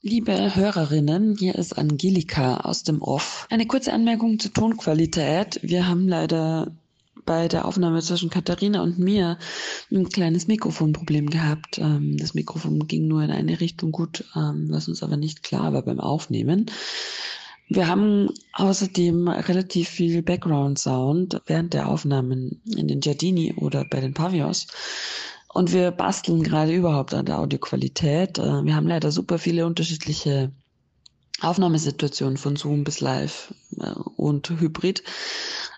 Liebe Hörerinnen, hier ist Angelika aus dem Off. Eine kurze Anmerkung zur Tonqualität. Wir haben leider bei der Aufnahme zwischen Katharina und mir ein kleines Mikrofonproblem gehabt. Ähm, das Mikrofon ging nur in eine Richtung gut, ähm, was uns aber nicht klar war beim Aufnehmen. Wir haben außerdem relativ viel Background Sound während der Aufnahmen in den Giardini oder bei den Pavillons. Und wir basteln gerade überhaupt an der Audioqualität. Äh, wir haben leider super viele unterschiedliche Aufnahmesituationen von Zoom bis Live äh, und Hybrid.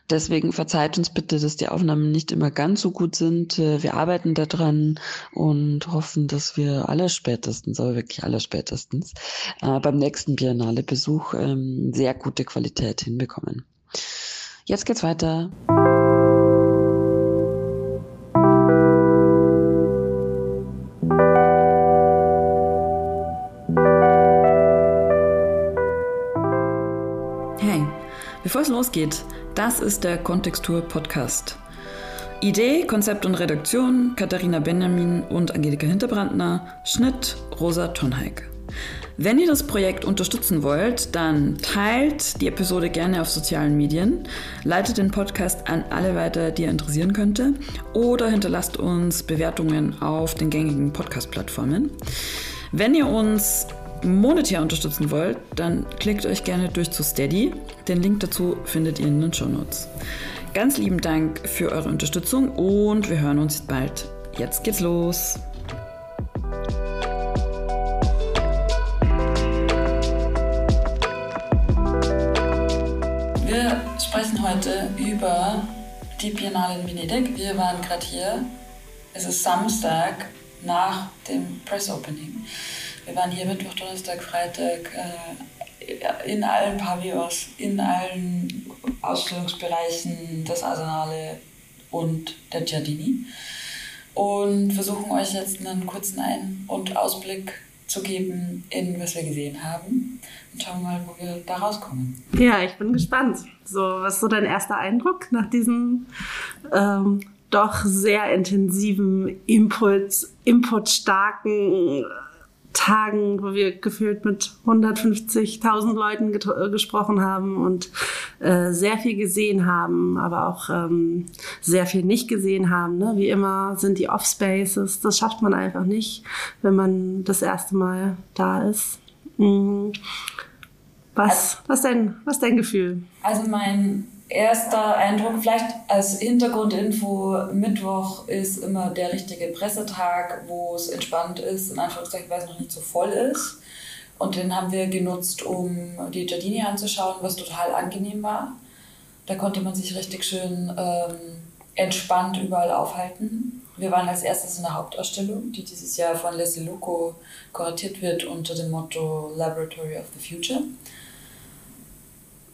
Deswegen verzeiht uns bitte, dass die Aufnahmen nicht immer ganz so gut sind. Äh, wir arbeiten daran und hoffen, dass wir alle spätestens, aber wirklich alle spätestens, beim nächsten Biennale-Besuch ähm, sehr gute Qualität hinbekommen. Jetzt geht's weiter. Losgeht, das ist der Kontextur Podcast. Idee, Konzept und Redaktion Katharina Benjamin und Angelika Hinterbrandner, Schnitt Rosa Tonheik. Wenn ihr das Projekt unterstützen wollt, dann teilt die Episode gerne auf sozialen Medien, leitet den Podcast an alle weiter, die ihr interessieren könnte, oder hinterlasst uns Bewertungen auf den gängigen Podcast-Plattformen. Wenn ihr uns monetär unterstützen wollt, dann klickt euch gerne durch zu Steady. Den Link dazu findet ihr in den Show Notes. Ganz lieben Dank für eure Unterstützung und wir hören uns bald. Jetzt geht's los. Wir sprechen heute über die Biennale in Venedig. Wir waren gerade hier. Es ist Samstag nach dem Press Opening. Wir waren hier Mittwoch, Donnerstag, Freitag äh, in allen Pavillons, in allen Ausstellungsbereichen des Arsenale und der Giardini und versuchen euch jetzt einen kurzen Ein- und Ausblick zu geben in was wir gesehen haben und schauen mal, wo wir da rauskommen. Ja, ich bin gespannt. So, was ist so dein erster Eindruck nach diesem ähm, doch sehr intensiven Impuls, inputstarken Tagen, wo wir gefühlt mit 150.000 Leuten äh, gesprochen haben und äh, sehr viel gesehen haben, aber auch ähm, sehr viel nicht gesehen haben. Ne? Wie immer sind die Off-Spaces, das schafft man einfach nicht, wenn man das erste Mal da ist. Mhm. Was, was, dein, was dein Gefühl? Also mein erster Eindruck, vielleicht als Hintergrundinfo, Mittwoch ist immer der richtige Pressetag, wo es entspannt ist, in Anführungszeichen, weil es noch nicht so voll ist. Und den haben wir genutzt, um die Giardini anzuschauen, was total angenehm war. Da konnte man sich richtig schön ähm, entspannt überall aufhalten. Wir waren als erstes in der Hauptausstellung, die dieses Jahr von Leslie Luco kuratiert wird unter dem Motto Laboratory of the Future.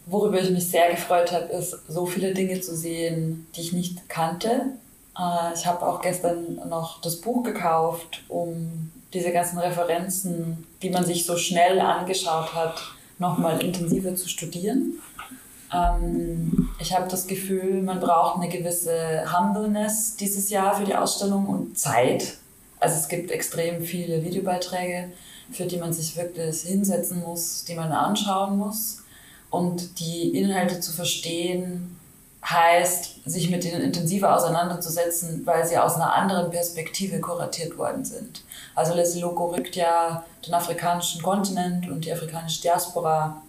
Worüber ich mich sehr gefreut habe, ist, so viele Dinge zu sehen, die ich nicht kannte. Äh, ich habe auch gestern noch das Buch gekauft, um diese ganzen Referenzen, die man sich so schnell angeschaut hat, nochmal intensiver zu studieren. Ähm, ich habe das Gefühl, man braucht eine gewisse Humbleness dieses Jahr für die Ausstellung und Zeit. Also es gibt extrem viele Videobeiträge, für die man sich wirklich hinsetzen muss, die man anschauen muss. Und die Inhalte zu verstehen, heißt, sich mit denen intensiver auseinanderzusetzen, weil sie aus einer anderen Perspektive kuratiert worden sind. Also Leslie Loco rückt ja den afrikanischen Kontinent und die afrikanische Diaspora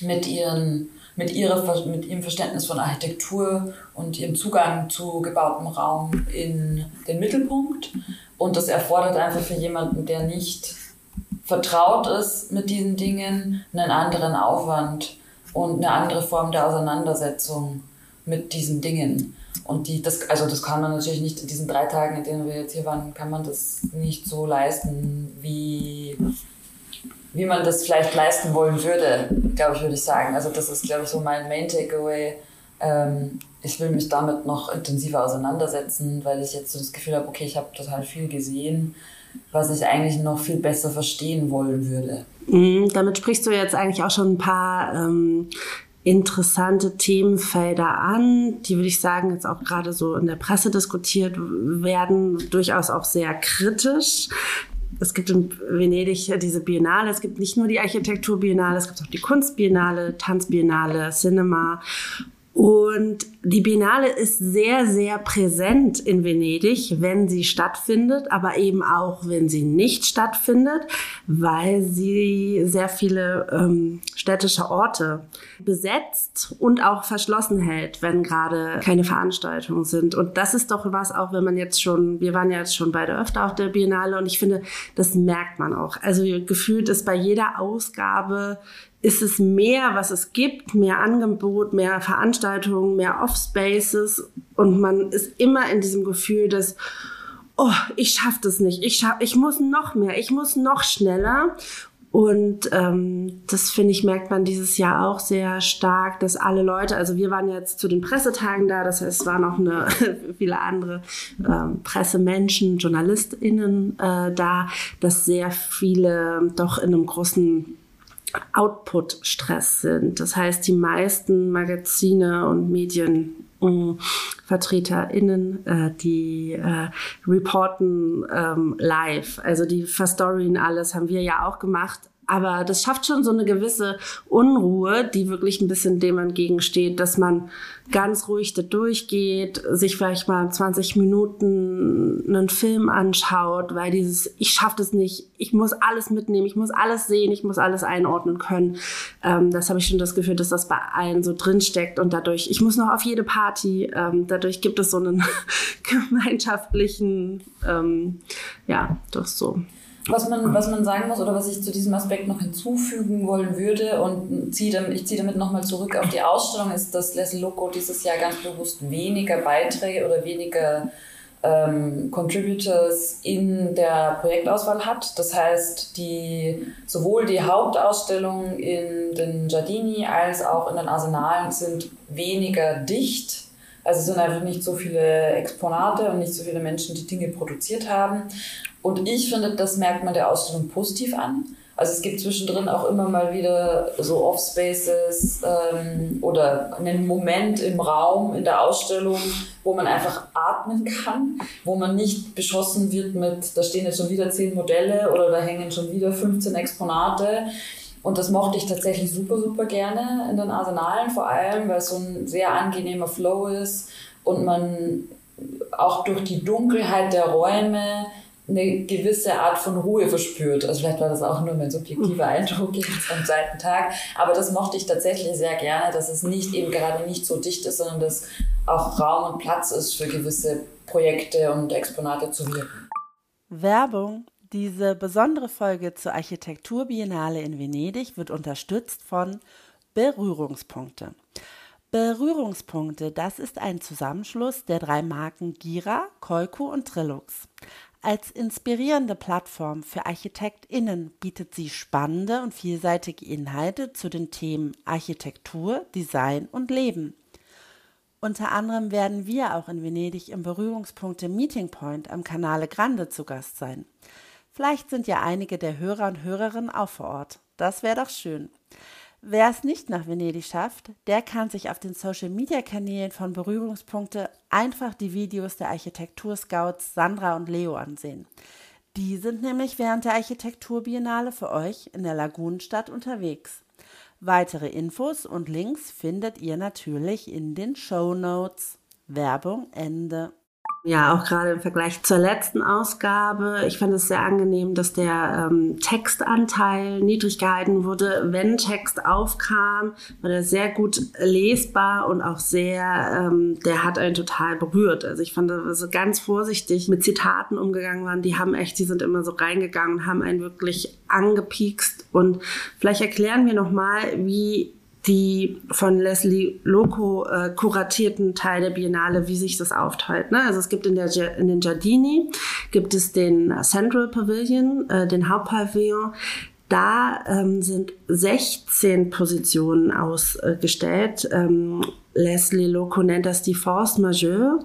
mit, ihren, mit, ihrer, mit ihrem Verständnis von Architektur und ihrem Zugang zu gebautem Raum in den Mittelpunkt. Und das erfordert einfach für jemanden, der nicht vertraut ist mit diesen Dingen, einen anderen Aufwand und eine andere Form der Auseinandersetzung mit diesen Dingen. Und die, das, also das kann man natürlich nicht in diesen drei Tagen, in denen wir jetzt hier waren, kann man das nicht so leisten, wie, wie man das vielleicht leisten wollen würde, glaube ich, würde ich sagen. Also das ist, glaube ich, so mein Main Takeaway. Ähm, ich will mich damit noch intensiver auseinandersetzen, weil ich jetzt so das Gefühl habe, okay, ich habe total viel gesehen, was ich eigentlich noch viel besser verstehen wollen würde. Mhm, damit sprichst du jetzt eigentlich auch schon ein paar ähm, interessante Themenfelder an, die würde ich sagen jetzt auch gerade so in der Presse diskutiert werden, durchaus auch sehr kritisch. es gibt in Venedig diese Biennale, es gibt nicht nur die Architekturbiennale, es gibt auch die Kunstbiennale, Tanzbiennale, Cinema und die Biennale ist sehr, sehr präsent in Venedig, wenn sie stattfindet, aber eben auch, wenn sie nicht stattfindet, weil sie sehr viele ähm, städtische Orte besetzt und auch verschlossen hält, wenn gerade keine Veranstaltungen sind. Und das ist doch was, auch wenn man jetzt schon, wir waren ja jetzt schon beide öfter auf der Biennale und ich finde, das merkt man auch. Also gefühlt ist bei jeder Ausgabe ist es mehr, was es gibt, mehr Angebot, mehr Veranstaltungen, mehr Off-Spaces. Und man ist immer in diesem Gefühl, dass oh, ich schaffe das nicht, ich schaff, ich muss noch mehr, ich muss noch schneller. Und ähm, das finde ich merkt man dieses Jahr auch sehr stark, dass alle Leute, also wir waren jetzt zu den Pressetagen da, das heißt, es waren auch eine viele andere ähm, Pressemenschen, JournalistInnen äh, da, dass sehr viele doch in einem großen Output-Stress sind. Das heißt, die meisten Magazine und Medienvertreterinnen, äh, die äh, reporten ähm, live. Also die verstorien alles, haben wir ja auch gemacht. Aber das schafft schon so eine gewisse Unruhe, die wirklich ein bisschen dem entgegensteht, dass man ganz ruhig da durchgeht, sich vielleicht mal 20 Minuten einen Film anschaut, weil dieses, ich schaffe das nicht, ich muss alles mitnehmen, ich muss alles sehen, ich muss alles einordnen können. Ähm, das habe ich schon das Gefühl, dass das bei allen so drinsteckt und dadurch, ich muss noch auf jede Party, ähm, dadurch gibt es so einen gemeinschaftlichen, ähm, ja, doch so. Was man, was man sagen muss oder was ich zu diesem Aspekt noch hinzufügen wollen würde und ziehe damit, ich ziehe damit nochmal zurück auf die Ausstellung, ist, dass Les Loco dieses Jahr ganz bewusst weniger Beiträge oder weniger ähm, Contributors in der Projektauswahl hat. Das heißt, die, sowohl die Hauptausstellung in den Giardini als auch in den Arsenalen sind weniger dicht. Also es sind einfach nicht so viele Exponate und nicht so viele Menschen, die Dinge produziert haben. Und ich finde, das merkt man der Ausstellung positiv an. Also es gibt zwischendrin auch immer mal wieder so Off-Spaces ähm, oder einen Moment im Raum, in der Ausstellung, wo man einfach atmen kann, wo man nicht beschossen wird mit, da stehen jetzt schon wieder zehn Modelle oder da hängen schon wieder 15 Exponate. Und das mochte ich tatsächlich super, super gerne in den Arsenalen vor allem, weil es so ein sehr angenehmer Flow ist und man auch durch die Dunkelheit der Räume eine gewisse Art von Ruhe verspürt. Also vielleicht war das auch nur mein subjektiver mhm. Eindruck jetzt am zweiten Tag. Aber das mochte ich tatsächlich sehr gerne, dass es nicht eben gerade nicht so dicht ist, sondern dass auch Raum und Platz ist für gewisse Projekte und Exponate zu wirken. Werbung. Diese besondere Folge zur Architekturbiennale in Venedig wird unterstützt von Berührungspunkte. Berührungspunkte, das ist ein Zusammenschluss der drei Marken Gira, Koiku und Trilux. Als inspirierende Plattform für ArchitektInnen bietet sie spannende und vielseitige Inhalte zu den Themen Architektur, Design und Leben. Unter anderem werden wir auch in Venedig im Berührungspunkte Meeting Point am Canale Grande zu Gast sein. Vielleicht sind ja einige der Hörer und Hörerinnen auch vor Ort. Das wäre doch schön. Wer es nicht nach Venedig schafft, der kann sich auf den Social-Media-Kanälen von Berührungspunkte einfach die Videos der Architekturscouts Sandra und Leo ansehen. Die sind nämlich während der Architekturbiennale für euch in der Lagunenstadt unterwegs. Weitere Infos und Links findet ihr natürlich in den Show Notes. Werbung Ende. Ja, auch gerade im Vergleich zur letzten Ausgabe. Ich fand es sehr angenehm, dass der ähm, Textanteil niedrig gehalten wurde. Wenn Text aufkam, war der sehr gut lesbar und auch sehr, ähm, der hat einen total berührt. Also ich fand, dass so ganz vorsichtig mit Zitaten umgegangen waren. Die haben echt, die sind immer so reingegangen, haben einen wirklich angepiekst. Und vielleicht erklären wir nochmal, wie die von Leslie Loco äh, kuratierten Teil der Biennale, wie sich das aufteilt. Ne? Also es gibt in, der, in den Giardini, gibt es den Central Pavilion, äh, den Hauptpavillon. Da ähm, sind 16 Positionen ausgestellt. Ähm, Leslie Loco nennt das die Force Majeure.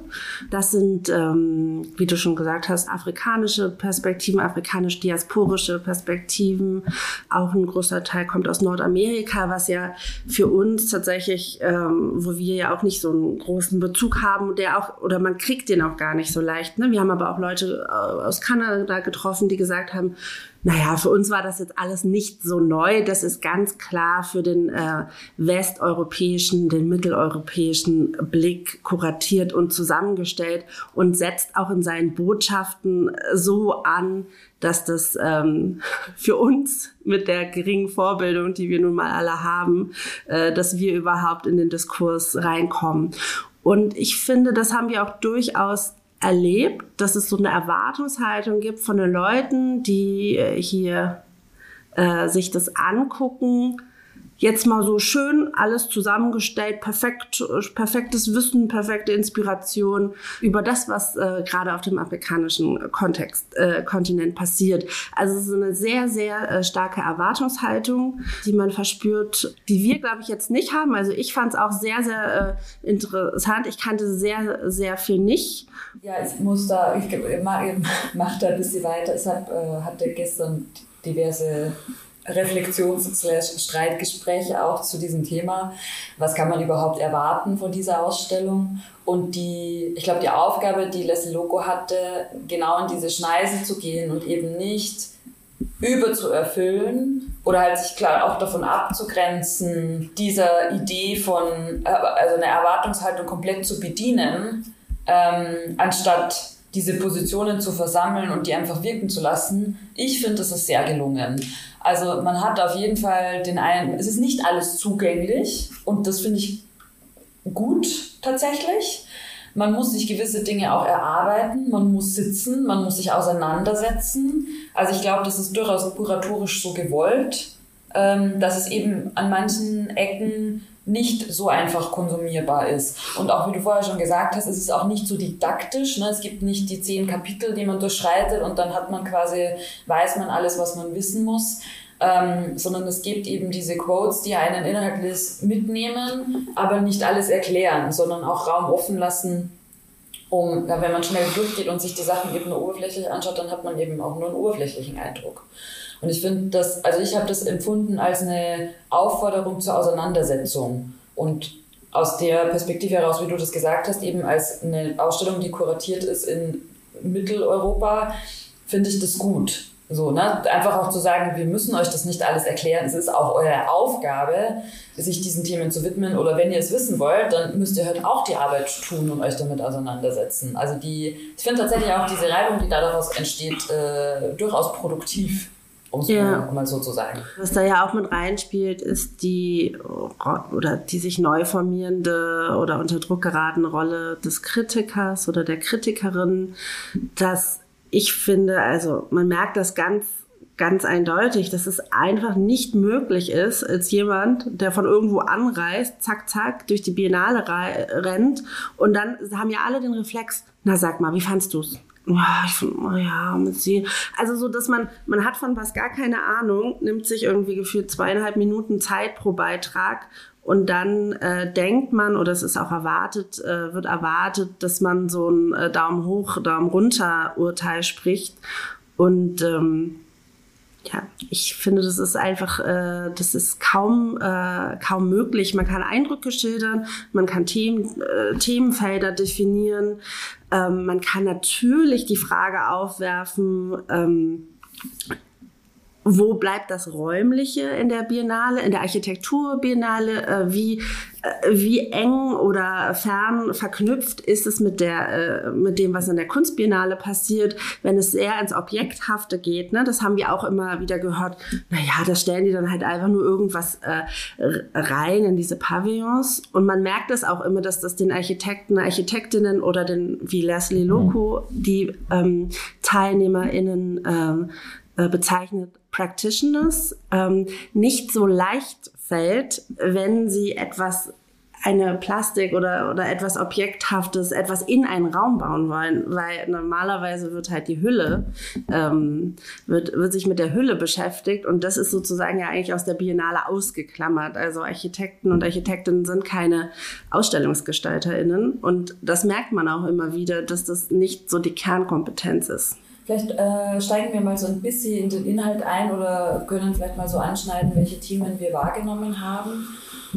Das sind, ähm, wie du schon gesagt hast, afrikanische Perspektiven, afrikanisch-diasporische Perspektiven. Auch ein großer Teil kommt aus Nordamerika, was ja für uns tatsächlich, ähm, wo wir ja auch nicht so einen großen Bezug haben, der auch, oder man kriegt den auch gar nicht so leicht. Ne? Wir haben aber auch Leute äh, aus Kanada getroffen, die gesagt haben, naja, für uns war das jetzt alles nicht so neu. Das ist ganz klar für den äh, westeuropäischen, den mitteleuropäischen Blick kuratiert und zusammengestellt und setzt auch in seinen Botschaften so an, dass das ähm, für uns mit der geringen Vorbildung, die wir nun mal alle haben, äh, dass wir überhaupt in den Diskurs reinkommen. Und ich finde, das haben wir auch durchaus erlebt, dass es so eine Erwartungshaltung gibt von den Leuten, die äh, hier äh, sich das angucken, jetzt mal so schön alles zusammengestellt, perfekt, perfektes Wissen, perfekte Inspiration über das, was äh, gerade auf dem afrikanischen Kontext, äh, Kontinent passiert. Also es ist eine sehr, sehr äh, starke Erwartungshaltung, die man verspürt, die wir, glaube ich, jetzt nicht haben. Also ich fand es auch sehr, sehr äh, interessant. Ich kannte sehr, sehr viel nicht. Ja, ich muss da, ich mach da ein bisschen weiter. Ich hab, hatte gestern diverse Reflexions-Streitgespräche auch zu diesem Thema. Was kann man überhaupt erwarten von dieser Ausstellung? Und die, ich glaube, die Aufgabe, die Leslie Loco hatte, genau in diese Schneise zu gehen und eben nicht über zu erfüllen oder halt sich klar auch davon abzugrenzen, dieser Idee von, äh, also eine Erwartungshaltung komplett zu bedienen, ähm, anstatt diese Positionen zu versammeln und die einfach wirken zu lassen. Ich finde, das ist sehr gelungen. Also man hat auf jeden Fall den einen, es ist nicht alles zugänglich und das finde ich gut tatsächlich. Man muss sich gewisse Dinge auch erarbeiten, man muss sitzen, man muss sich auseinandersetzen. Also ich glaube, das ist durchaus kuratorisch so gewollt, ähm, dass es eben an manchen Ecken nicht so einfach konsumierbar ist. Und auch wie du vorher schon gesagt hast, es ist auch nicht so didaktisch. Ne? Es gibt nicht die zehn Kapitel, die man durchschreitet und dann hat man quasi, weiß man alles, was man wissen muss. Ähm, sondern es gibt eben diese Quotes, die einen inhaltlich mitnehmen, aber nicht alles erklären, sondern auch Raum offen lassen, um, wenn man schnell durchgeht und sich die Sachen eben nur oberflächlich anschaut, dann hat man eben auch nur einen oberflächlichen Eindruck. Und ich finde das, also ich habe das empfunden als eine Aufforderung zur Auseinandersetzung. Und aus der Perspektive heraus, wie du das gesagt hast, eben als eine Ausstellung, die kuratiert ist in Mitteleuropa, finde ich das gut. So, ne? Einfach auch zu sagen, wir müssen euch das nicht alles erklären. Es ist auch eure Aufgabe, sich diesen Themen zu widmen. Oder wenn ihr es wissen wollt, dann müsst ihr halt auch die Arbeit tun und euch damit auseinandersetzen. Also die, ich finde tatsächlich auch diese Reibung, die daraus entsteht, äh, durchaus produktiv um es ja. mal so zu sagen. Was da ja auch mit reinspielt, ist die oder die sich neu formierende oder unter Druck geratene Rolle des Kritikers oder der Kritikerin, dass ich finde, also man merkt das ganz ganz eindeutig, dass es einfach nicht möglich ist, als jemand, der von irgendwo anreist, zack, zack, durch die Biennale rennt und dann haben ja alle den Reflex, na sag mal, wie fandst du's? Ja, ich finde, oh ja, mit sie. Also so, dass man, man hat von was gar keine Ahnung, nimmt sich irgendwie gefühlt zweieinhalb Minuten Zeit pro Beitrag und dann äh, denkt man, oder es ist auch erwartet, äh, wird erwartet, dass man so ein äh, Daumen hoch, Daumen runter Urteil spricht. Und ähm, ja, ich finde, das ist einfach, äh, das ist kaum, äh, kaum möglich. Man kann Eindrücke schildern, man kann Themen, äh, Themenfelder definieren, ähm, man kann natürlich die Frage aufwerfen, ähm, wo bleibt das Räumliche in der Biennale, in der Architekturbiennale? Äh, wie, wie eng oder fern verknüpft ist es mit, der, äh, mit dem, was in der Kunstbiennale passiert, wenn es sehr ins Objekthafte geht? Ne? Das haben wir auch immer wieder gehört. Naja, da stellen die dann halt einfach nur irgendwas rein in diese Pavillons. Und man merkt es auch immer, dass das den Architekten, Architektinnen oder den, wie Leslie Loco, die ähm, TeilnehmerInnen ähm, bezeichnet, Practitioners ähm, nicht so leicht fällt, wenn sie etwas eine Plastik oder, oder etwas Objekthaftes, etwas in einen Raum bauen wollen, weil normalerweise wird halt die Hülle, ähm, wird, wird sich mit der Hülle beschäftigt und das ist sozusagen ja eigentlich aus der Biennale ausgeklammert. Also Architekten und Architektinnen sind keine AusstellungsgestalterInnen und das merkt man auch immer wieder, dass das nicht so die Kernkompetenz ist. Vielleicht äh, steigen wir mal so ein bisschen in den Inhalt ein oder können vielleicht mal so anschneiden, welche Themen wir wahrgenommen haben.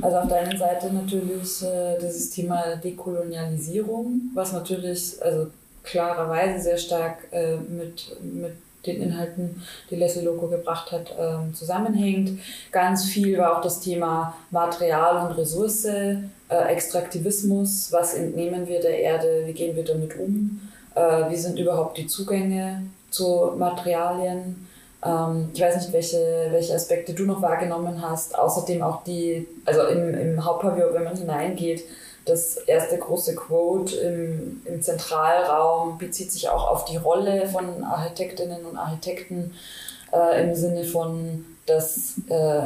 Also auf der einen Seite natürlich äh, dieses Thema Dekolonialisierung, was natürlich also klarerweise sehr stark äh, mit, mit den Inhalten, die Leslie Loco gebracht hat, ähm, zusammenhängt. Ganz viel war auch das Thema Material und Ressource, äh, Extraktivismus, was entnehmen wir der Erde, wie gehen wir damit um, äh, wie sind überhaupt die Zugänge zu Materialien. Ähm, ich weiß nicht, welche, welche Aspekte du noch wahrgenommen hast. Außerdem auch die, also im, im Hauptpavillon, wenn man hineingeht, das erste große Quote im, im Zentralraum bezieht sich auch auf die Rolle von Architektinnen und Architekten äh, im Sinne von, dass äh,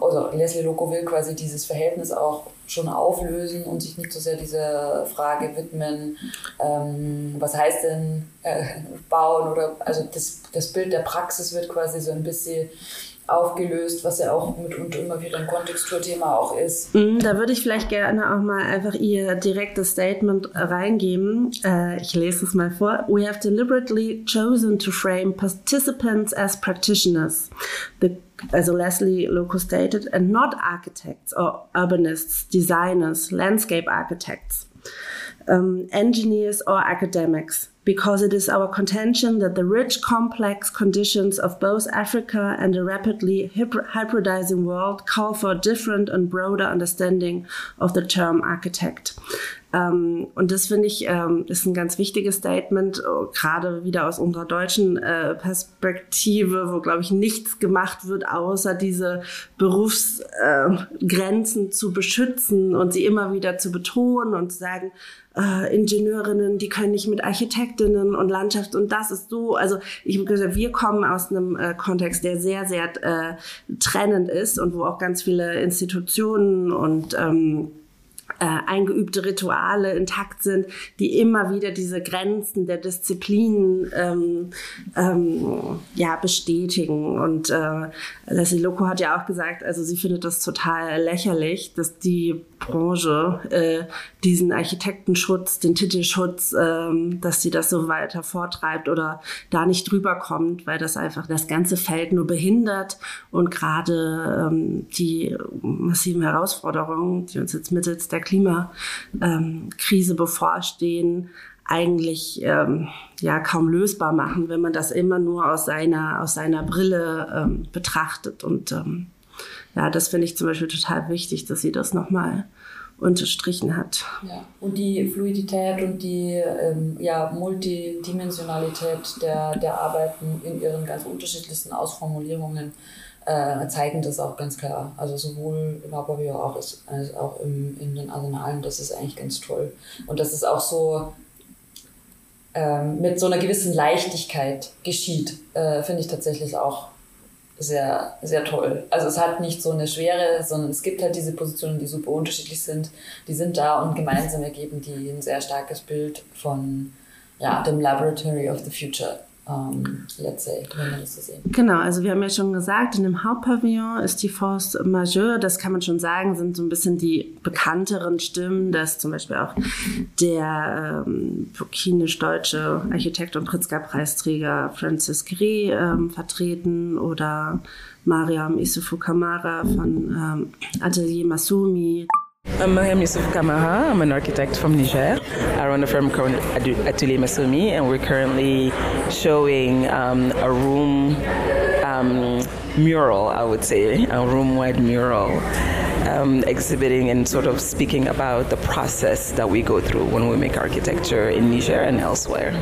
also Leslie Loco will quasi dieses Verhältnis auch schon auflösen und sich nicht so sehr dieser Frage widmen, ähm, was heißt denn äh, bauen oder also das, das Bild der Praxis wird quasi so ein bisschen aufgelöst, was ja auch mitunter immer wieder ein Kontexturthema auch ist. Mhm, da würde ich vielleicht gerne auch mal einfach Ihr direktes Statement reingeben. Äh, ich lese es mal vor. We have deliberately chosen to frame participants as practitioners. The also Leslie Loco stated, and not architects or urbanists, designers, landscape architects, um, engineers or academics. Because it is our contention that the rich, complex conditions of both Africa and a rapidly hybridizing world call for a different and broader understanding of the term architect. Ähm, und das finde ich ähm, ist ein ganz wichtiges Statement, oh, gerade wieder aus unserer deutschen äh, Perspektive, wo, glaube ich, nichts gemacht wird, außer diese Berufsgrenzen äh, zu beschützen und sie immer wieder zu betonen und zu sagen, äh, Ingenieurinnen, die können nicht mit Architektinnen und Landschaft und das ist so. Also ich würde sagen, wir kommen aus einem äh, Kontext, der sehr, sehr äh, trennend ist und wo auch ganz viele Institutionen und ähm, äh, eingeübte Rituale intakt sind, die immer wieder diese Grenzen der Disziplinen ähm, ähm, ja, bestätigen. Und äh, Leslie Loco hat ja auch gesagt, also sie findet das total lächerlich, dass die Branche äh, diesen Architektenschutz, den Titelschutz, ähm, dass sie das so weiter vortreibt oder da nicht drüber kommt, weil das einfach das ganze Feld nur behindert und gerade ähm, die massiven Herausforderungen, die uns jetzt mittels der Klimakrise bevorstehen, eigentlich ähm, ja kaum lösbar machen, wenn man das immer nur aus seiner aus seiner Brille ähm, betrachtet und ähm, ja, das finde ich zum Beispiel total wichtig, dass sie das nochmal unterstrichen hat. Ja. Und die Fluidität und die ähm, ja, Multidimensionalität der, der Arbeiten in ihren ganz unterschiedlichsten Ausformulierungen äh, zeigen das auch ganz klar. Also sowohl im Hauptpavillon auch als auch im, in den Arsenalen, das ist eigentlich ganz toll. Und das ist auch so ähm, mit so einer gewissen Leichtigkeit geschieht, äh, finde ich tatsächlich auch sehr, sehr toll. Also es hat nicht so eine Schwere, sondern es gibt halt diese Positionen, die super unterschiedlich sind. Die sind da und gemeinsam ergeben die ein sehr starkes Bild von ja, dem Laboratory of the Future ähm, sehen. Genau, also wir haben ja schon gesagt, in dem Hauptpavillon ist die Force Majeure, das kann man schon sagen, sind so ein bisschen die bekannteren Stimmen, dass zum Beispiel auch der ähm, burkinisch-deutsche Architekt und Pritzker-Preisträger Francis Gray ähm, vertreten oder Mariam Isufu Kamara von ähm, Atelier Masumi. I'm Mariam Yusuf Kamaha. I'm an architect from Niger. I run a firm called Atelier Masumi, and we're currently showing um, a room um, mural, I would say, a room wide mural. Um, exhibiting and sort of speaking about the process that we go through when we make architecture in Niger and elsewhere.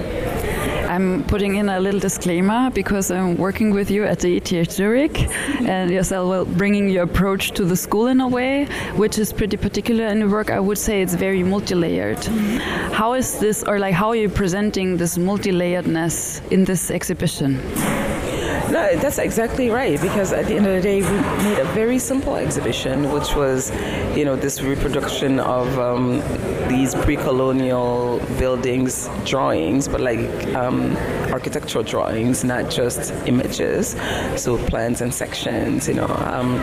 I'm putting in a little disclaimer because I'm working with you at the ETH Zurich and yourself well, bringing your approach to the school in a way, which is pretty particular in the work. I would say it's very multi-layered. Mm-hmm. How is this, or like how are you presenting this multi-layeredness in this exhibition? No, that's exactly right. Because at the end of the day, we made a very simple exhibition, which was, you know, this reproduction of um, these pre-colonial buildings drawings, but like um, architectural drawings, not just images. So plans and sections, you know, um,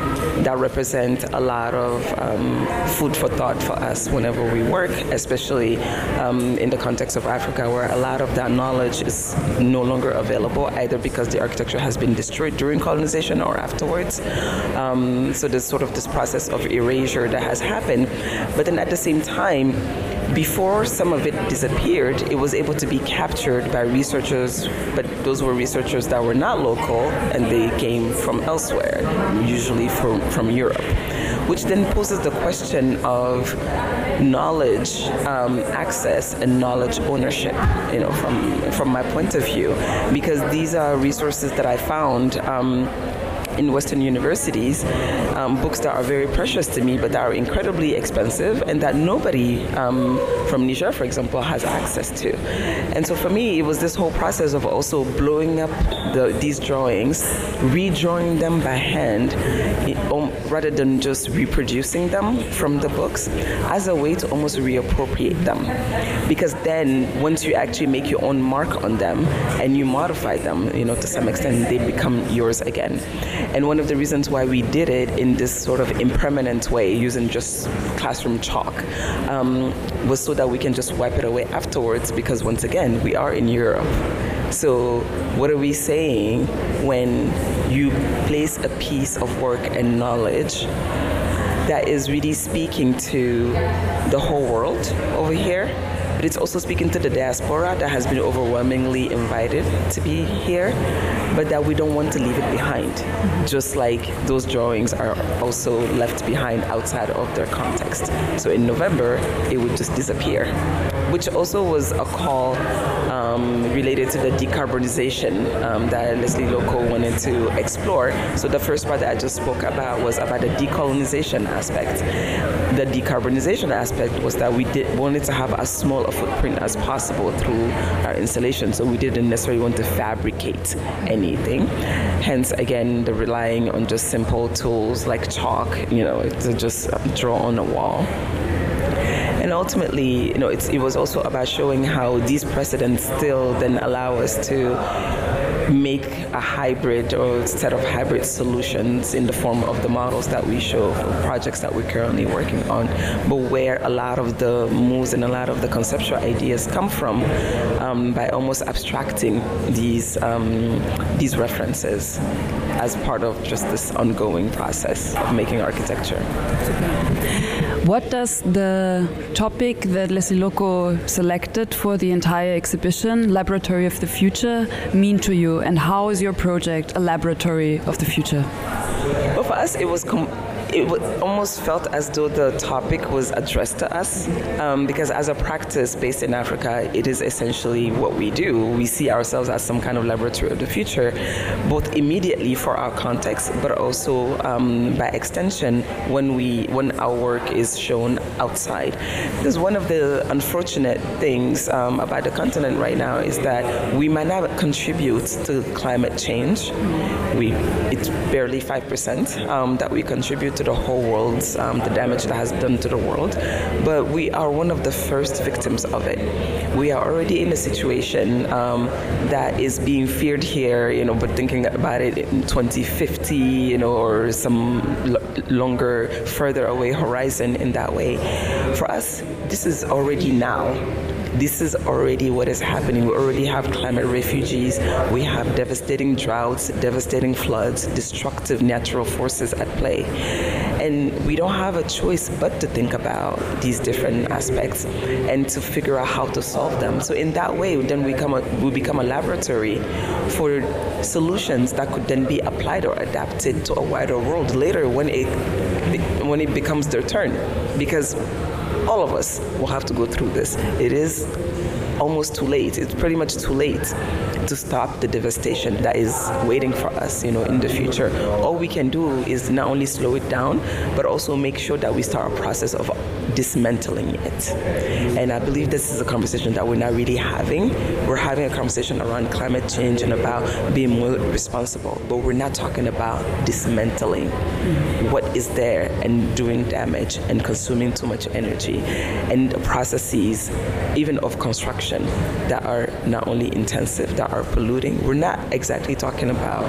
that represent a lot of um, food for thought for us whenever we work, especially um, in the context of Africa, where a lot of that knowledge is no longer available, either because the architecture has been destroyed during colonization or afterwards. Um, so there's sort of this process of erasure that has happened. But then at the same time, before some of it disappeared, it was able to be captured by researchers, but those were researchers that were not local and they came from elsewhere, usually from, from Europe which then poses the question of knowledge um, access and knowledge ownership you know from from my point of view. Because these are resources that I found um, in Western universities, um, books that are very precious to me, but that are incredibly expensive and that nobody um, from Niger, for example, has access to. And so for me, it was this whole process of also blowing up the, these drawings, redrawing them by hand, um, rather than just reproducing them from the books, as a way to almost reappropriate them. Because then, once you actually make your own mark on them and you modify them, you know, to some extent, they become yours again. And one of the reasons why we did it in this sort of impermanent way, using just classroom chalk, um, was so that we can just wipe it away afterwards because, once again, we are in Europe. So, what are we saying when you place a piece of work and knowledge that is really speaking to the whole world over here? But it's also speaking to the diaspora that has been overwhelmingly invited to be here, but that we don't want to leave it behind. Just like those drawings are also left behind outside of their context. So in November, it would just disappear, which also was a call um, related to the decarbonization um, that Leslie Loco wanted to explore. So the first part that I just spoke about was about the decolonization aspect. The decarbonization aspect was that we did wanted to have as small a footprint as possible through our installation. So we didn't necessarily want to fabricate anything. Hence, again, the relying on just simple tools like chalk, you know, to just draw on a wall and ultimately, you know, it was also about showing how these precedents still then allow us to make a hybrid or set of hybrid solutions in the form of the models that we show for projects that we're currently working on, but where a lot of the moves and a lot of the conceptual ideas come from um, by almost abstracting these um, these references as part of just this ongoing process of making architecture. What does the topic that Leslie Loco selected for the entire exhibition, Laboratory of the Future, mean to you? And how is your project a laboratory of the future? Well, for us, it was it almost felt as though the topic was addressed to us um, because as a practice based in Africa, it is essentially what we do. We see ourselves as some kind of laboratory of the future, both immediately for our context, but also um, by extension when we when our work is shown outside. Because one of the unfortunate things um, about the continent right now is that we might not contribute to climate change. We it's barely five percent um, that we contribute to the whole world, um, the damage that has done to the world, but we are one of the first victims of it. We are already in a situation um, that is being feared here, you know, but thinking about it in 2050, you know, or some longer, further away horizon in that way. For us, this is already now this is already what is happening. We already have climate refugees. We have devastating droughts, devastating floods, destructive natural forces at play. And we don't have a choice but to think about these different aspects and to figure out how to solve them. So in that way, then we, come a, we become a laboratory for solutions that could then be applied or adapted to a wider world later when it when it becomes their turn. Because all of us will have to go through this. It is almost too late. It's pretty much too late to stop the devastation that is waiting for us, you know, in the future. All we can do is not only slow it down, but also make sure that we start a process of dismantling it. And I believe this is a conversation that we're not really having. We're having a conversation around climate change and about being more responsible, but we're not talking about dismantling what is there and doing damage and consuming too much energy and processes, even of construction, that are not only intensive, that are polluting. We're not exactly talking about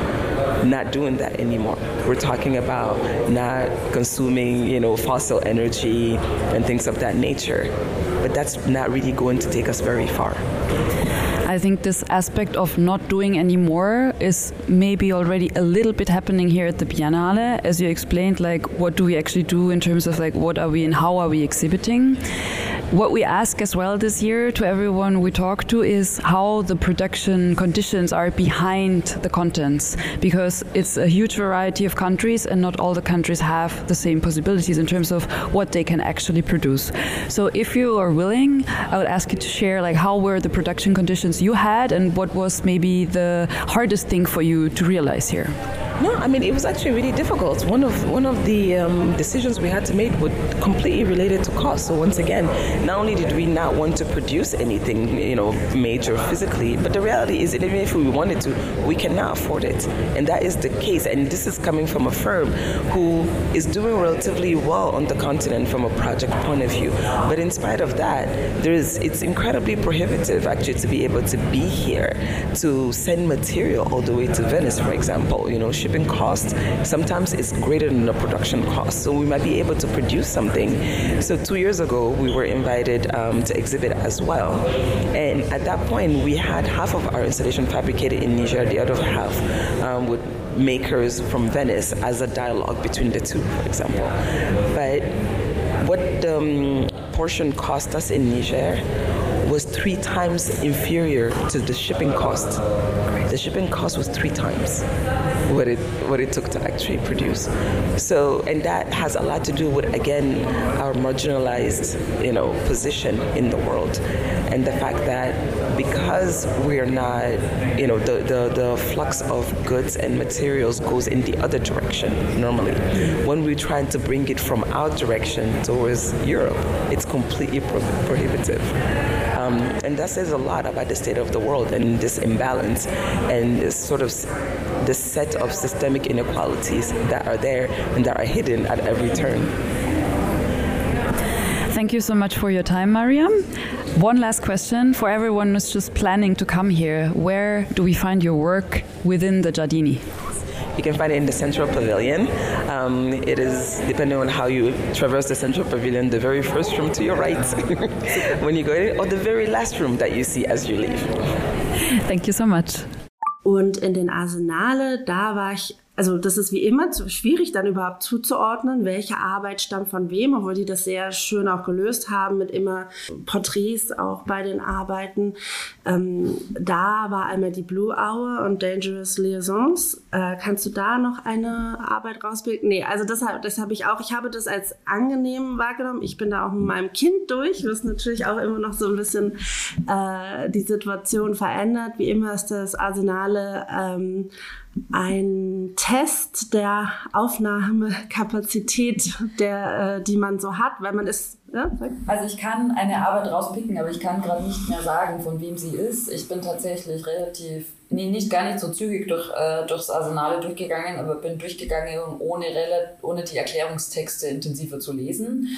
not doing that anymore. We're talking about not consuming, you know, fossil energy and things of that nature. But that's not really going to take us very far. I think this aspect of not doing anymore is maybe already a little bit happening here at the Biennale, as you explained, like what do we actually do in terms of like what are we and how are we exhibiting. What we ask as well this year to everyone we talk to is how the production conditions are behind the contents, because it's a huge variety of countries and not all the countries have the same possibilities in terms of what they can actually produce. So if you are willing, I would ask you to share like how were the production conditions you had and what was maybe the hardest thing for you to realize here. No, I mean it was actually really difficult. One of one of the um, decisions we had to make was completely related to cost. So once again, not only did we not want to produce anything, you know, major physically, but the reality is even if we wanted to, we cannot afford it, and that is the case. And this is coming from a firm who is doing relatively well on the continent from a project point of view. But in spite of that, there is it's incredibly prohibitive actually to be able to be here to send material all the way to Venice, for example. You know shipping costs sometimes is greater than the production cost. So we might be able to produce something. So two years ago, we were invited um, to exhibit as well. And at that point, we had half of our installation fabricated in Niger, the other half um, with makers from Venice as a dialogue between the two, for example. But what the um, portion cost us in Niger was three times inferior to the shipping cost. The shipping cost was three times what it what it took to actually produce. So, and that has a lot to do with again our marginalized, you know, position in the world, and the fact that because we are not, you know, the the, the flux of goods and materials goes in the other direction normally. When we're trying to bring it from our direction towards Europe, it's completely pro- prohibitive. Um, and that says a lot about the state of the world and this imbalance and this sort of this set of systemic inequalities that are there and that are hidden at every turn. Thank you so much for your time, Mariam. One last question for everyone who's just planning to come here. Where do we find your work within the Giardini? You can find it in the Central Pavilion. Um, it is, depending on how you traverse the Central Pavilion, the very first room to your right when you go in, or the very last room that you see as you leave. Thank you so much. Und in den Arsenale, da war ich also das ist wie immer schwierig dann überhaupt zuzuordnen, welche Arbeit stammt von wem, obwohl die das sehr schön auch gelöst haben mit immer Porträts auch bei den Arbeiten. Ähm, da war einmal die Blue Hour und Dangerous Liaisons. Äh, kannst du da noch eine Arbeit rausbilden? Nee, also das, das habe ich auch. Ich habe das als angenehm wahrgenommen. Ich bin da auch mit meinem Kind durch, was natürlich auch immer noch so ein bisschen äh, die Situation verändert. Wie immer ist das Arsenale ähm, ein Test der Aufnahmekapazität, der, äh, die man so hat, weil man ist. Ja, also ich kann eine Arbeit rauspicken, aber ich kann gerade nicht mehr sagen, von wem sie ist. Ich bin tatsächlich relativ, nee, nicht gar nicht so zügig durch, äh, durchs Arsenale durchgegangen, aber bin durchgegangen, ohne, ohne die Erklärungstexte intensiver zu lesen.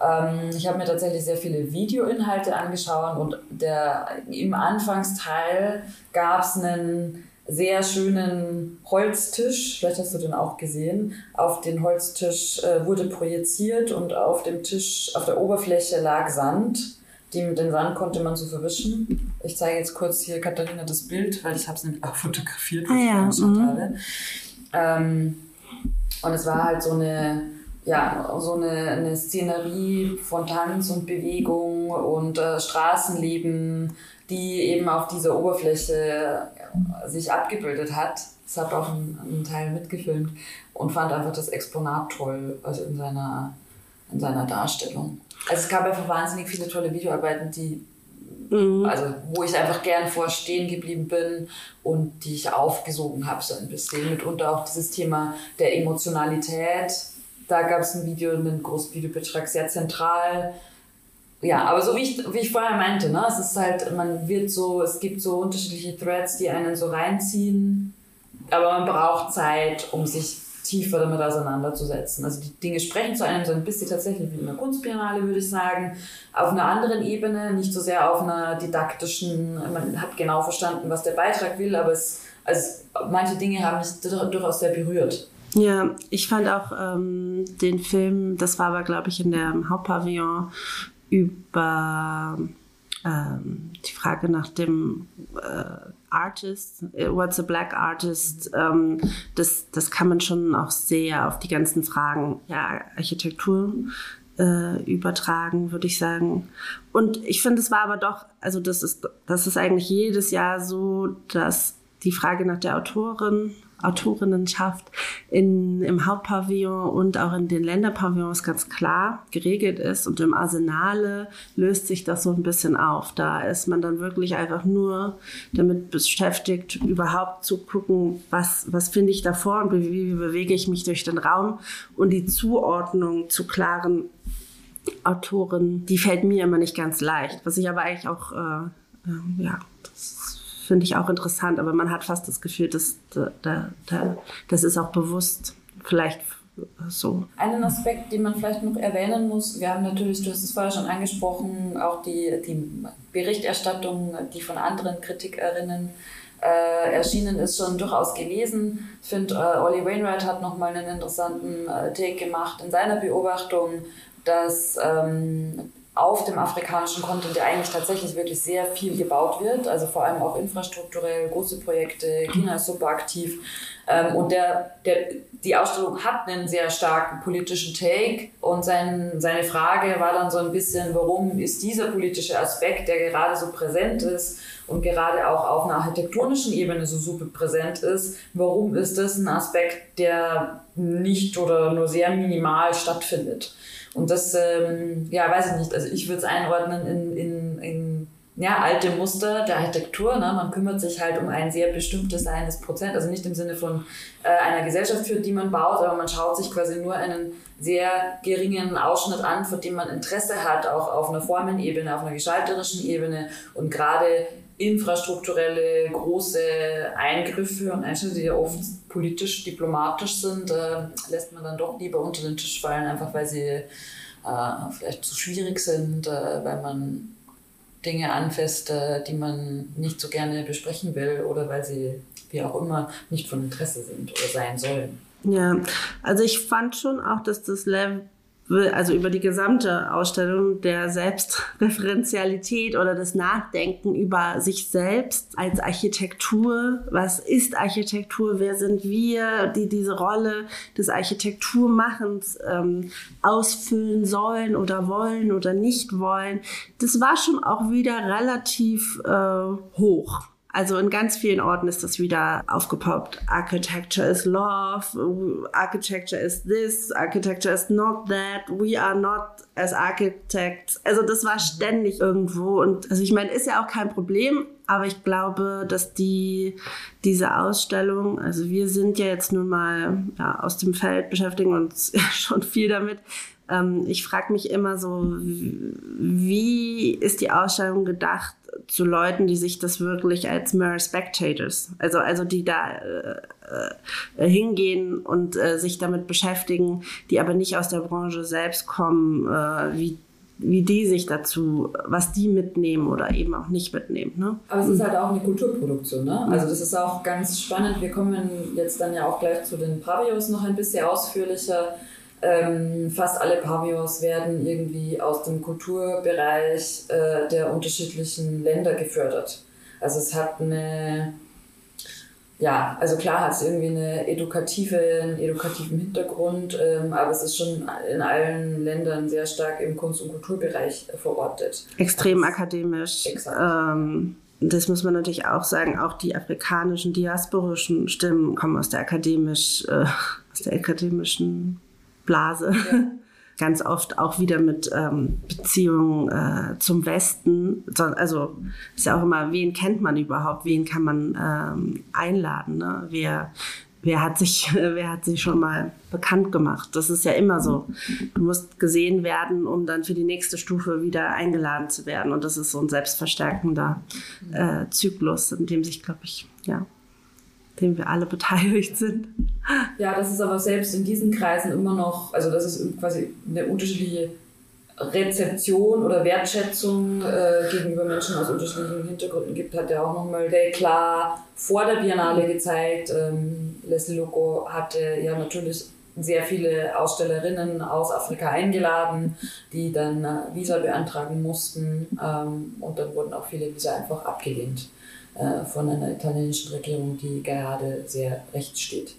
Ähm, ich habe mir tatsächlich sehr viele Videoinhalte angeschaut und der, im Anfangsteil gab es einen sehr schönen Holztisch, vielleicht hast du den auch gesehen. Auf den Holztisch äh, wurde projiziert und auf dem Tisch, auf der Oberfläche lag Sand. Die, den Sand konnte man so verwischen. Ich zeige jetzt kurz hier Katharina das Bild, weil ich habe es nämlich auch fotografiert, ah, ja. mhm. Ähm, und es war halt so eine, ja, so eine, eine Szenerie von Tanz und Bewegung und äh, Straßenleben, die eben auf dieser Oberfläche sich abgebildet hat. Das hat auch einen, einen Teil mitgefilmt und fand einfach das Exponat toll, also in seiner, in seiner Darstellung. Also es gab einfach wahnsinnig viele tolle Videoarbeiten, die mhm. also wo ich einfach gern vor stehen geblieben bin und die ich aufgesogen habe so ein bisschen. Mitunter auch dieses Thema der Emotionalität. Da gab es ein Video, einen großen Videobeitrag, sehr zentral. Ja, aber so wie ich, wie ich vorher meinte, ne, es ist halt, man wird so, es gibt so unterschiedliche Threads, die einen so reinziehen, aber man braucht Zeit, um sich tiefer damit auseinanderzusetzen. Also die Dinge sprechen zu einem so ein bisschen tatsächlich wie in einer Kunstbiennale, würde ich sagen, auf einer anderen Ebene, nicht so sehr auf einer didaktischen, man hat genau verstanden, was der Beitrag will, aber es, also manche Dinge haben mich durchaus sehr berührt. Ja, ich fand auch ähm, den Film, das war aber, glaube ich, in der Hauptpavillon über ähm, die Frage nach dem äh, Artist, äh, What's a Black Artist, ähm, das, das kann man schon auch sehr auf die ganzen Fragen ja, Architektur äh, übertragen, würde ich sagen. Und ich finde, es war aber doch, also das ist, das ist eigentlich jedes Jahr so, dass die Frage nach der Autorin Autorinnenschaft in, im Hauptpavillon und auch in den Länderpavillons ganz klar geregelt ist. Und im Arsenale löst sich das so ein bisschen auf. Da ist man dann wirklich einfach nur damit beschäftigt, überhaupt zu gucken, was, was finde ich davor und wie, wie bewege ich mich durch den Raum. Und die Zuordnung zu klaren Autoren, die fällt mir immer nicht ganz leicht. Was ich aber eigentlich auch, äh, äh, ja, finde ich auch interessant, aber man hat fast das Gefühl, dass da, da, das ist auch bewusst vielleicht so. Einen Aspekt, den man vielleicht noch erwähnen muss, wir haben natürlich, du hast es vorher schon angesprochen, auch die, die Berichterstattung, die von anderen Kritikerinnen äh, erschienen ist, schon durchaus gelesen. Ich finde, äh, Ollie Wainwright hat nochmal einen interessanten äh, Take gemacht in seiner Beobachtung, dass ähm, auf dem afrikanischen Kontinent der eigentlich tatsächlich wirklich sehr viel gebaut wird, also vor allem auch infrastrukturell, große Projekte, China ist super aktiv. Ähm, und der, der, die Ausstellung hat einen sehr starken politischen Take und sein, seine Frage war dann so ein bisschen, warum ist dieser politische Aspekt, der gerade so präsent ist und gerade auch auf einer architektonischen Ebene so super präsent ist, warum ist das ein Aspekt, der nicht oder nur sehr minimal stattfindet? Und das, ähm, ja, weiß ich nicht. Also ich würde es einordnen in, in, in ja, alte Muster der Architektur. Ne? Man kümmert sich halt um ein sehr bestimmtes eines Prozent, also nicht im Sinne von äh, einer Gesellschaft, für die man baut, aber man schaut sich quasi nur einen sehr geringen Ausschnitt an, für den man Interesse hat, auch auf einer Formenebene, auf einer gestalterischen Ebene und gerade infrastrukturelle große Eingriffe und Einschnitte, die ja oft politisch, diplomatisch sind, äh, lässt man dann doch lieber unter den Tisch fallen, einfach weil sie äh, vielleicht zu schwierig sind, äh, weil man Dinge anfasst, äh, die man nicht so gerne besprechen will oder weil sie, wie auch immer, nicht von Interesse sind oder sein sollen. Ja, also ich fand schon auch, dass das Level also über die gesamte Ausstellung der Selbstreferenzialität oder das Nachdenken über sich selbst als Architektur. Was ist Architektur? Wer sind wir, die diese Rolle des Architekturmachens ähm, ausfüllen sollen oder wollen oder nicht wollen? Das war schon auch wieder relativ äh, hoch. Also in ganz vielen Orten ist das wieder aufgepoppt. Architecture is love, architecture is this, architecture is not that, we are not as architects. Also das war ständig irgendwo und also ich meine, ist ja auch kein Problem, aber ich glaube, dass die diese Ausstellung, also wir sind ja jetzt nun mal ja, aus dem Feld, beschäftigen uns schon viel damit. Ähm, ich frage mich immer so, wie ist die Ausstellung gedacht? zu Leuten, die sich das wirklich als mere spectators, also, also die da äh, äh, hingehen und äh, sich damit beschäftigen, die aber nicht aus der Branche selbst kommen, äh, wie wie die sich dazu, was die mitnehmen oder eben auch nicht mitnehmen. Ne? Aber es ist halt auch eine Kulturproduktion. Ne? Also das ist auch ganz spannend. Wir kommen jetzt dann ja auch gleich zu den Pavillons noch ein bisschen ausführlicher. Ähm, fast alle Pavillons werden irgendwie aus dem Kulturbereich äh, der unterschiedlichen Länder gefördert. Also es hat eine, ja, also klar hat es irgendwie eine edukative, einen edukativen Hintergrund, ähm, aber es ist schon in allen Ländern sehr stark im Kunst- und Kulturbereich verortet. Extrem also, akademisch. Ähm das muss man natürlich auch sagen, auch die afrikanischen, diasporischen Stimmen kommen aus der akademisch, äh, aus der akademischen Blase. Ja. ganz oft auch wieder mit ähm, Beziehungen äh, zum Westen. Also ist ja auch immer, wen kennt man überhaupt, wen kann man ähm, einladen, ne? wer, wer hat sich, wer hat sich schon mal bekannt gemacht? Das ist ja immer so. Du musst gesehen werden, um dann für die nächste Stufe wieder eingeladen zu werden. Und das ist so ein selbstverstärkender äh, Zyklus, in dem sich, glaube ich, ja, dem wir alle beteiligt sind. Ja, das ist aber selbst in diesen Kreisen immer noch, also das ist quasi eine unterschiedliche Rezeption oder Wertschätzung äh, gegenüber Menschen aus unterschiedlichen Hintergründen gibt, hat er auch nochmal sehr klar vor der Biennale gezeigt. Ähm, Leslie Loco hatte ja natürlich sehr viele Ausstellerinnen aus Afrika eingeladen, die dann äh, Visa beantragen mussten ähm, und dann wurden auch viele Visa einfach abgelehnt von einer italienischen Regierung, die gerade sehr rechts steht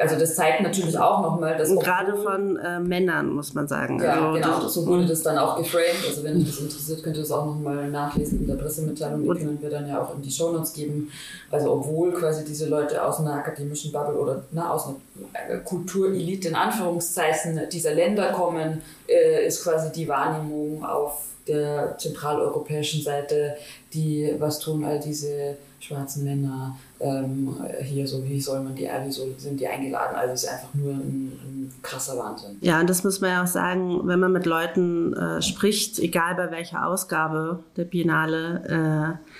also das zeigt natürlich auch nochmal, dass. Gerade von äh, Männern, muss man sagen. Ja, also, genau, so wurde das dann auch geframed. Also wenn euch das interessiert, könnt ihr das auch nochmal nachlesen in der Pressemitteilung. Die können wir dann ja auch in die Shownotes geben. Also obwohl quasi diese Leute aus einer akademischen Bubble oder na, aus einer Kulturelite in Anführungszeichen dieser Länder kommen, äh, ist quasi die Wahrnehmung auf der zentraleuropäischen Seite, die, was tun all diese schwarzen Männer ähm, hier so, wie soll man die, wie soll, sind die eingeladen? Also es ist einfach nur ein, ein, krasser Wahnsinn. Ja, und das muss man ja auch sagen, wenn man mit Leuten äh, spricht, egal bei welcher Ausgabe der Biennale, äh,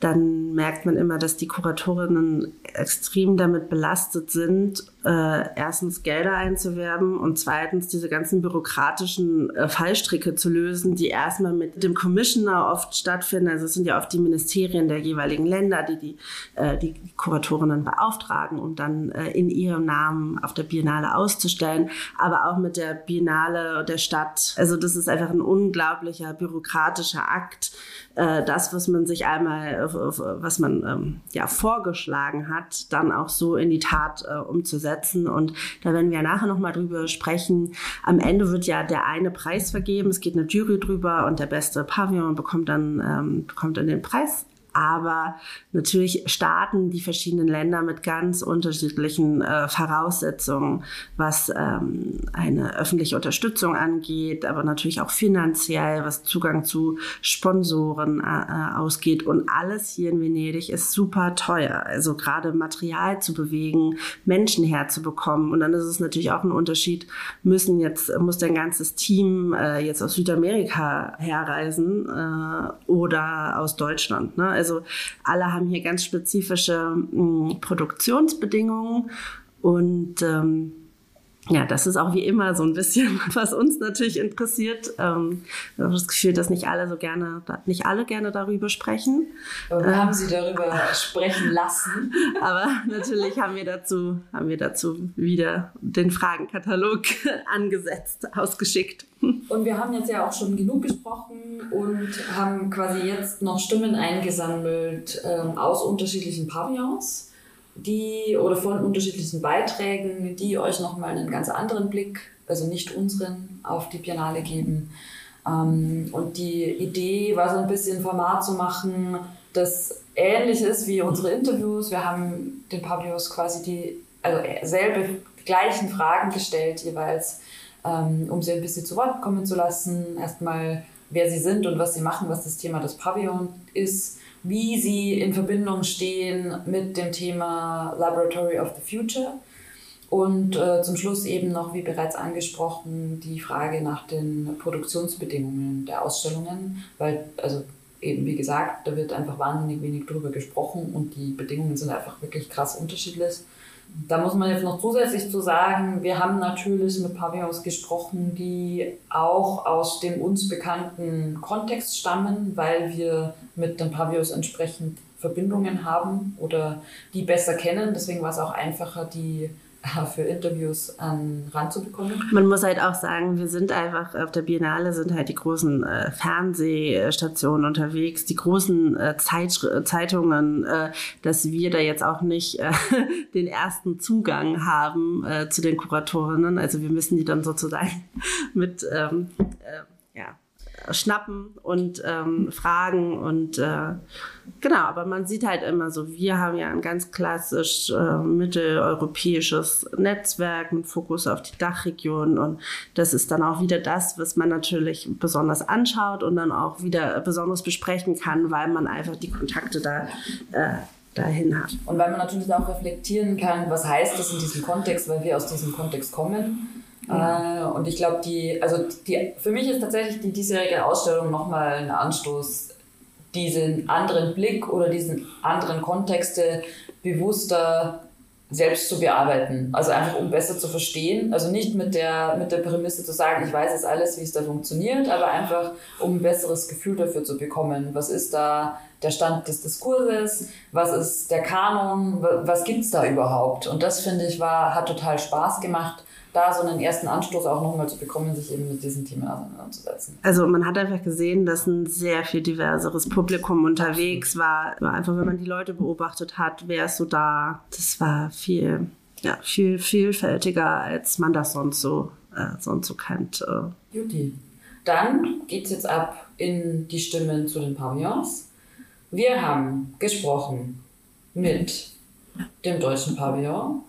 dann merkt man immer, dass die Kuratorinnen extrem damit belastet sind, äh, erstens Gelder einzuwerben und zweitens diese ganzen bürokratischen äh, Fallstricke zu lösen, die erstmal mit dem Commissioner oft stattfinden. Also es sind ja oft die Ministerien der jeweiligen Länder, die die, äh, die Kuratorinnen beauftragen, um dann äh, in ihrem Namen auf der Biennale auszustellen, aber auch mit der Biennale der Stadt. Also das ist einfach ein unglaublicher bürokratischer Akt. Äh, das, was man sich einmal, was man ähm, ja vorgeschlagen hat, dann auch so in die Tat äh, umzusetzen setzen. Und da werden wir nachher nochmal drüber sprechen. Am Ende wird ja der eine Preis vergeben. Es geht eine Jury drüber und der beste Pavillon bekommt dann, ähm, bekommt dann den Preis aber natürlich starten die verschiedenen Länder mit ganz unterschiedlichen äh, Voraussetzungen, was ähm, eine öffentliche Unterstützung angeht, aber natürlich auch finanziell, was Zugang zu Sponsoren äh, äh ausgeht. Und alles hier in Venedig ist super teuer. Also gerade Material zu bewegen, Menschen herzubekommen. Und dann ist es natürlich auch ein Unterschied, müssen jetzt, muss dein ganzes Team äh, jetzt aus Südamerika herreisen äh, oder aus Deutschland. Ne? Also also alle haben hier ganz spezifische mh, hm, Produktionsbedingungen und ähm, ja, das ist auch wie immer so ein bisschen, was uns natürlich interessiert. Ähm, ich habe das Gefühl, dass nicht alle so gerne, nicht alle gerne darüber sprechen. Aber wir ähm, haben sie darüber sprechen lassen. Aber natürlich haben wir dazu, haben wir dazu wieder den Fragenkatalog angesetzt, ausgeschickt. Und wir haben jetzt ja auch schon genug gesprochen und haben quasi jetzt noch Stimmen eingesammelt ähm, aus unterschiedlichen Pavillons die oder von unterschiedlichen Beiträgen, die euch nochmal einen ganz anderen Blick, also nicht unseren, auf die Biennale geben. Ähm, und die Idee war so ein bisschen Format zu machen, das ähnlich ist wie unsere Interviews. Wir haben den Pavillons quasi die, also selbe, gleichen Fragen gestellt jeweils, ähm, um sie ein bisschen zu Wort kommen zu lassen. Erstmal, wer sie sind und was sie machen, was das Thema des Pavillons ist wie sie in Verbindung stehen mit dem Thema Laboratory of the Future. Und äh, zum Schluss eben noch, wie bereits angesprochen, die Frage nach den Produktionsbedingungen der Ausstellungen, weil, also eben wie gesagt, da wird einfach wahnsinnig wenig drüber gesprochen und die Bedingungen sind einfach wirklich krass unterschiedlich. Da muss man jetzt noch zusätzlich zu sagen, wir haben natürlich mit Pavillons gesprochen, die auch aus dem uns bekannten Kontext stammen, weil wir mit den Pavillons entsprechend Verbindungen haben oder die besser kennen. Deswegen war es auch einfacher, die für Interviews an ranzubekommen. Man muss halt auch sagen, wir sind einfach auf der Biennale sind halt die großen äh, Fernsehstationen unterwegs, die großen äh, Zeit, Zeitungen, äh, dass wir da jetzt auch nicht äh, den ersten Zugang haben äh, zu den Kuratorinnen. Also wir müssen die dann sozusagen mit ähm, äh, schnappen und ähm, fragen und äh, genau, aber man sieht halt immer so, wir haben ja ein ganz klassisch äh, mitteleuropäisches Netzwerk mit Fokus auf die Dachregion und das ist dann auch wieder das, was man natürlich besonders anschaut und dann auch wieder besonders besprechen kann, weil man einfach die Kontakte da äh, dahin hat. Und weil man natürlich auch reflektieren kann, was heißt das in diesem Kontext, weil wir aus diesem Kontext kommen. Ja. Äh, und ich glaube, die, also die, für mich ist tatsächlich die diesjährige Ausstellung nochmal ein Anstoß, diesen anderen Blick oder diesen anderen Kontexte bewusster selbst zu bearbeiten. Also einfach um besser zu verstehen. Also nicht mit der, mit der Prämisse zu sagen, ich weiß jetzt alles, wie es da funktioniert, aber einfach um ein besseres Gefühl dafür zu bekommen. Was ist da der Stand des Diskurses? Was ist der Kanon? Was gibt's da überhaupt? Und das finde ich war, hat total Spaß gemacht da so einen ersten Anstoß auch nochmal zu bekommen, sich eben mit diesen Themen auseinanderzusetzen. Also man hat einfach gesehen, dass ein sehr viel diverseres Publikum unterwegs war. war einfach, wenn man die Leute beobachtet hat, wer ist so da. Das war viel, ja, viel vielfältiger, als man das sonst so, äh, sonst so kennt. Äh. Juti. Dann geht es jetzt ab in die Stimmen zu den Pavillons. Wir haben gesprochen mit dem deutschen Pavillon,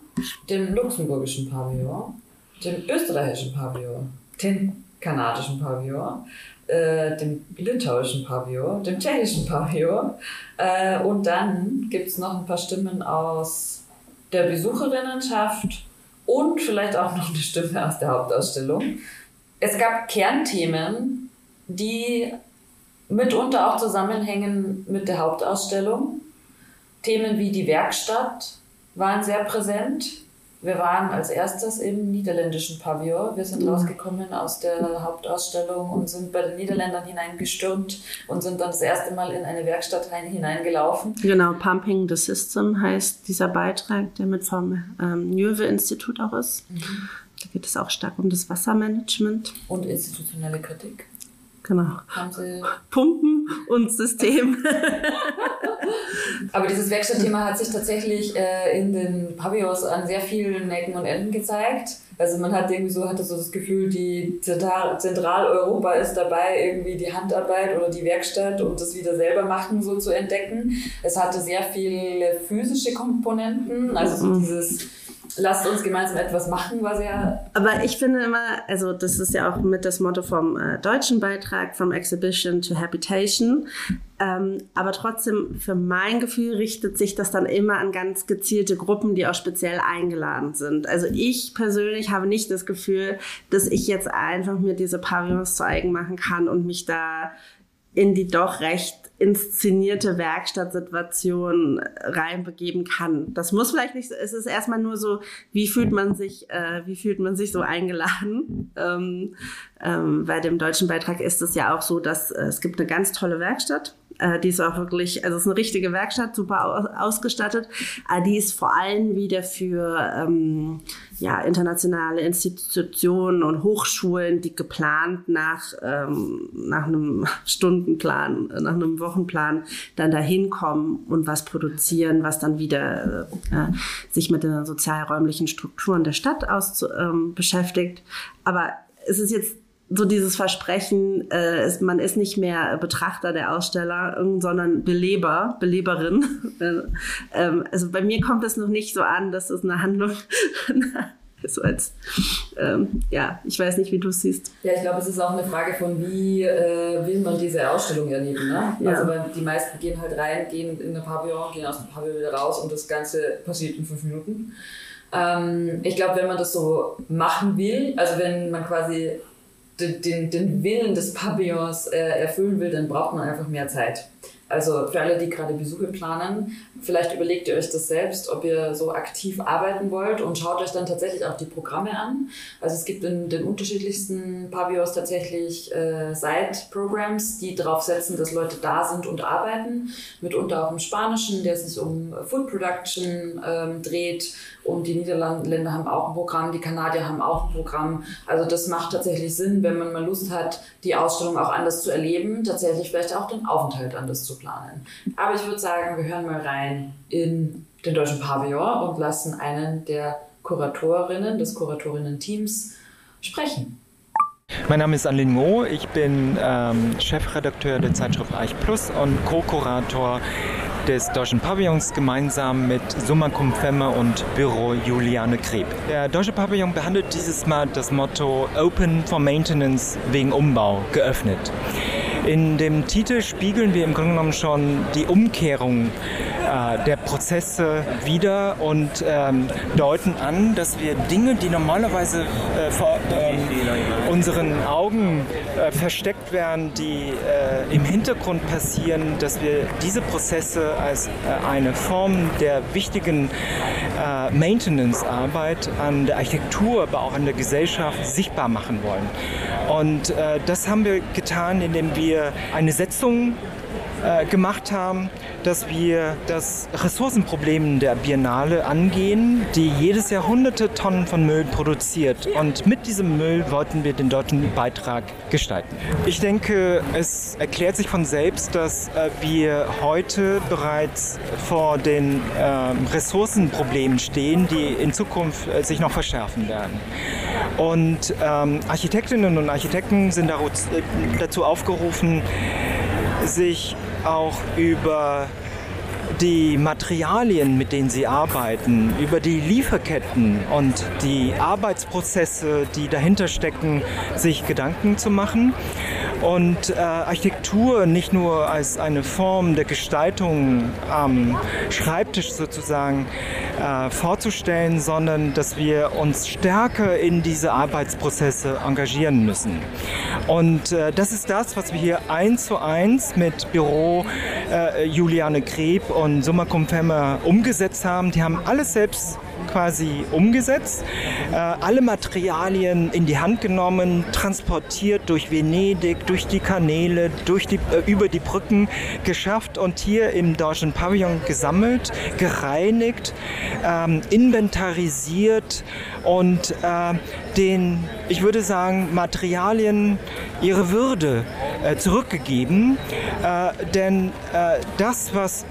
dem luxemburgischen Pavillon, dem österreichischen Pavillon, dem kanadischen Pavillon, äh, dem litauischen Pavillon, dem tschechischen Pavillon. Äh, und dann gibt es noch ein paar Stimmen aus der Besucherinnenschaft und vielleicht auch noch eine Stimme aus der Hauptausstellung. Es gab Kernthemen, die mitunter auch zusammenhängen mit der Hauptausstellung. Themen wie die Werkstatt waren sehr präsent. Wir waren als erstes im niederländischen Pavillon. Wir sind mhm. rausgekommen aus der Hauptausstellung und sind bei den Niederländern hineingestürmt und sind dann das erste Mal in eine Werkstatt hineingelaufen. Genau, Pumping the System heißt dieser Beitrag, der mit vom ähm, Njöwe-Institut auch ist. Mhm. Da geht es auch stark um das Wassermanagement. Und institutionelle Kritik. Genau. Pumpen und System. Aber dieses Werkstattthema hat sich tatsächlich äh, in den Pavillons an sehr vielen Ecken und Enden gezeigt. Also man hat irgendwie so, hatte so das Gefühl, die Zentraleuropa ist dabei, irgendwie die Handarbeit oder die Werkstatt und das wieder selber machen so zu entdecken. Es hatte sehr viele physische Komponenten, also so mhm. dieses lasst uns gemeinsam etwas machen, was ja. Aber ich finde immer, also das ist ja auch mit das Motto vom äh, deutschen Beitrag, from Exhibition to Habitation. Ähm, aber trotzdem, für mein Gefühl richtet sich das dann immer an ganz gezielte Gruppen, die auch speziell eingeladen sind. Also ich persönlich habe nicht das Gefühl, dass ich jetzt einfach mir diese Pavillons zu eigen machen kann und mich da in die doch recht inszenierte Werkstattsituation reinbegeben kann. Das muss vielleicht nicht, es ist erstmal nur so, wie fühlt man sich, äh, wie fühlt man sich so eingeladen? Ähm, ähm, bei dem deutschen Beitrag ist es ja auch so, dass äh, es gibt eine ganz tolle Werkstatt äh, die ist auch wirklich, also es ist eine richtige Werkstatt, super ausgestattet. Aber die ist vor allem wieder für ähm, ja, internationale Institutionen und Hochschulen, die geplant nach, ähm, nach einem Stundenplan, nach einem Wochenplan dann dahin kommen und was produzieren, was dann wieder äh, sich mit den sozialräumlichen Strukturen der Stadt aus, ähm, beschäftigt. Aber es ist jetzt so dieses Versprechen, äh, ist, man ist nicht mehr Betrachter der Aussteller, sondern Beleber, Beleberin. ähm, also bei mir kommt es noch nicht so an, dass es eine Handlung so als, ähm, ja, ich weiß nicht, wie du es siehst. Ja, ich glaube, es ist auch eine Frage von, wie äh, will man diese Ausstellung erleben. Ne? Ja. Also die meisten gehen halt rein, gehen in ein Pavillon, gehen aus dem Pavillon wieder raus und das Ganze passiert in fünf Minuten. Ähm, ich glaube, wenn man das so machen will, also wenn man quasi den, den, den Willen des Pavillons äh, erfüllen will, dann braucht man einfach mehr Zeit. Also für alle, die gerade Besuche planen, vielleicht überlegt ihr euch das selbst, ob ihr so aktiv arbeiten wollt und schaut euch dann tatsächlich auch die Programme an. Also es gibt in den unterschiedlichsten Pavillons tatsächlich äh, Side-Programs, die darauf setzen, dass Leute da sind und arbeiten. Mitunter auch im Spanischen, der sich um Food Production ähm, dreht. Und die Niederländer haben auch ein Programm, die Kanadier haben auch ein Programm. Also das macht tatsächlich Sinn, wenn man mal Lust hat, die Ausstellung auch anders zu erleben, tatsächlich vielleicht auch den Aufenthalt anders zu planen. Aber ich würde sagen, wir hören mal rein in den Deutschen Pavillon und lassen einen der Kuratorinnen, des Kuratorinnen-Teams sprechen. Mein Name ist Anlin Mo, ich bin ähm, Chefredakteur der Zeitschrift Eich Plus und Co-Kurator des Deutschen Pavillons gemeinsam mit Summa Cum Femme und Büro Juliane Kreb. Der Deutsche Pavillon behandelt dieses Mal das Motto Open for Maintenance wegen Umbau geöffnet. In dem Titel spiegeln wir im Grunde genommen schon die Umkehrung äh, der Prozesse wieder und ähm, deuten an, dass wir Dinge, die normalerweise äh, vor äh, unseren Augen äh, versteckt werden, die äh, im Hintergrund passieren, dass wir diese Prozesse als äh, eine Form der wichtigen Maintenance-Arbeit an der Architektur, aber auch an der Gesellschaft sichtbar machen wollen. Und das haben wir getan, indem wir eine Setzung gemacht haben, dass wir das Ressourcenproblem der Biennale angehen, die jedes Jahr hunderte Tonnen von Müll produziert. Und mit diesem Müll wollten wir den deutschen Beitrag gestalten. Ich denke, es erklärt sich von selbst, dass äh, wir heute bereits vor den äh, Ressourcenproblemen stehen, die in Zukunft äh, sich noch verschärfen werden. Und ähm, Architektinnen und Architekten sind dazu aufgerufen, sich auch über die Materialien, mit denen sie arbeiten, über die Lieferketten und die Arbeitsprozesse, die dahinter stecken, sich Gedanken zu machen und äh, Architektur nicht nur als eine Form der Gestaltung am Schreibtisch sozusagen äh, vorzustellen, sondern dass wir uns stärker in diese Arbeitsprozesse engagieren müssen. Und äh, das ist das, was wir hier eins zu eins mit Büro äh, Juliane Kreb und Summa Cum Femme umgesetzt haben. Die haben alles selbst quasi umgesetzt, äh, alle Materialien in die Hand genommen, transportiert durch Venedig, durch die Kanäle, durch die, äh, über die Brücken geschafft und hier im Deutschen Pavillon gesammelt, gereinigt, ähm, inventarisiert und äh, den, ich würde sagen, Materialien ihre Würde äh, zurückgegeben. Äh, denn äh, das, was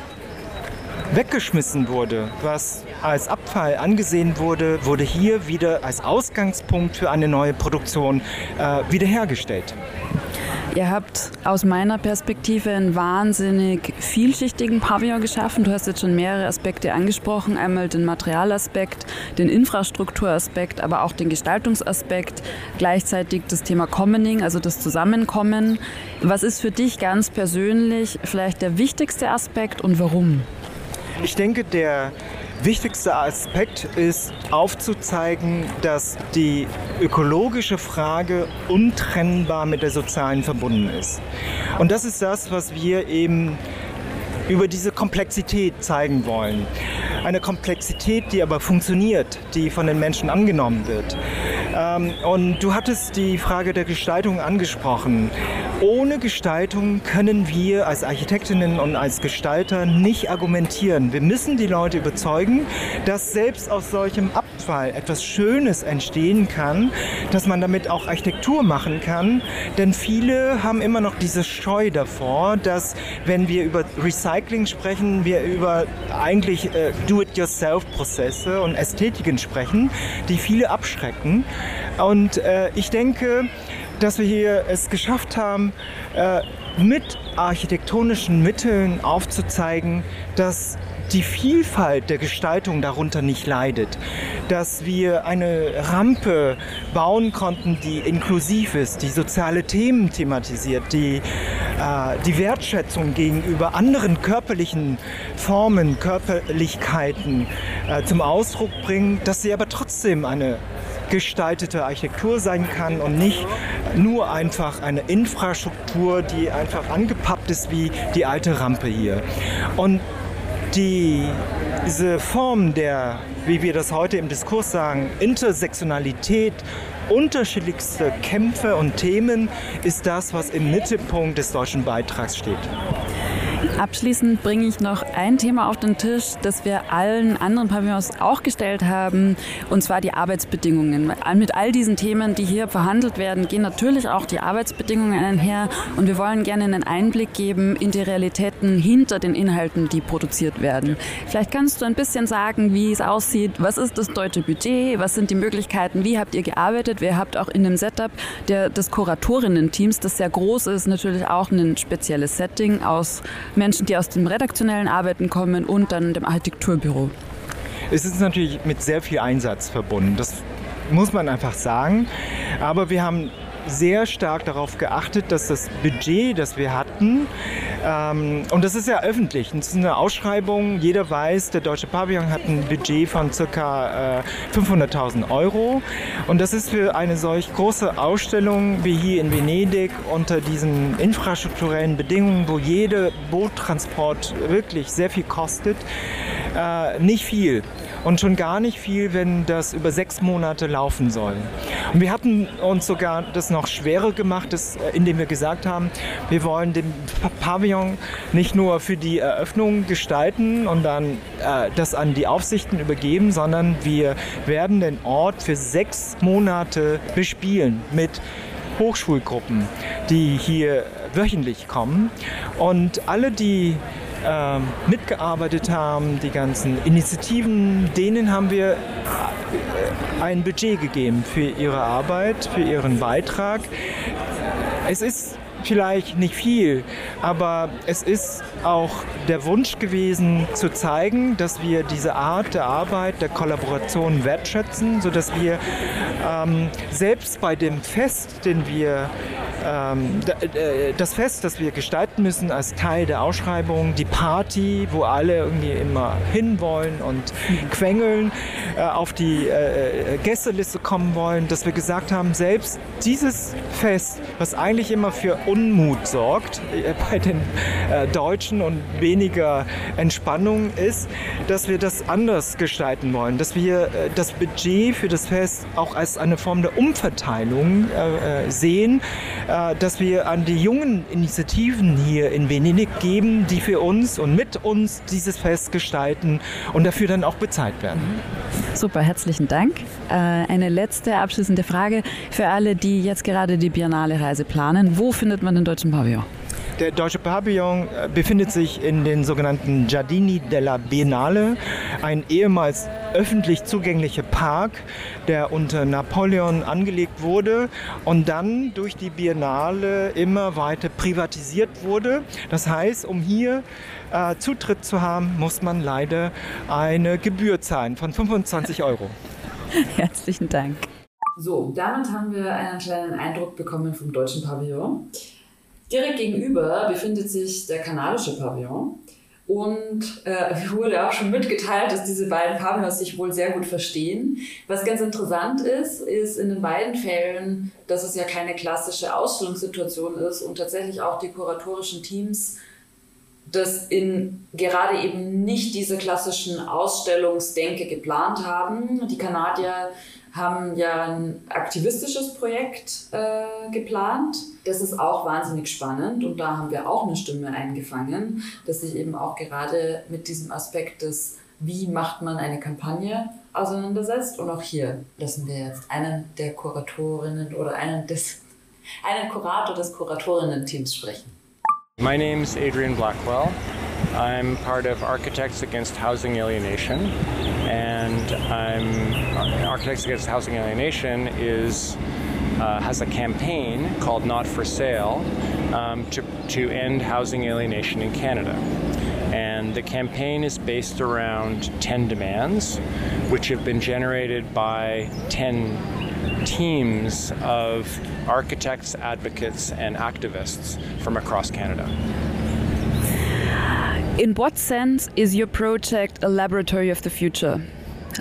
weggeschmissen wurde, was als Abfall angesehen wurde, wurde hier wieder als Ausgangspunkt für eine neue Produktion äh, wiederhergestellt. Ihr habt aus meiner Perspektive einen wahnsinnig vielschichtigen Pavillon geschaffen. Du hast jetzt schon mehrere Aspekte angesprochen. Einmal den Materialaspekt, den Infrastrukturaspekt, aber auch den Gestaltungsaspekt. Gleichzeitig das Thema Commoning, also das Zusammenkommen. Was ist für dich ganz persönlich vielleicht der wichtigste Aspekt und warum? Ich denke, der wichtigste Aspekt ist aufzuzeigen, dass die ökologische Frage untrennbar mit der sozialen verbunden ist. Und das ist das, was wir eben über diese Komplexität zeigen wollen. Eine Komplexität, die aber funktioniert, die von den Menschen angenommen wird. Ähm, und du hattest die Frage der Gestaltung angesprochen. Ohne Gestaltung können wir als Architektinnen und als Gestalter nicht argumentieren. Wir müssen die Leute überzeugen, dass selbst aus solchem Abfall etwas Schönes entstehen kann, dass man damit auch Architektur machen kann. Denn viele haben immer noch diese Scheu davor, dass wenn wir über Recycling sprechen, wir über eigentlich äh, Do-it-yourself-Prozesse und Ästhetiken sprechen, die viele abschrecken. Und äh, ich denke, dass wir hier es geschafft haben, äh, mit architektonischen Mitteln aufzuzeigen, dass die Vielfalt der Gestaltung darunter nicht leidet, dass wir eine Rampe bauen konnten, die inklusiv ist, die soziale Themen thematisiert, die äh, die Wertschätzung gegenüber anderen körperlichen Formen, Körperlichkeiten äh, zum Ausdruck bringt, dass sie aber trotzdem eine gestaltete Architektur sein kann und nicht nur einfach eine Infrastruktur, die einfach angepappt ist wie die alte Rampe hier. Und die, diese Form der, wie wir das heute im Diskurs sagen, Intersektionalität, unterschiedlichste Kämpfe und Themen ist das, was im Mittelpunkt des deutschen Beitrags steht. Abschließend bringe ich noch ein Thema auf den Tisch, das wir allen anderen Pavillons auch gestellt haben, und zwar die Arbeitsbedingungen. Mit all diesen Themen, die hier verhandelt werden, gehen natürlich auch die Arbeitsbedingungen einher und wir wollen gerne einen Einblick geben in die Realitäten hinter den Inhalten, die produziert werden. Vielleicht kannst du ein bisschen sagen, wie es aussieht, was ist das deutsche Budget, was sind die Möglichkeiten, wie habt ihr gearbeitet? Wir habt auch in dem Setup der, des Kuratorinnen-Teams, das sehr groß ist, natürlich auch ein spezielles Setting aus Menschen, die aus dem redaktionellen Arbeiten kommen und dann dem Architekturbüro. Es ist natürlich mit sehr viel Einsatz verbunden. Das muss man einfach sagen. Aber wir haben sehr stark darauf geachtet, dass das Budget, das wir hatten, ähm, und das ist ja öffentlich, das ist eine Ausschreibung, jeder weiß, der Deutsche Pavillon hat ein Budget von ca. Äh, 500.000 Euro und das ist für eine solch große Ausstellung wie hier in Venedig unter diesen infrastrukturellen Bedingungen, wo jeder Boottransport wirklich sehr viel kostet, äh, nicht viel und schon gar nicht viel, wenn das über sechs Monate laufen soll. Und wir hatten uns sogar das noch schwerer gemacht, das, äh, indem wir gesagt haben, wir wollen den Pavillon nicht nur für die Eröffnung gestalten und dann äh, das an die Aufsichten übergeben, sondern wir werden den Ort für sechs Monate bespielen mit Hochschulgruppen, die hier wöchentlich kommen. Und alle, die ähm, mitgearbeitet haben, die ganzen Initiativen, denen haben wir äh, ein Budget gegeben für ihre Arbeit, für ihren Beitrag. Es ist vielleicht nicht viel, aber es ist auch der Wunsch gewesen zu zeigen, dass wir diese Art der Arbeit, der Kollaboration wertschätzen, sodass wir ähm, selbst bei dem Fest, den wir ähm, das Fest, das wir gestalten müssen als Teil der Ausschreibung, die Party, wo alle irgendwie immer hinwollen und quengeln, äh, auf die äh, äh, Gästeliste kommen wollen, dass wir gesagt haben, selbst dieses Fest, was eigentlich immer für Unmut sorgt äh, bei den äh, Deutschen und weniger Entspannung ist, dass wir das anders gestalten wollen, dass wir äh, das Budget für das Fest auch als eine Form der Umverteilung sehen, dass wir an die jungen Initiativen hier in Venedig geben, die für uns und mit uns dieses Fest gestalten und dafür dann auch bezahlt werden. Super, herzlichen Dank. Äh, eine letzte abschließende Frage für alle, die jetzt gerade die Biennale-Reise planen. Wo findet man den Deutschen Pavillon? Der Deutsche Pavillon äh, befindet sich in den sogenannten Giardini della Biennale, ein ehemals öffentlich zugänglicher Park, der unter Napoleon angelegt wurde und dann durch die Biennale immer weiter privatisiert wurde. Das heißt, um hier äh, Zutritt zu haben, muss man leider eine Gebühr zahlen von 25 Euro. Herzlichen Dank. So, damit haben wir einen kleinen Eindruck bekommen vom deutschen Pavillon. Direkt gegenüber befindet sich der kanadische Pavillon. Und äh, wurde auch schon mitgeteilt, dass diese beiden Pavillons sich wohl sehr gut verstehen. Was ganz interessant ist, ist in den beiden Fällen, dass es ja keine klassische Ausstellungssituation ist und tatsächlich auch die kuratorischen Teams das in gerade eben nicht diese klassischen Ausstellungsdenke geplant haben. Die Kanadier haben ja ein aktivistisches Projekt äh, geplant. Das ist auch wahnsinnig spannend und da haben wir auch eine Stimme eingefangen, dass sich eben auch gerade mit diesem Aspekt des, wie macht man eine Kampagne auseinandersetzt. Und auch hier lassen wir jetzt einen der Kuratorinnen oder einen des einen Kurator des Kuratorinnen-Teams sprechen. My name is Adrian Blackwell. I'm part of Architects Against Housing Alienation, and I'm Architects Against Housing Alienation is uh, has a campaign called Not for Sale um, to to end housing alienation in Canada. And the campaign is based around 10 demands, which have been generated by 10 teams of architects, advocates, and activists from across Canada. In what sense is your project a laboratory of the future?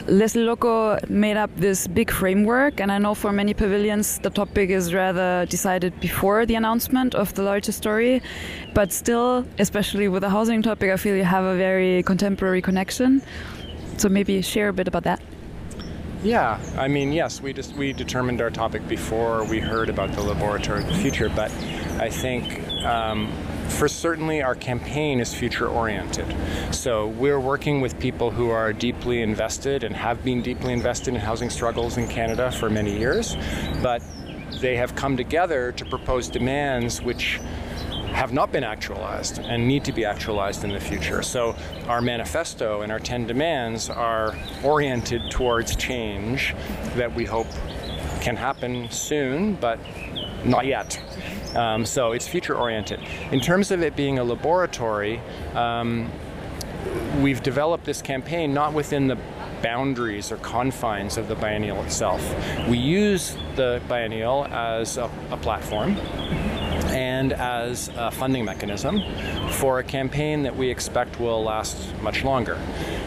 Leslie Loco made up this big framework, and I know for many pavilions the topic is rather decided before the announcement of the larger story. But still, especially with the housing topic, I feel you have a very contemporary connection. So maybe share a bit about that. Yeah, I mean, yes, we just we determined our topic before we heard about the laboratory of the future, but I think um, for certainly our campaign is future oriented. So we're working with people who are deeply invested and have been deeply invested in housing struggles in Canada for many years, but they have come together to propose demands which have not been actualized and need to be actualized in the future. So our manifesto and our 10 demands are oriented towards change that we hope can happen soon, but not yet. Um, so it's future oriented. In terms of it being a laboratory, um, we've developed this campaign not within the boundaries or confines of the biennial itself. We use the biennial as a, a platform and as a funding mechanism for a campaign that we expect will last much longer.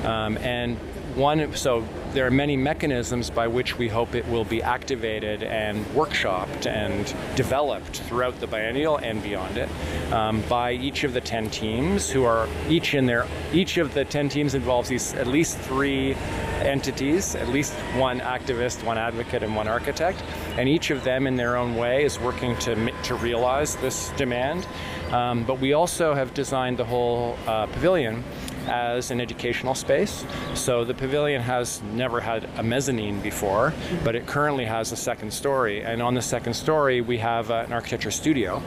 Um, and one, so there are many mechanisms by which we hope it will be activated and workshopped and developed throughout the biennial and beyond it um, by each of the 10 teams who are each in their each of the 10 teams involves these at least three entities at least one activist one advocate and one architect and each of them in their own way is working to, to realize this demand. Um, but we also have designed the whole uh, pavilion as an educational space. So the pavilion has never had a mezzanine before, but it currently has a second story. And on the second story, we have uh, an architecture studio.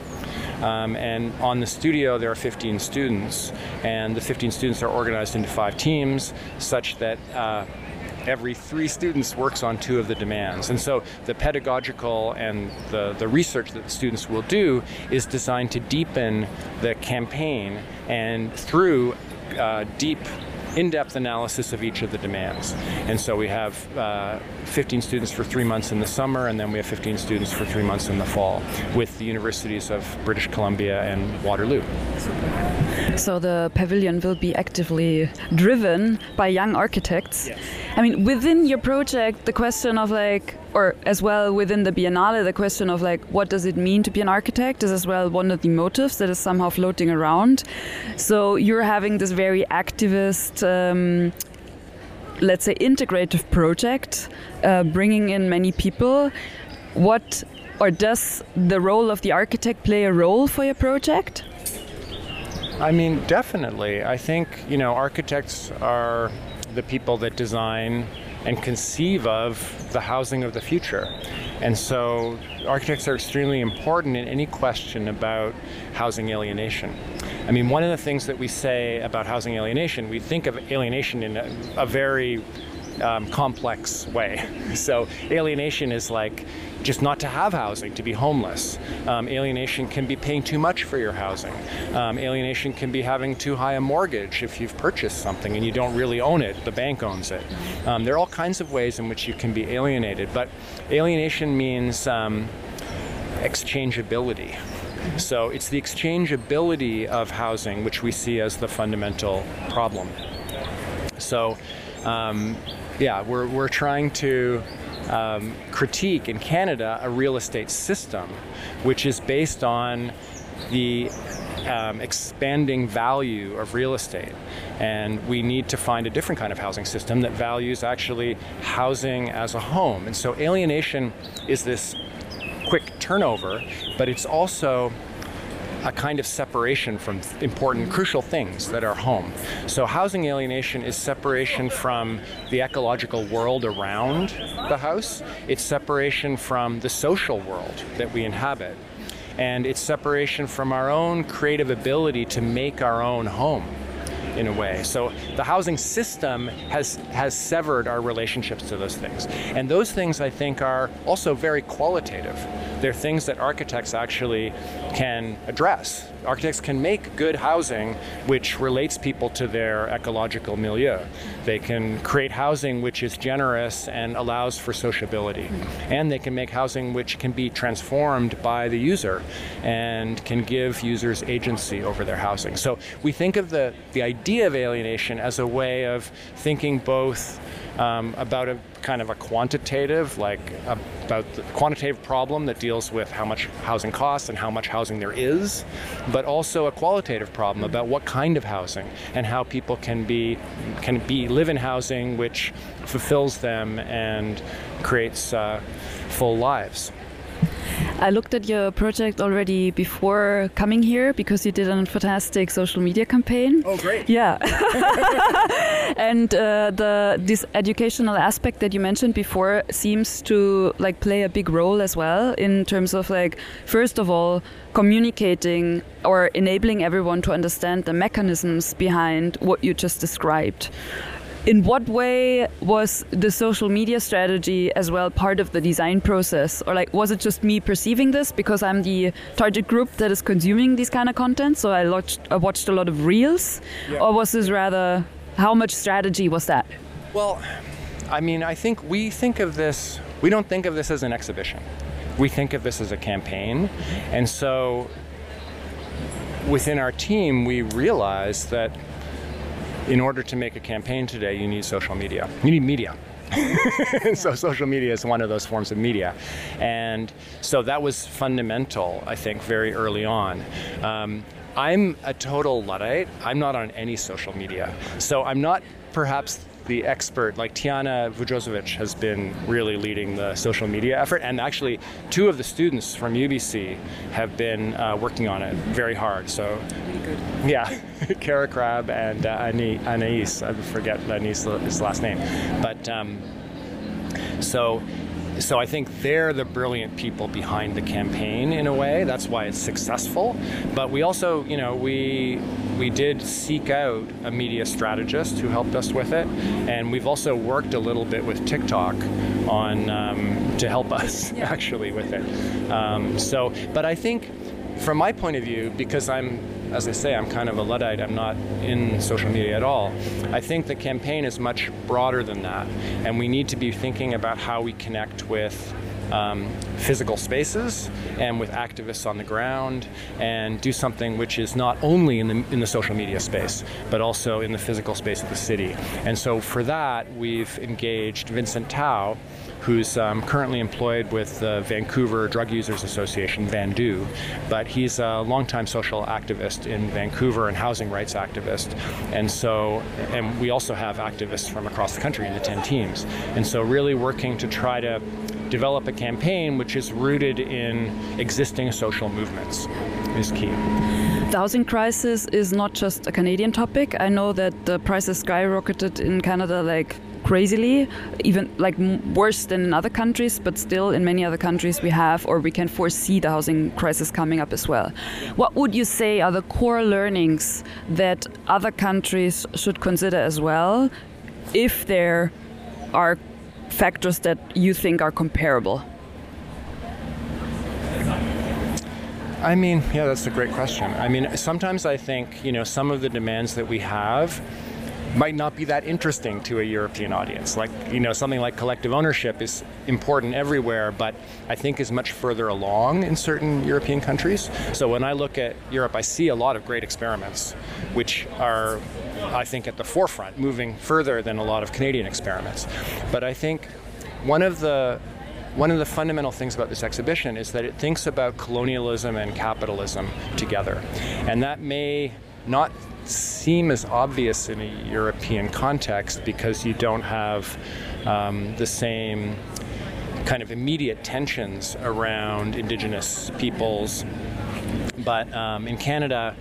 Um, and on the studio, there are 15 students, and the 15 students are organized into five teams such that uh, every three students works on two of the demands. And so the pedagogical and the, the research that the students will do is designed to deepen the campaign and through uh, deep in-depth analysis of each of the demands. And so we have uh, 15 students for three months in the summer, and then we have 15 students for three months in the fall with the universities of British Columbia and Waterloo. So the pavilion will be actively driven by young architects. Yes. I mean, within your project, the question of like, or as well within the Biennale, the question of like, what does it mean to be an architect is as well one of the motives that is somehow floating around. So you're having this very activist. Um, let's say integrative project uh, bringing in many people what or does the role of the architect play a role for your project I mean, definitely. I think, you know, architects are the people that design and conceive of the housing of the future. And so architects are extremely important in any question about housing alienation. I mean, one of the things that we say about housing alienation, we think of alienation in a, a very um, complex way. So alienation is like just not to have housing, to be homeless. Um, alienation can be paying too much for your housing. Um, alienation can be having too high a mortgage if you've purchased something and you don't really own it, the bank owns it. Um, there are all kinds of ways in which you can be alienated, but alienation means um, exchangeability. So it's the exchangeability of housing which we see as the fundamental problem. So, um, yeah, we're, we're trying to um, critique in Canada a real estate system which is based on the um, expanding value of real estate. And we need to find a different kind of housing system that values actually housing as a home. And so alienation is this quick turnover, but it's also a kind of separation from important, crucial things that are home. So, housing alienation is separation from the ecological world around the house, it's separation from the social world that we inhabit, and it's separation from our own creative ability to make our own home in a way. So the housing system has has severed our relationships to those things. And those things I think are also very qualitative. They're things that architects actually can address. Architects can make good housing which relates people to their ecological milieu. They can create housing which is generous and allows for sociability. And they can make housing which can be transformed by the user and can give users agency over their housing. So we think of the, the idea of alienation as a way of thinking both um, about a kind of a quantitative, like about the quantitative problem that deals with how much housing costs and how much housing there is, but also a qualitative problem about what kind of housing and how people can be can be live in housing which fulfills them and creates uh, full lives. I looked at your project already before coming here because you did a fantastic social media campaign. Oh, great! Yeah, and uh, the this educational aspect that you mentioned before seems to like play a big role as well in terms of like first of all communicating or enabling everyone to understand the mechanisms behind what you just described in what way was the social media strategy as well part of the design process? Or like was it just me perceiving this because i'm the target group that is consuming these kind of content? So i watched, I watched a lot of reels? Yeah. or was this rather how much strategy was that? Well i mean i think we think of this we don't think of this as an exhibition. We think of this as a campaign. And so within our team we realized that in order to make a campaign today, you need social media. You need media. so social media is one of those forms of media, and so that was fundamental, I think, very early on. Um, I'm a total luddite. I'm not on any social media, so I'm not perhaps the expert, like Tiana Vujosiewicz, has been really leading the social media effort. And actually, two of the students from UBC have been uh, working on it very hard. So, yeah, Kara Crab and uh, Anais, I forget Anais' last name. But um, so so I think they're the brilliant people behind the campaign in a way. That's why it's successful. But we also, you know, we we did seek out a media strategist who helped us with it, and we've also worked a little bit with TikTok on um, to help us yeah. actually with it. Um, so, but I think from my point of view, because I'm as I say, I'm kind of a Luddite. I'm not in social media at all. I think the campaign is much broader than that, and we need to be thinking about how we connect with um, physical spaces and with activists on the ground and do something which is not only in the, in the social media space but also in the physical space of the city. And so for that, we've engaged Vincent Tao who's um, currently employed with the Vancouver Drug Users Association, VANDU, but he's a longtime social activist in Vancouver and housing rights activist. And so, and we also have activists from across the country in the 10 teams. And so, really working to try to develop a campaign which is rooted in existing social movements is key. The housing crisis is not just a Canadian topic. I know that the prices skyrocketed in Canada like crazily, even like worse than in other countries, but still in many other countries we have or we can foresee the housing crisis coming up as well. What would you say are the core learnings that other countries should consider as well if there are factors that you think are comparable? I mean, yeah, that's a great question. I mean, sometimes I think, you know, some of the demands that we have might not be that interesting to a European audience. Like, you know, something like collective ownership is important everywhere, but I think is much further along in certain European countries. So when I look at Europe, I see a lot of great experiments, which are, I think, at the forefront, moving further than a lot of Canadian experiments. But I think one of the one of the fundamental things about this exhibition is that it thinks about colonialism and capitalism together. And that may not seem as obvious in a European context because you don't have um, the same kind of immediate tensions around Indigenous peoples. But um, in Canada,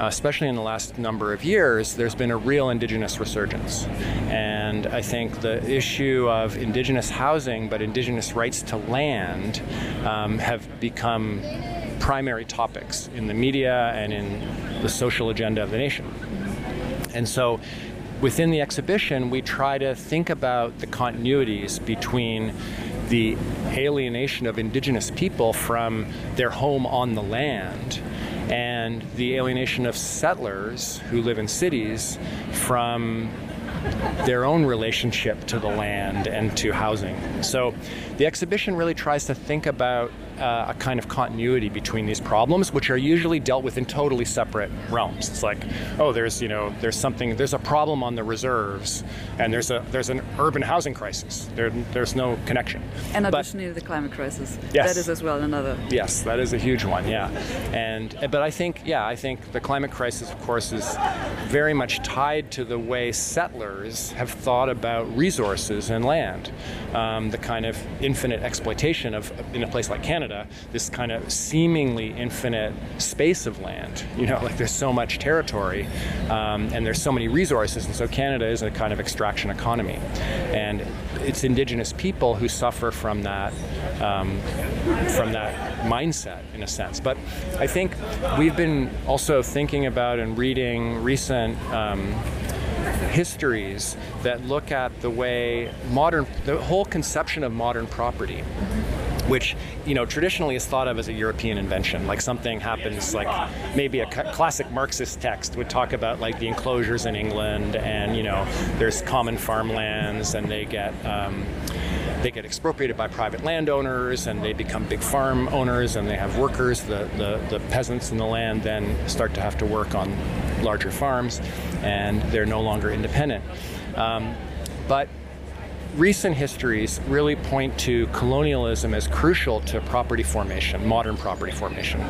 especially in the last number of years, there's been a real Indigenous resurgence. And I think the issue of Indigenous housing, but Indigenous rights to land, um, have become primary topics in the media and in the social agenda of the nation. And so within the exhibition, we try to think about the continuities between the alienation of indigenous people from their home on the land and the alienation of settlers who live in cities from their own relationship to the land and to housing. So the exhibition really tries to think about uh, a kind of continuity between these problems, which are usually dealt with in totally separate realms. It's like, oh, there's you know, there's something, there's a problem on the reserves, and there's a there's an urban housing crisis. There, there's no connection. And But- additionally, the climate crisis. Yes. That is as well another. Yes, that is a huge one. Yeah, and but I think yeah, I think the climate crisis, of course, is very much tied to the way settlers have thought about resources and land. Um, the kind of infinite exploitation of in a place like Canada, this kind of seemingly infinite space of land. You know, like there's so much territory, um, and there's so many resources, and so Canada is a kind of extraction economy, and it's Indigenous people who suffer from that um, from that mindset in a sense. But I think we've been also thinking about and reading recent um, histories that look at the way modern, the whole conception of modern property. Which you know traditionally is thought of as a European invention, like something happens, like maybe a classic Marxist text would talk about like the enclosures in England, and you know there's common farmlands, and they get um, they get expropriated by private landowners and they become big farm owners and they have workers. The, the, the peasants in the land then start to have to work on larger farms and they're no longer independent. Um, but recent histories really point to colonialism as crucial to property formation, modern property formation.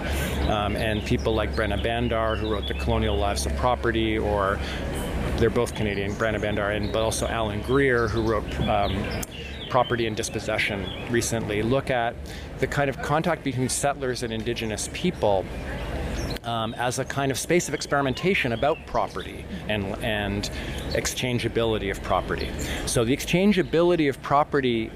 Um, and people like Brenna Bandar, who wrote The Colonial Lives of Property, or they're both Canadian, Brenna Bandar, and but also Alan Greer, who wrote um, Property and Dispossession recently, look at the kind of contact between settlers and indigenous people um, as a kind of space of experimentation about property and, and exchangeability of property. So the exchangeability of property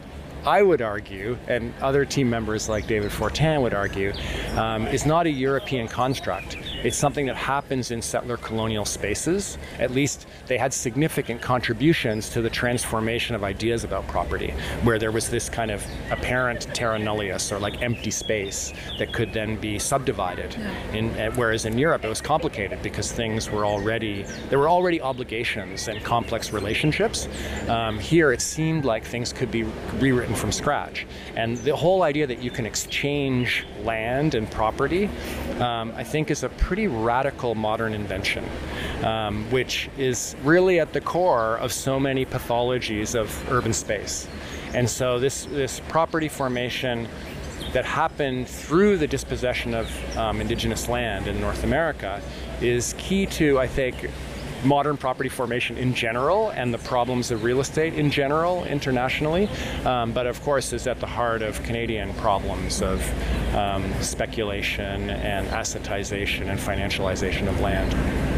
I would argue, and other team members like David Fortin would argue, um, is not a European construct. It's something that happens in settler colonial spaces. At least they had significant contributions to the transformation of ideas about property, where there was this kind of apparent terra nullius or like empty space that could then be subdivided. In, uh, whereas in Europe it was complicated because things were already there were already obligations and complex relationships. Um, here it seemed like things could be rewritten from scratch, and the whole idea that you can exchange land and property, um, I think, is a pretty radical modern invention, um, which is really at the core of so many pathologies of urban space. And so this this property formation that happened through the dispossession of um, indigenous land in North America is key to, I think, modern property formation in general and the problems of real estate in general internationally, um, but of course is at the heart of Canadian problems of um, speculation and assetization and financialization of land.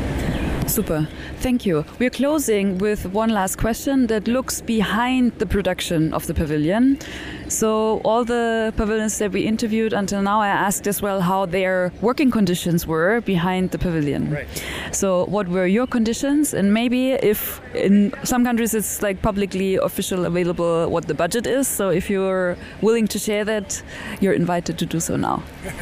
Super. Thank you. We're closing with one last question that looks behind the production of the pavilion. So, all the pavilions that we interviewed until now, I asked as well how their working conditions were behind the pavilion. Right. So, what were your conditions? And maybe if in some countries it's like publicly official available what the budget is. So, if you're willing to share that, you're invited to do so now.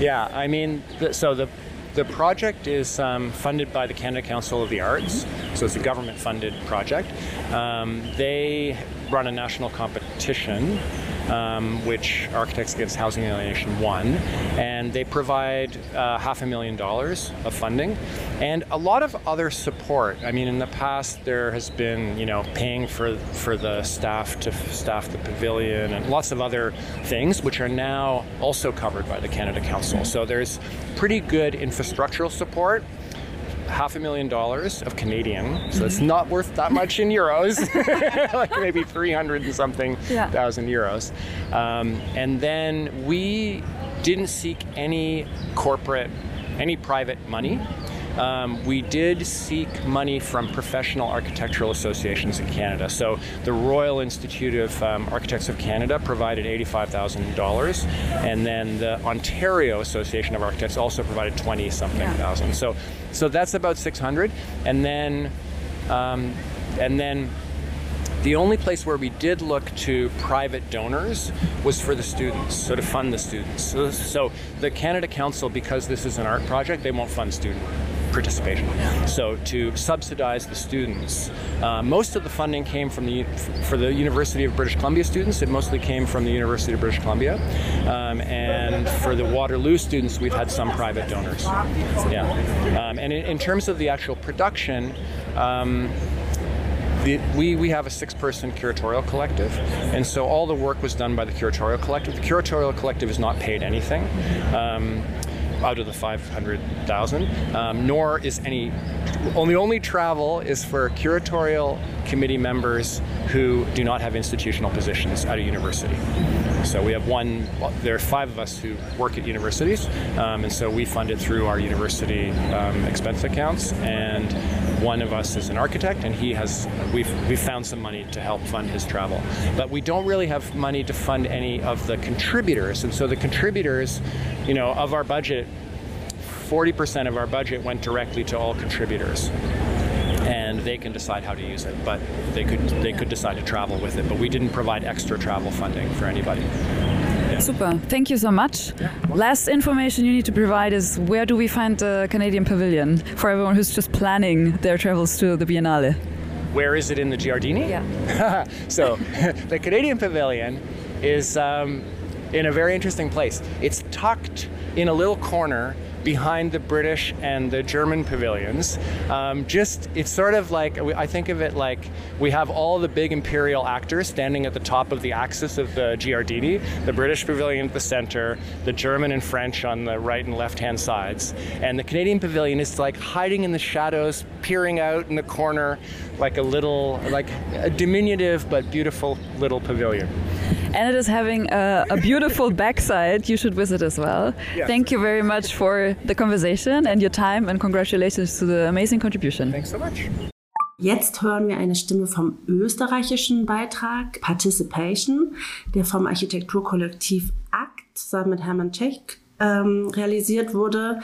Yeah, I mean, so the the project is um, funded by the Canada Council of the Arts, so it's a government-funded project. Um, they run a national competition, um, which Architects Against Housing Alienation won, and they provide uh, half a million dollars of funding and a lot of other support. I mean, in the past there has been, you know, paying for for the staff to staff the pavilion and lots of other things, which are now also covered by the Canada Council. So there's pretty good infrastructural support. Half a million dollars of Canadian, so it's not worth that much in euros, like maybe 300 and something Yeah. thousand euros. Um, and then we didn't seek any corporate, any private money. Um, we did seek money from professional architectural associations in Canada. So the Royal Institute of um, Architects of Canada provided $85,000, and then the Ontario Association of Architects also provided 20 something Yeah. thousand. So, so that's about 600, and then, um, and then the only place where we did look to private donors was for the students, so to fund the students. So, so the Canada Council, because this is an art project, they won't fund student participation. So to subsidize the students, uh, most of the funding came from the for the University of British Columbia students. It mostly came from the University of British Columbia, um, and for the Waterloo students, we've had some private donors. Yeah, um, and in, in, terms of the actual production. Um, the, we, we have a six person curatorial collective, and so all the work was done by the curatorial collective. The curatorial collective is not paid anything. Um, out of the 500,000, um, nor is any, only only travel is for curatorial committee members who do not have institutional positions at a university. So we have one, well, there are five of us who work at universities, um, and so we fund it through our university um, expense accounts. And one of us is an architect, and he has, we've, we've found some money to help fund his travel. But we don't really have money to fund any of the contributors. And so the contributors, you know, of our budget, 40% of our budget went directly to all contributors and they can decide how to use it. But they could they could decide to travel with it. But we didn't provide extra travel funding for anybody. Super. Thank you so much. Yeah. Last information you need to provide is where do we find the Canadian Pavilion for everyone who's just planning their travels to the Biennale? Where is it in the Giardini? Yeah. so the Canadian Pavilion is um, in a very interesting place. It's tucked in a little corner behind the British and the German pavilions. Um, just, it's sort of like, I think of it like we have all the big imperial actors standing at the top of the axis of the Giardini, the British pavilion at the center, the German and French on the right and left hand sides. And the Canadian pavilion is like hiding in the shadows, peering out in the corner like a little, like a diminutive but beautiful little pavilion and it is having a, a beautiful backside you should visit as well. Yes. Thank you very much for the conversation and your time and congratulations to the amazing contribution. Thanks so much. Jetzt hören wir eine Stimme vom österreichischen Beitrag Participation, der vom Architekturkollektiv ACT zusammen mit Hermann Tschech ähm, realisiert wurde.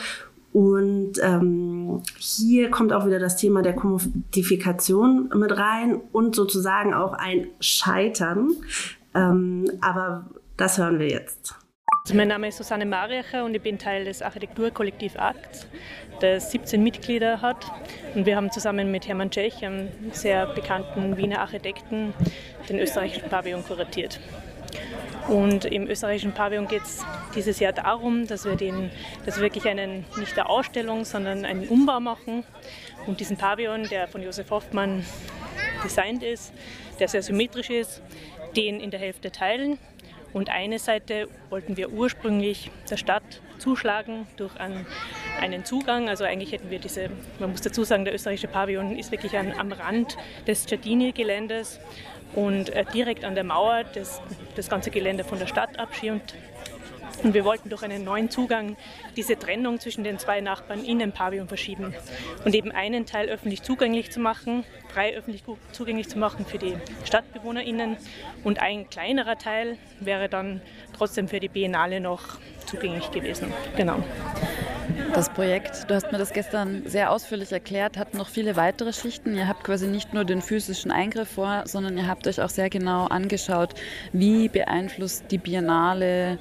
Und ähm, hier kommt auch wieder das Thema der Kommodifikation mit rein und sozusagen auch ein Scheitern. Ähm, aber das hören wir jetzt. Mein Name ist Susanne Mariacher und ich bin Teil des Architekturkollektiv ACT, das 17 Mitglieder hat. Und wir haben zusammen mit Hermann Tschech, einem sehr bekannten Wiener Architekten, den österreichischen Pavillon kuratiert. Und im österreichischen Pavillon geht es dieses Jahr darum, dass wir, den, dass wir wirklich einen, nicht eine Ausstellung, sondern einen Umbau machen. Und diesen Pavillon, der von Josef Hoffmann designt ist, der sehr symmetrisch ist, den in der Hälfte teilen. Und eine Seite wollten wir ursprünglich der Stadt zuschlagen durch einen, einen Zugang. Also eigentlich hätten wir diese, man muss dazu sagen, der österreichische Pavillon ist wirklich an, am Rand des Giardini-Geländes und äh, direkt an der Mauer das, das ganze Gelände von der Stadt abschirmt. Und wir wollten durch einen neuen Zugang diese Trennung zwischen den zwei Nachbarn in den Pavillon verschieben und eben einen Teil öffentlich zugänglich zu machen, frei öffentlich zugänglich zu machen für die StadtbewohnerInnen und ein kleinerer Teil wäre dann trotzdem für die Biennale noch zugänglich gewesen. Genau. Das Projekt, du hast mir das gestern sehr ausführlich erklärt, hat noch viele weitere Schichten. Ihr habt quasi nicht nur den physischen Eingriff vor, sondern ihr habt euch auch sehr genau angeschaut, wie beeinflusst die Biennale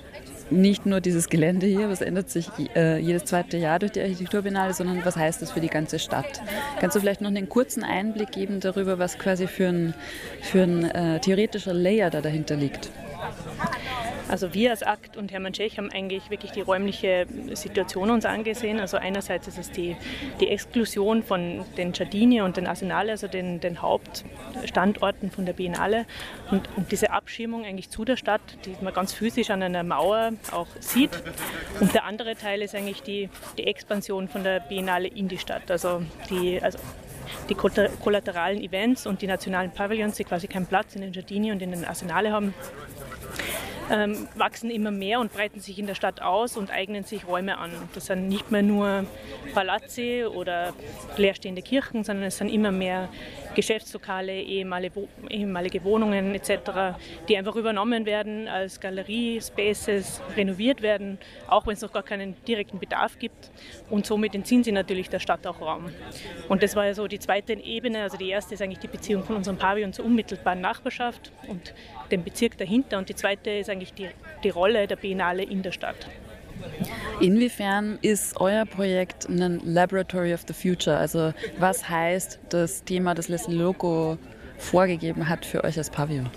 nicht nur dieses Gelände hier, was ändert sich äh, jedes zweite Jahr durch die Architekturbiennale, sondern was heißt das für die ganze Stadt? Kannst du vielleicht noch einen kurzen Einblick geben darüber, was quasi für ein, für ein äh, theoretischer Layer da dahinter liegt? Also wir als Akt und Hermann Tschech haben eigentlich wirklich die räumliche Situation uns angesehen. Also einerseits ist es die, die Exklusion von den Giardini und den Arsenale, also den, den Hauptstandorten von der Biennale und, und, diese Abschirmung eigentlich zu der Stadt, die man ganz physisch an einer Mauer auch sieht. Und der andere Teil ist eigentlich die, die Expansion von der Biennale in die Stadt. Also die, also die kollateralen Events und die nationalen Pavillons, die quasi keinen Platz in den Giardini und in den Arsenale haben, ähm, wachsen immer mehr und breiten sich in der Stadt aus und eignen sich Räume an. Das sind nicht mehr nur Palazzi oder leerstehende Kirchen, sondern es sind immer mehr Geschäftslokale, ehemalige Wohnungen etc., die einfach übernommen werden als Galerie-Spaces, renoviert werden, auch wenn es noch gar keinen direkten Bedarf gibt. Und somit entziehen sie natürlich der Stadt auch Raum. Und das war ja so die zweite Ebene. Also die erste ist eigentlich die Beziehung von unserem Pavillon zur unmittelbaren Nachbarschaft und dem Bezirk dahinter. Und die zweite ist eigentlich die, die Rolle der Biennale in der Stadt. Inwiefern ist euer Projekt ein Laboratory of the Future? Also was heißt das Thema, das Leslie Loco vorgegeben hat für euch als Pavillon?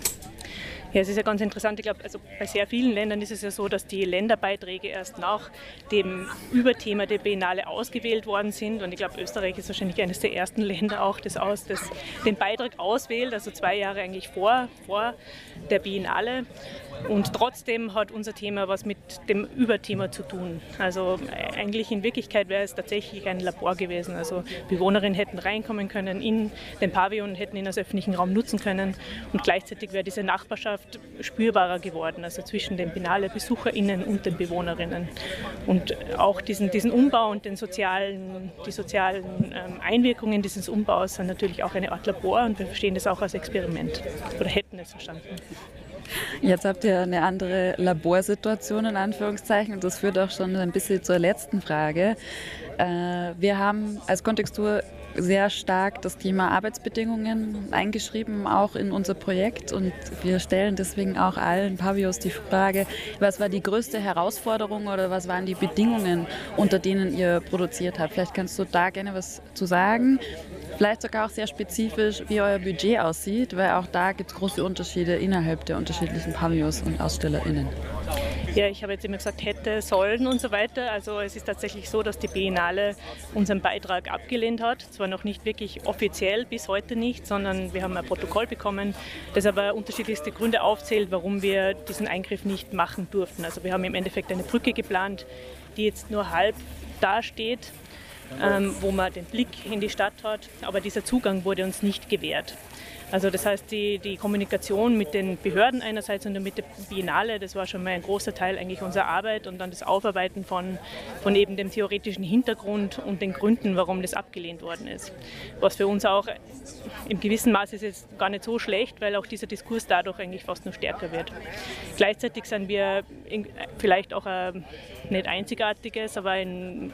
Ja, es ist ja ganz interessant. Ich glaube, also bei sehr vielen Ländern ist es ja so, dass die Länderbeiträge erst nach dem Überthema der Biennale ausgewählt worden sind. Und ich glaube, Österreich ist wahrscheinlich eines der ersten Länder auch, das, aus, das den Beitrag auswählt, also zwei Jahre eigentlich vor, vor der Biennale. Und trotzdem hat unser Thema was mit dem Überthema zu tun. Also eigentlich in Wirklichkeit wäre es tatsächlich ein Labor gewesen. Also Bewohnerinnen hätten reinkommen können in den Pavillon, hätten ihn als öffentlichen Raum nutzen können und gleichzeitig wäre diese Nachbarschaft spürbarer geworden, also zwischen den Binale BesucherInnen und den Bewohnerinnen. Und auch diesen, diesen Umbau und den sozialen, die sozialen ähm, Einwirkungen dieses Umbaus sind natürlich auch eine Art Labor und wir verstehen das auch als Experiment oder hätten es verstanden. Jetzt habt ihr eine andere Laborsituation in Anführungszeichen und das führt auch schon ein bisschen zur letzten Frage. Äh, wir haben als Kontextur sehr stark das Thema Arbeitsbedingungen eingeschrieben, auch in unser Projekt. Und wir stellen deswegen auch allen Pavios die Frage, was war die größte Herausforderung oder was waren die Bedingungen, unter denen ihr produziert habt? Vielleicht kannst du da gerne was zu sagen. Vielleicht sogar auch sehr spezifisch, wie euer Budget aussieht, weil auch da gibt es große Unterschiede innerhalb der unterschiedlichen Pavillons und AusstellerInnen. Ja, ich habe jetzt immer gesagt, hätte, sollen und so weiter. Also es ist tatsächlich so, dass die Biennale unseren Beitrag abgelehnt hat. Zwar noch nicht wirklich offiziell, bis heute nicht, sondern wir haben ein Protokoll bekommen, das aber unterschiedlichste Gründe aufzählt, warum wir diesen Eingriff nicht machen durften. Also wir haben im Endeffekt eine Brücke geplant, die jetzt nur halb dasteht ähm, wo man den Blick in die Stadt hat. Aber dieser Zugang wurde uns nicht gewährt. Also das heißt, die, die Kommunikation mit den Behörden einerseits und mit der Biennale, das war schon mal ein großer Teil eigentlich unserer Arbeit und dann das Aufarbeiten von, von eben dem theoretischen Hintergrund und den Gründen, warum das abgelehnt worden ist. Was für uns auch im gewissen Maße ist jetzt gar nicht so schlecht, weil auch dieser Diskurs dadurch eigentlich fast nur stärker wird. Gleichzeitig sind wir vielleicht auch ein nicht einzigartiges, aber ein,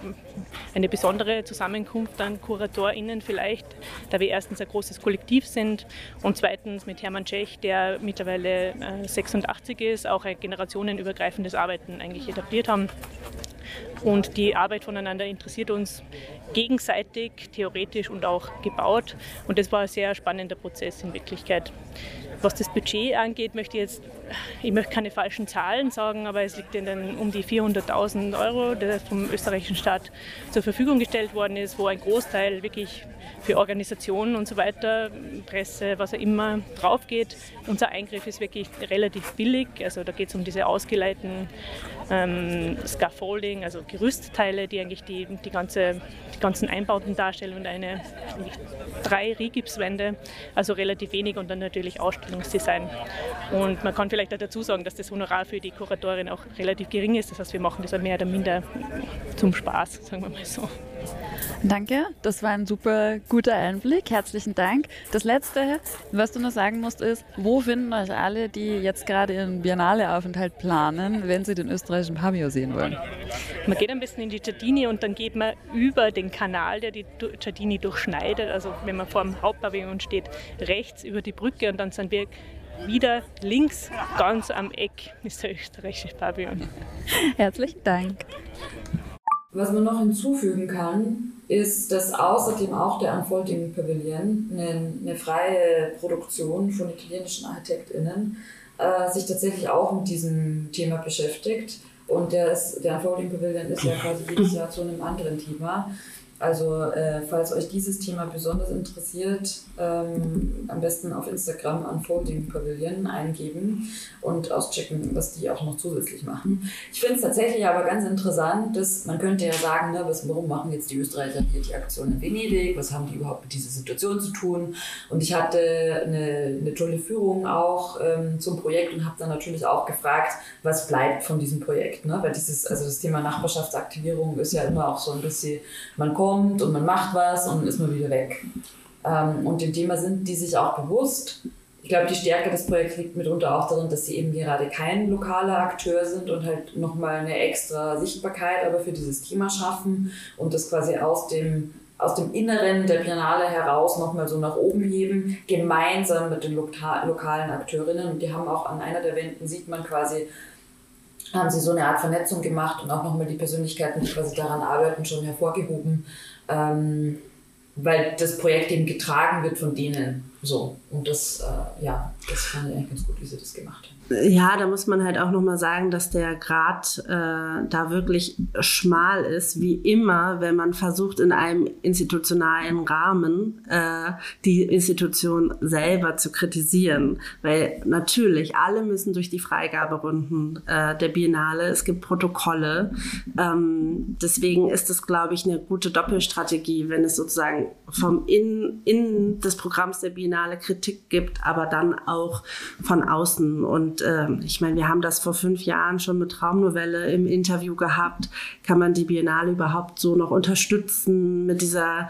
eine besondere Zusammenkunft an KuratorInnen vielleicht, da wir erstens ein großes Kollektiv sind und zweitens mit Hermann Tschech, der mittlerweile 86 äh, ist, auch ein generationenübergreifendes Arbeiten eigentlich etabliert haben. Und die Arbeit voneinander interessiert uns gegenseitig, theoretisch und auch gebaut. Und das war ein sehr spannender Prozess in Wirklichkeit. Was das Budget angeht, möchte ich jetzt, ich möchte keine falschen Zahlen sagen, aber es liegt in den um die 400.000 Euro, der vom österreichischen Staat zur Verfügung gestellt worden ist, wo ein Großteil wirklich für Organisationen und so weiter, Presse, was auch immer, drauf geht. Unser Eingriff ist wirklich relativ billig, also da geht es um diese ausgeleiteten ähm, Scaffolding, also Gerüstteile, die eigentlich die, die, ganze, die ganzen Einbauten darstellen und eine, drei Rigipswände, also relativ wenig und dann natürlich Ausstellungsdesign. Und man kann vielleicht auch dazu sagen, dass das Honorar für die Kuratorin auch relativ gering ist, das heißt, wir machen das mehr oder minder zum Spaß, sagen wir mal so. Danke, das war ein super guter Einblick. Herzlichen Dank. Das Letzte, was du noch sagen musst, ist, wo finden euch alle, die jetzt gerade ihren Biennale-Aufenthalt planen, wenn sie den österreichischen Pavillon sehen wollen? Man geht ein bisschen in die Giardini und dann geht man über den Kanal, der die Giardini durchschneidet. Also wenn man vor dem Hauptpavillon steht, rechts über die Brücke und dann sind wir wieder links ganz am Eck ist der österreichische Pavillon. Herzlichen Dank. Was man noch hinzufügen kann, ist, dass außerdem auch der Unfolding Pavilion, eine, eine freie Produktion von italienischen ArchitektInnen, äh, sich tatsächlich auch mit diesem Thema beschäftigt. Und der, ist, der Unfolding Pavilion ist ja quasi jedes Jahr zu einem anderen Thema. Also äh, falls euch dieses Thema besonders interessiert, ähm, am besten auf Instagram Unfolding Pavilion eingeben und auschecken, was die auch noch zusätzlich machen. Ich finde es tatsächlich aber ganz interessant, dass man könnte ja sagen, ne, was, warum machen jetzt die Österreicher hier die Aktion in Venedig? Was haben die überhaupt mit dieser Situation zu tun? Und ich hatte eine, eine tolle Führung auch ähm, zum Projekt und habe dann natürlich auch gefragt, was bleibt von diesem Projekt? Ne? Weil dieses, also das Thema Nachbarschaftsaktivierung ist ja immer auch so ein bisschen, man kommt kommt und man macht was und ist man wieder weg. Ähm, und dem Thema sind die sich auch bewusst. Ich glaube, die Stärke des Projekts liegt mitunter auch darin, dass sie eben gerade kein lokaler Akteur sind und halt nochmal eine extra Sichtbarkeit aber für dieses Thema schaffen und das quasi aus dem, aus dem Inneren der Biennale heraus nochmal so nach oben heben, gemeinsam mit den lokalen Akteurinnen. Und die haben auch an einer der Wänden, sieht man quasi haben sie so eine Art Vernetzung gemacht und auch nochmal die Persönlichkeiten, die quasi daran arbeiten, schon hervorgehoben, ähm, weil das Projekt eben getragen wird von denen. So. Und das, äh, ja, das fand ich eigentlich ganz gut, wie sie das gemacht haben. Ja, da muss man halt auch nochmal sagen, dass der Grad äh, da wirklich schmal ist, wie immer, wenn man versucht, in einem institutionalen Rahmen äh, die Institution selber zu kritisieren. Weil natürlich, alle müssen durch die Freigaberunden äh, der Biennale, es gibt Protokolle. Ähm, deswegen ist es, glaube ich, eine gute Doppelstrategie, wenn es sozusagen vom Innen, Innen des Programms der Biennale Kritik gibt, aber dann auch von außen. Und und äh, ich meine, wir haben das vor fünf Jahren schon mit Traumnovelle im Interview gehabt. Kann man die Biennale überhaupt so noch unterstützen mit dieser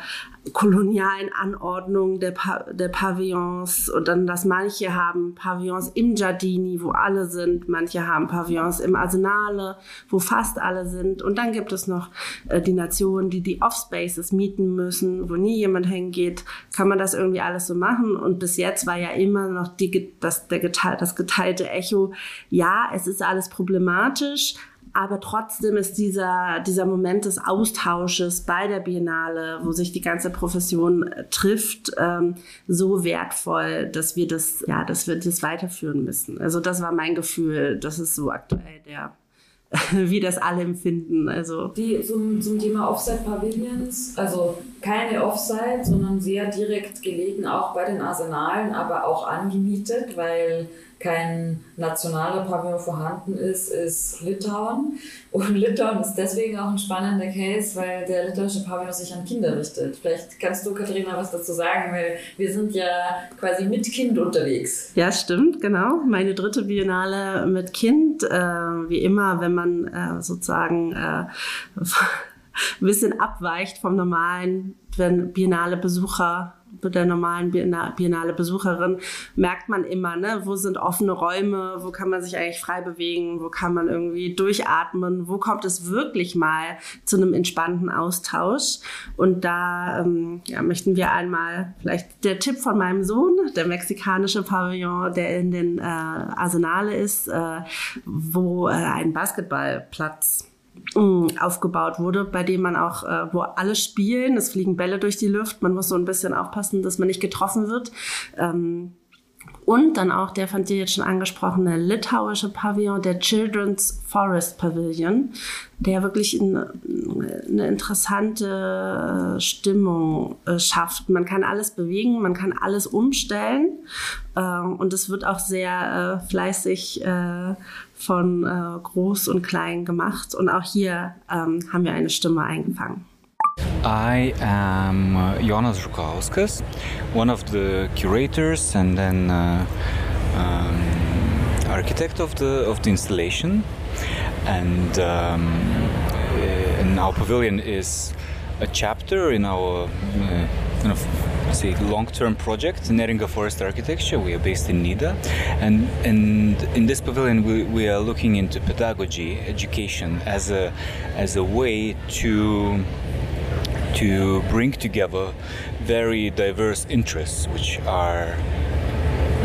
kolonialen Anordnung der, pa der Pavillons. Und dann, dass manche haben Pavillons im Giardini, wo alle sind, manche haben Pavillons im Arsenale, wo fast alle sind. Und dann gibt es noch äh, die Nationen, die die Offspaces mieten müssen, wo nie jemand hingeht, kann man das irgendwie alles so machen? Und bis jetzt war ja immer noch die, das, der geteilte, das geteilte Echo, ja, es ist alles problematisch, aber trotzdem ist dieser, dieser Moment des Austausches bei der Biennale, wo sich die ganze Profession äh, trifft, ähm, so wertvoll, dass wir das, ja, dass wir das weiterführen müssen. Also das war mein Gefühl, das ist so aktuell der wie das alle empfinden. Also die zum, zum Thema Offside Pavilions, also keine Offside, sondern sehr direkt gelegen, auch bei den Arsenalen, aber auch angemietet, weil kein nationaler Pavillon vorhanden ist, ist Litauen. Und Litauen ist deswegen auch ein spannender Case, weil der litauische Pavillon sich an Kinder richtet. Vielleicht kannst du, Katharina, was dazu sagen, weil wir sind ja quasi mit Kind unterwegs. Ja, stimmt, genau. Meine dritte Biennale mit Kind. Äh, wie immer, wenn man äh, sozusagen äh, ein bisschen abweicht vom normalen, wenn Biennale-Besucher der normalen Biennale Besucherin merkt man immer, ne, wo sind offene Räume, wo kann man sich eigentlich frei bewegen, wo kann man irgendwie durchatmen, wo kommt es wirklich mal zu einem entspannten Austausch. Und da ähm, ja, möchten wir einmal vielleicht der Tipp von meinem Sohn, der mexikanische Pavillon, der in den äh, Arsenale ist, äh, wo äh, ein Basketballplatz aufgebaut wurde, bei dem man auch, äh, wo alle spielen, es fliegen Bälle durch die Luft, man muss so ein bisschen aufpassen, dass man nicht getroffen wird. Ähm, und dann auch der von dir jetzt schon angesprochene litauische Pavillon, der Children's Forest Pavilion, der wirklich eine, eine interessante Stimmung äh, schafft. Man kann alles bewegen, man kann alles umstellen ähm, und es wird auch sehr äh, fleißig äh, von Groß und Klein gemacht. Und auch hier ähm, haben wir eine Stimme eingefangen. I am uh, Jonas Žukauskas, one of the curators and then uh, um, architect of the of the installation, and, um, uh, and our pavilion is a chapter in our uh, kind of say long-term project, Neringa Forest Architecture. We are based in Nida, and and in this pavilion we, we are looking into pedagogy, education as a as a way to to bring together very diverse interests, which are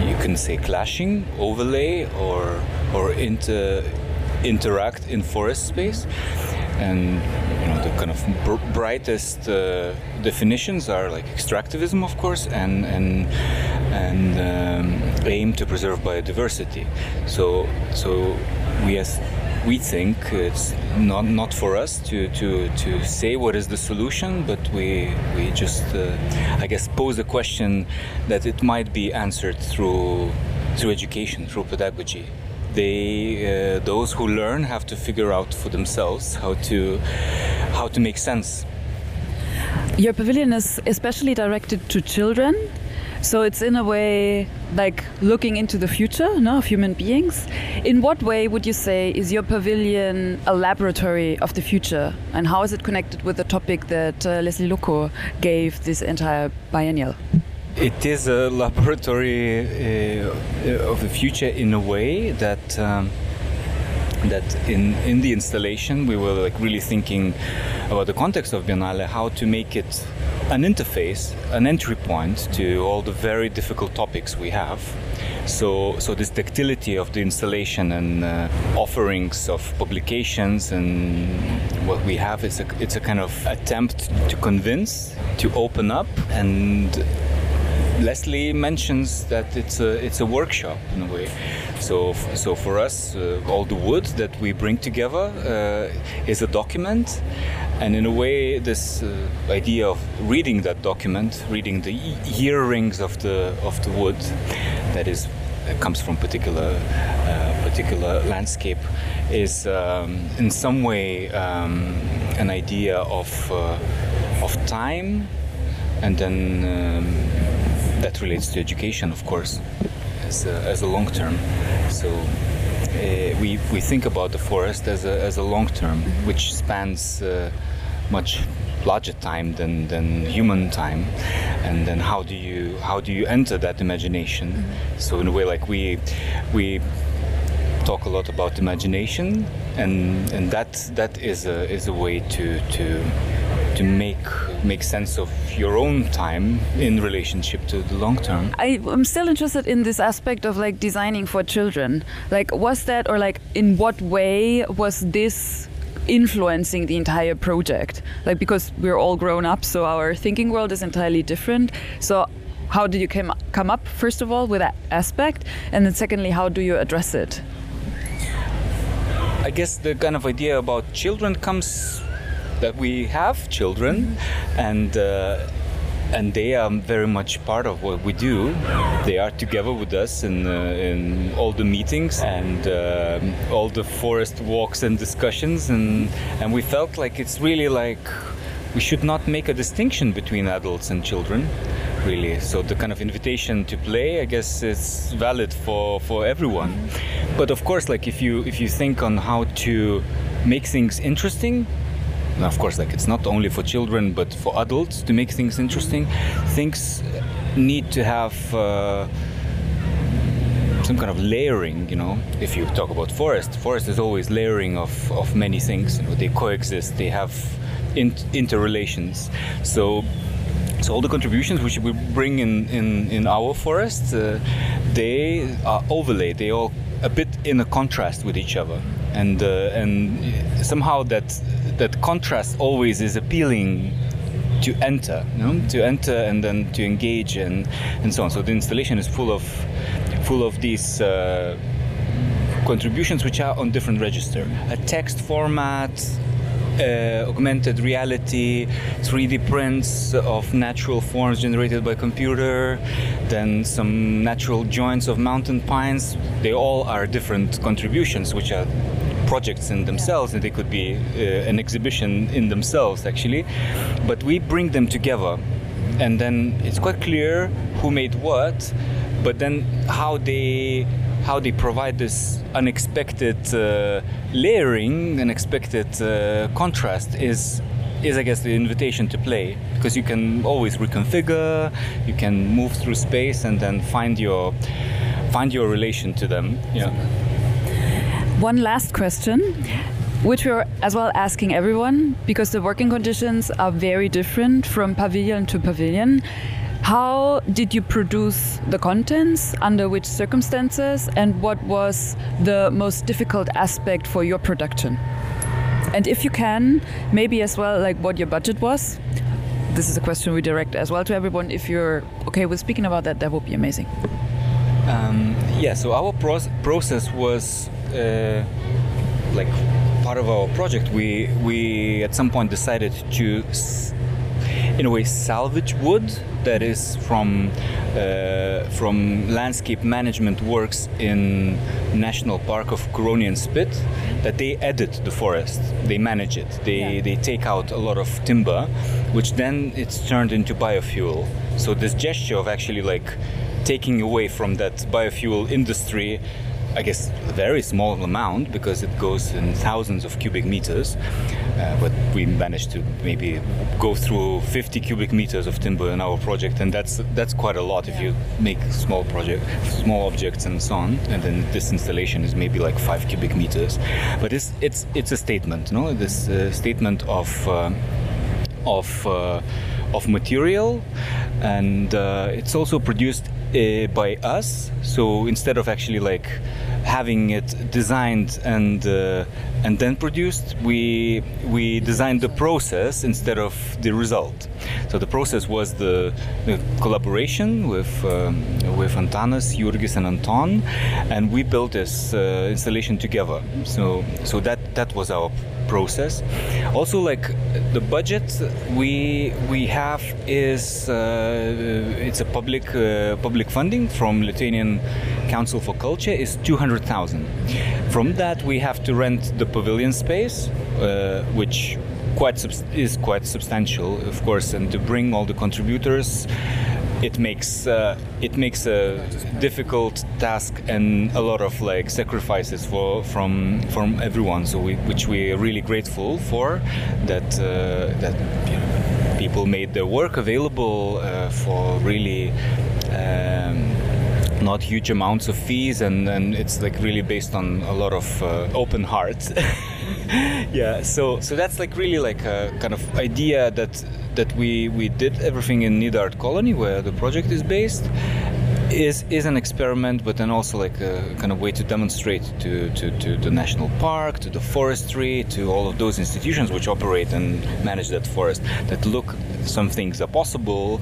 you can say clashing, overlay, or or inter interact in forest space. And you know the kind of br- brightest uh, definitions are like extractivism, of course, and and and um, aim to preserve biodiversity. So so we as we think it's not not for us to to to say what is the solution, but we we just uh, I guess pose a question that it might be answered through through education, through pedagogy. They uh, those who learn have to figure out for themselves how to how to make sense. Your pavilion is especially directed to children so it's in a way like looking into the future no, of human beings. In what way would you say is your pavilion a laboratory of the future? And how is it connected with the topic that uh, Leslie Loco gave this entire biennial? It is a laboratory uh, of the future in a way that. Um, that in, in the installation we were like really thinking about the context of Biennale, how to make it an interface, an entry point to all the very difficult topics we have. So, so this tactility of the installation and uh, offerings of publications and what we have is a, it's a kind of attempt to convince, to open up, and Leslie mentions that it's a it's a workshop in a way. So so for us, uh, all the wood that we bring together uh, is a document, and in a way, this uh, idea of reading that document, reading the ear rings of the of the wood, that is comes from particular uh, particular landscape, is um, in some way um, an idea of uh, of time, and then um, that relates to education, of course, as a, as a long term. So. Uh, we, we think about the forest as a, as a long term, which spans uh, much larger time than, than human time and then how do you how do you enter that imagination mm-hmm. so in a way like we we talk a lot about imagination and and that that is a is a way to to to make make sense of your own time in relationship to the long term? I, i'm still interested in this aspect of like designing for children. Like was that or like in what way was this influencing the entire project? Like because we're all grown up so our thinking world is entirely different. So how did you come come up first of all with that aspect? And then secondly how do you address it? I guess the kind of idea about children comes that we have children mm -hmm. and uh, and they are very much part of what we do. They are together with us in, uh, in all the meetings and uh, all the forest walks and discussions, and and we felt like it's really like we should not make a distinction between adults and children really so the kind of invitation to play i guess is valid for for everyone but of course like if you if you think on how to make things interesting of course like it's not only for children but for adults to make things interesting. Things need to have uh, some kind of layering you know? If you talk about forest forest is always layering of, of many things. You know, they coexist they have in, interrelations. So so all the contributions which we bring in in, in our forest uh, they are overlaid. They all a bit in a contrast with each other and uh, and somehow that that contrast always is appealing to enter you know? to enter and then to engage and and so on so the installation is full of full of these uh, contributions which are on different register a text format uh, augmented reality, 3D prints of natural forms generated by computer, then some natural joints of mountain pines. They all are different contributions, which are projects in themselves, and they could be uh, an exhibition in themselves, actually. But we bring them together, and then it's quite clear who made what, but then how they how they provide this unexpected uh, layering, unexpected uh, contrast is is I guess the invitation to play because you can always reconfigure, you can move through space and then find your find your relation to them. Yeah. One last question which we're as well asking everyone because the working conditions are very different from pavilion to pavilion. How did you produce the contents? Under which circumstances? And what was the most difficult aspect for your production? And if you can, maybe as well, like what your budget was. This is a question we direct as well to everyone. If you're okay with speaking about that, that would be amazing. Um, yeah, so our pro process was uh, like part of our project. We we at some point decided to in a way salvage wood that is from uh, from landscape management works in National Park of Curonian Spit that they edit the forest they manage it they yeah. they take out a lot of timber which then it's turned into biofuel so this gesture of actually like taking away from that biofuel industry I guess a very small amount because it goes in thousands of cubic meters uh, but we managed to maybe go through 50 cubic meters of timber in our project and that's that's quite a lot if you make small project small objects and so on and then this installation is maybe like five cubic meters. But it's it's it's a statement no? This uh, statement of uh, of uh, of material and uh, it's also produced uh, by us. So instead of actually like having it designed and uh, and then produced, we we designed the process instead of the result. So the process was the, the collaboration with um, with Antanas, Jurgis, and Anton, and we built this uh, installation together. So so that that was our process. Also, like the budget we we have is uh, it's a public uh, public funding from Lithuanian Council for Culture is two hundred thousand. From that, we have to rent the pavilion space, uh, which quite is quite substantial, of course, and to bring all the contributors it makes uh, it makes a difficult task and a lot of like sacrifices for from from everyone. So we, which we are really grateful for that uh, that people made their work available uh, for really. Um, not huge amounts of fees and, and it's like really based on a lot of uh, open hearts. Yeah so so that's like really like a kind of idea that that we we did everything in Nidart colony where the project is based is is an experiment, but then also like a kind of way to demonstrate to, to, to the national park, to the forestry, to all of those institutions which operate and manage that forest. That look, some things are possible,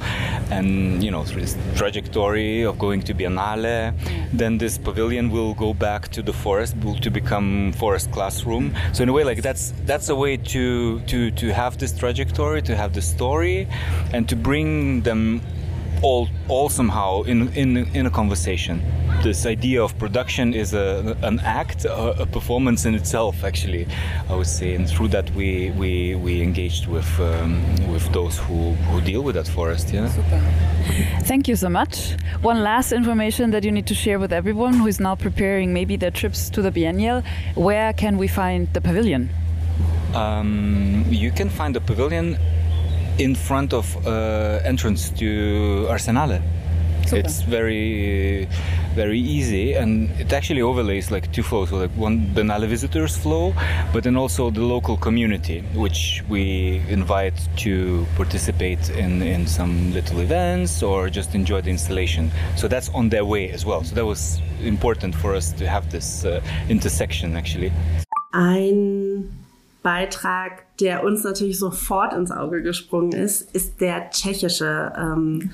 and you know through this trajectory of going to Biennale, then this pavilion will go back to the forest to become forest classroom. So in a way, like that's that's a way to to to have this trajectory, to have the story, and to bring them all all somehow in in in a conversation. This idea of production is a, an act a, a, performance in itself actually i would say. And through that we we we engaged with um, with those who who deal with that forest yeah? Super. thank you so much. One last information that you need to share with everyone who is now preparing maybe their trips to the biennial where can we find the pavilion? Um, you can find the pavilion in front of uh, entrance to Arsenale. Super. It's very, very easy, and it actually overlays like two flows. So like one Biennale visitors flow, but then also the local community, which we invite to participate in in some little events or just enjoy the installation. So that's on their way as well. So that was important for us to have this uh, intersection actually. Ein Beitrag, der uns natürlich sofort ins Auge gesprungen ist, ist der tschechische ähm,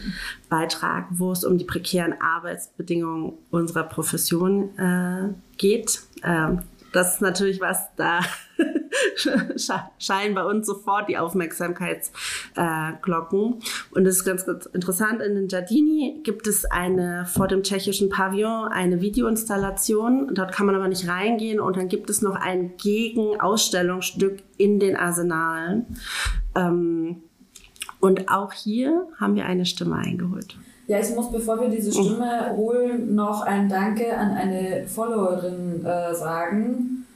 Beitrag, wo es um die prekären Arbeitsbedingungen unserer Profession äh, geht. Ähm, das ist natürlich was, da schallen bei uns sofort die Aufmerksamkeitsglocken. Und es ist ganz, ganz interessant, in den Giardini gibt es eine vor dem tschechischen Pavillon eine Videoinstallation. Dort kann man aber nicht reingehen und dann gibt es noch ein Gegenausstellungsstück in den Arsenalen. Ähm, und auch hier haben wir eine Stimme eingeholt. Ja, ich muss, bevor wir diese Stimme holen, noch ein Danke an eine Followerin äh, sagen.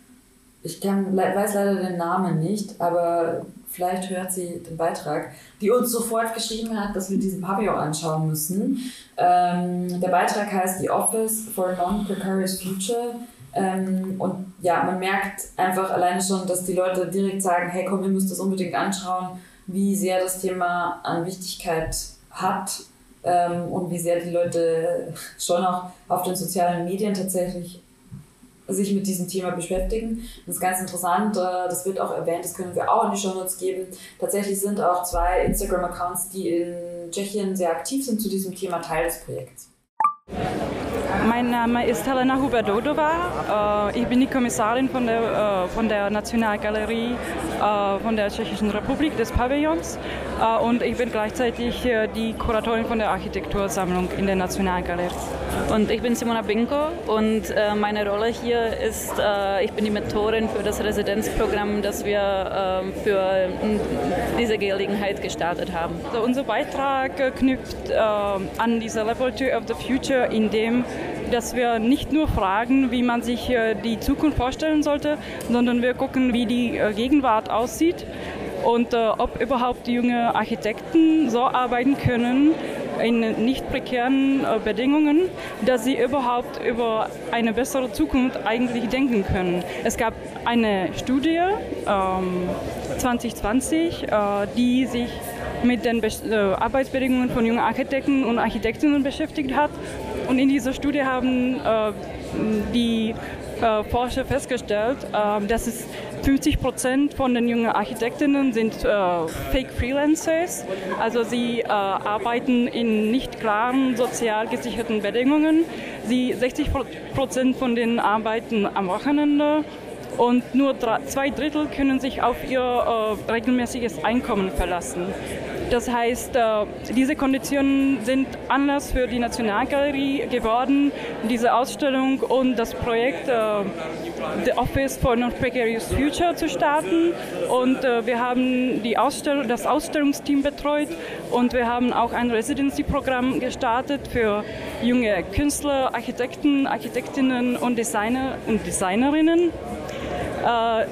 Ich kann, weiß leider den Namen nicht, aber vielleicht hört sie den Beitrag, die uns sofort geschrieben hat, dass wir diesen Pavillon anschauen müssen. Ähm, der Beitrag heißt The Office for a Non-Precarious Future. Ähm, und ja, man merkt einfach alleine schon, dass die Leute direkt sagen, hey komm, ihr müsst das unbedingt anschauen, wie sehr das Thema an Wichtigkeit hat ähm, und wie sehr die Leute schon auch auf den sozialen Medien tatsächlich sich mit diesem Thema beschäftigen. Das ist ganz interessant, äh, das wird auch erwähnt, das können wir auch in die Show Notes geben. Tatsächlich sind auch zwei Instagram-Accounts, die in Tschechien sehr aktiv sind zu diesem Thema, Teil des Projekts. Mein Name ist Helena Huber-Dodova. Äh, ich bin die Kommissarin von der, äh, von der Nationalgalerie äh, von der Tschechischen Republik des Pavillons und ich bin gleichzeitig die Kuratorin von der Architektursammlung in der Nationalgalerie. Und ich bin Simona Binko und meine Rolle hier ist, ich bin die Mentorin für das Residenzprogramm, das wir ähm, für diese Gelegenheit gestartet haben. Also unser Beitrag knüpft an diese Laboratory of the Future, in dem dass wir nicht nur fragen, wie man sich äh, die Zukunft vorstellen sollte, sondern wir gucken, wie die äh, Gegenwart aussieht und äh, ob überhaupt junge Architekten so arbeiten können in nicht prekären Bedingungen, dass sie überhaupt über eine bessere Zukunft eigentlich denken können. Es gab eine Studie ähm, 2020, äh, die sich mit den Be äh, Arbeitsbedingungen von jungen Architekten und Architektinnen beschäftigt hat. Und in dieser Studie haben äh, die äh, Forscher festgestellt, äh, dass es 50 Prozent von den jungen Architektinnen sind äh, Fake Freelancers, also sie äh, arbeiten in nicht klaren sozial gesicherten Bedingungen. Sie 60 Prozent von denen arbeiten am Wochenende und nur drei, zwei Drittel können sich auf ihr äh, regelmäßiges Einkommen verlassen. Das heißt, äh, diese Konditionen sind Anlass für die Nationalgalerie geworden, diese Ausstellung und das Projekt äh, The Office for Non-Precarious Future zu starten. Und äh, wir haben die Ausstellung, das Ausstellungsteam betreut und wir haben auch ein Residency-Programm gestartet für junge Künstler, Architekten, Architektinnen und Designer und Designerinnen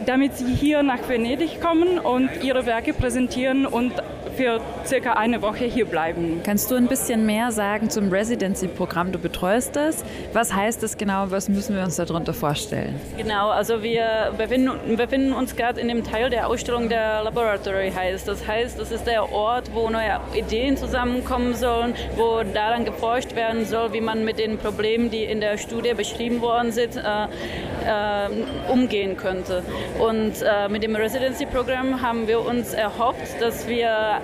damit sie hier nach Venedig kommen und ihre Werke präsentieren und für circa eine Woche hier bleiben. Kannst du ein bisschen mehr sagen zum Residency-Programm? Du betreust das. Was heißt das genau? Was müssen wir uns darunter vorstellen? Genau, also wir befinden, befinden uns gerade in dem Teil der Ausstellung der Laboratory heißt. Das heißt, das ist der Ort, wo neue Ideen zusammenkommen sollen, wo daran geforscht werden soll, wie man mit den Problemen, die in der Studie beschrieben worden sind, äh, äh, umgehen könnte. Und äh, mit dem Residency-Programm haben wir uns erhofft, dass wir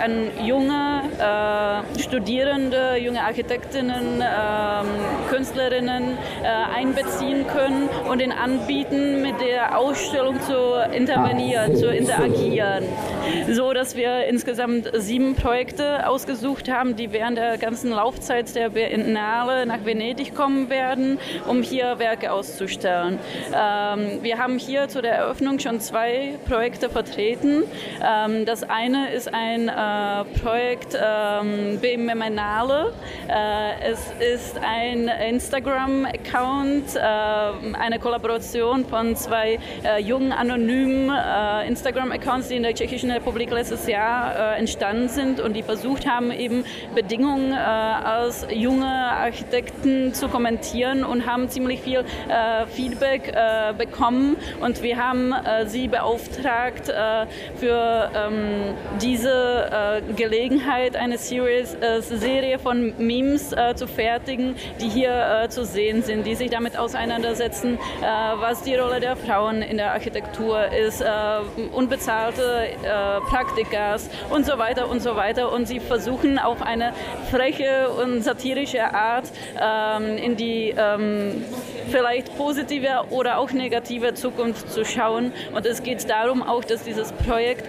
an junge äh, Studierende, junge Architektinnen, äh, Künstlerinnen äh, einbeziehen können und ihnen anbieten, mit der Ausstellung zu intervenieren, zu interagieren. So dass wir insgesamt sieben Projekte ausgesucht haben, die während der ganzen Laufzeit der Biennale nach Venedig kommen werden, um hier Werke auszustellen. Ähm, wir haben hier zu der Eröffnung schon zwei Projekte vertreten. Ähm, das eine ist ein äh, Projekt ähm, Biennale. Äh, es ist ein Instagram-Account, äh, eine Kollaboration von zwei äh, jungen anonymen äh, Instagram-Accounts, die in der Tschechischen Republik letztes Jahr äh, entstanden sind und die versucht haben, eben Bedingungen als junge Architekten zu kommentieren und haben ziemlich viel Feedback bekommen und wir haben sie beauftragt, für ähm, diese äh, Gelegenheit, eine Series, äh, Serie von Memes äh, zu fertigen, die hier äh, zu sehen sind, die sich damit auseinandersetzen, äh, was die Rolle der Frauen in der Architektur ist, äh, unbezahlte Praktikas und so weiter und so weiter. Und sie versuchen auf eine freche und satirische Art ähm, in die ähm, vielleicht positive oder auch negative Zukunft zu schauen. Und es geht darum auch, dass dieses Projekt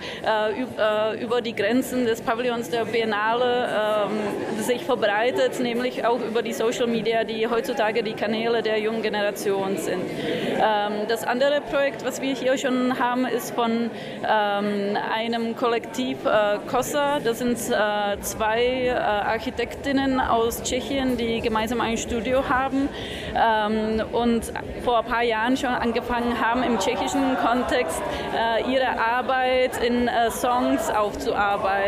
über die Grenzen des Pavillons der Biennale ähm, sich verbreitet, nämlich auch über die Social Media, die heutzutage die Kanäle der jungen Generation sind. Ähm, das andere Projekt, was wir hier schon haben, ist von ähm, einem Kollektiv äh, COSA. Das sind äh, zwei äh, Architektinnen aus Tschechien, die gemeinsam ein Studio haben ähm, und vor ein paar Jahren schon angefangen haben, im tschechischen Kontext äh, ihre Arbeit in äh, Songs aufzuarbeiten.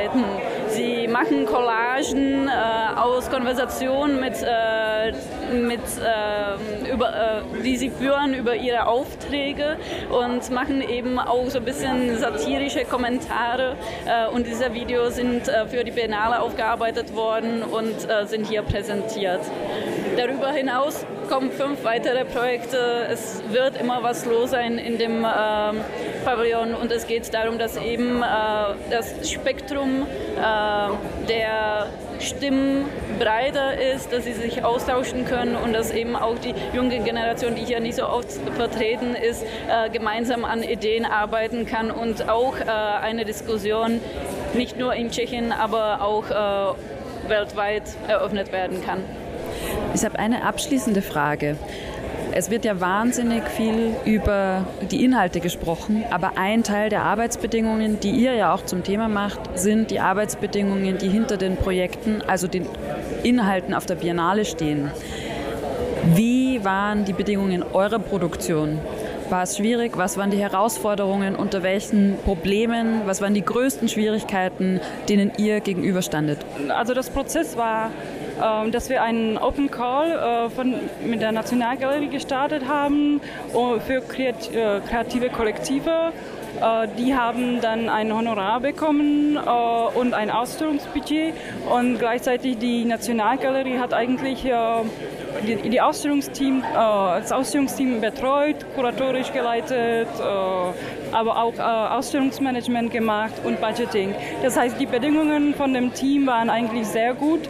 Sie machen Collagen äh, aus Konversationen mit, äh, mit äh, über, äh, die sie führen über ihre Aufträge und machen eben auch so ein bisschen satirische Kommentare und diese Videos sind für die Biennale aufgearbeitet worden und sind hier präsentiert. Darüber hinaus kommen fünf weitere Projekte. Es wird immer was los sein in dem ähm, Pavillon und es geht darum, dass eben äh, das Spektrum äh, der Stimmen breiter ist, dass sie sich austauschen können und dass eben auch die junge Generation, die hier nicht so oft vertreten ist, äh, gemeinsam an Ideen arbeiten kann und auch äh, eine Diskussion nicht nur in Tschechien, aber auch äh, weltweit eröffnet werden kann. Ich habe eine abschließende Frage. Es wird ja wahnsinnig viel über die Inhalte gesprochen, aber ein Teil der Arbeitsbedingungen, die ihr ja auch zum Thema macht, sind die Arbeitsbedingungen, die hinter den Projekten, also den Inhalten auf der Biennale stehen. Wie waren die Bedingungen eurer Produktion? War es schwierig? Was waren die Herausforderungen? Unter welchen Problemen? Was waren die größten Schwierigkeiten, denen ihr gegenüberstandet? Also das Prozess war dass wir einen Open Call äh, von, mit der Nationalgalerie gestartet haben äh, für äh, kreative Kollektive. Die haben dann ein Honorar bekommen und ein Ausstellungsbudget. Und gleichzeitig die Nationalgalerie hat eigentlich die, die Ausstellungsteam, das Ausstellungsteam betreut, kuratorisch geleitet, aber auch Ausstellungsmanagement gemacht und Budgeting. Das heißt, die Bedingungen von dem Team waren eigentlich sehr gut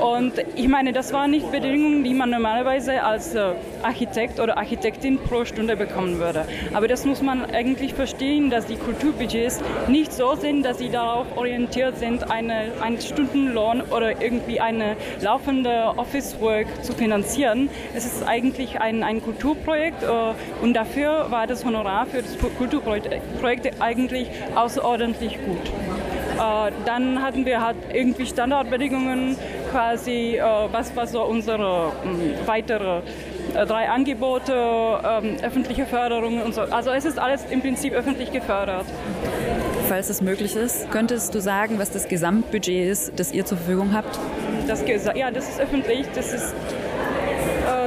und ich meine, das waren nicht Bedingungen, die man normalerweise als äh, Architekt oder Architektin pro Stunde bekommen würde. Aber das muss man eigentlich verstehen, dass die Kulturbudgets nicht so sind, dass sie darauf orientiert sind, eine, einen Stundenlohn oder irgendwie eine laufende Office-Work zu finanzieren. Es ist eigentlich ein, ein Kulturprojekt äh, und dafür war das Honorar für das Kulturprojekt eigentlich außerordentlich gut. Äh, dann hatten wir halt irgendwie Standardbedingungen, quasi, äh, was, was so unsere weitere äh, drei Angebote, ähm, öffentliche Förderung und so. Also es ist alles im Prinzip öffentlich gefördert. Falls es möglich ist, könntest du sagen, was das Gesamtbudget ist, das ihr zur Verfügung habt? Das, ja, das ist öffentlich. Das ist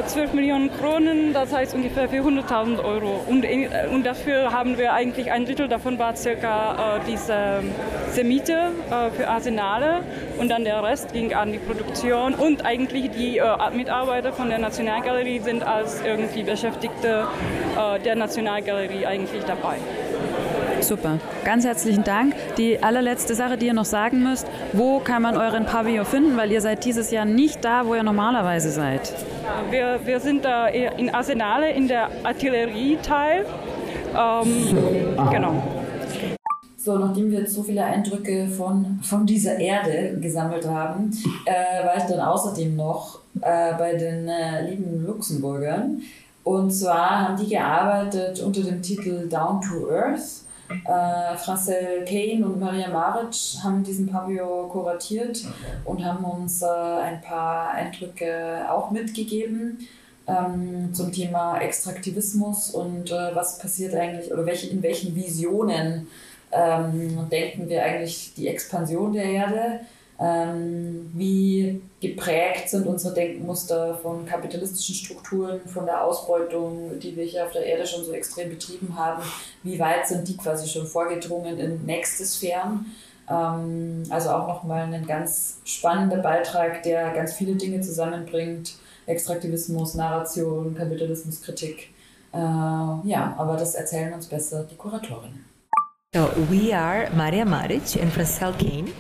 12 Millionen Kronen, das heißt ungefähr 400.000 Euro. Und, äh, und, dafür haben wir eigentlich ein Drittel davon war circa äh, diese, diese Miete äh, für Arsenale und dann der Rest ging an die Produktion und eigentlich die äh, Mitarbeiter von der Nationalgalerie sind als irgendwie Beschäftigte äh, der Nationalgalerie eigentlich dabei. Super. Ganz herzlichen Dank. Die allerletzte Sache, die ihr noch sagen müsst, wo kann man euren Pavillon finden, weil ihr seid dieses Jahr nicht da, wo ihr normalerweise seid. Wir, wir sind da in Arsenale in der Artillerieteil. Ähm, genau. So, nachdem wir jetzt so viele Eindrücke von, von dieser Erde gesammelt haben, äh, war ich dann außerdem noch äh, bei den äh, lieben Luxemburgern. Und zwar haben die gearbeitet unter dem Titel Down to Earth äh, Francel Kane und Maria Maric haben diesen Pavillon kuratiert und haben uns äh, ein paar Eindrücke auch mitgegeben ähm, zum Thema Extraktivismus und äh, was passiert eigentlich oder welche, in welchen Visionen ähm, denken wir eigentlich die Expansion der Erde ähm, wie geprägt sind unsere Denkmuster von kapitalistischen Strukturen, von der Ausbeutung, die wir hier auf der Erde schon so extrem betrieben haben, wie weit sind die quasi schon vorgedrungen in nächste Sphären. Ähm, also auch nochmal ein ganz spannender Beitrag, der ganz viele Dinge zusammenbringt. Extraktivismus, Narration, Kapitalismuskritik. Äh, ja, aber das erzählen uns besser die Kuratorinnen. So we are Maria Maric and Francel Kane.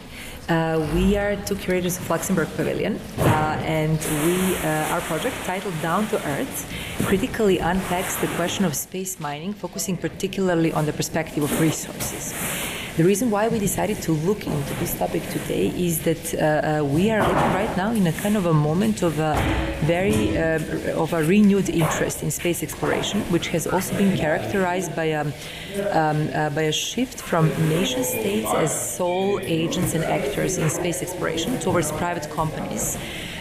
Uh, we are two curators of Luxembourg Pavilion, uh, and we uh, our project titled Down to Earth critically unpacks the question of space mining, focusing particularly on the perspective of resources. The reason why we decided to look into this topic today is that uh, uh, we are living right now in a kind of a moment of a very uh, of a renewed interest in space exploration, which has also been characterized by a um, um, by a shift from nation states as sole agents and actors in space exploration towards private companies.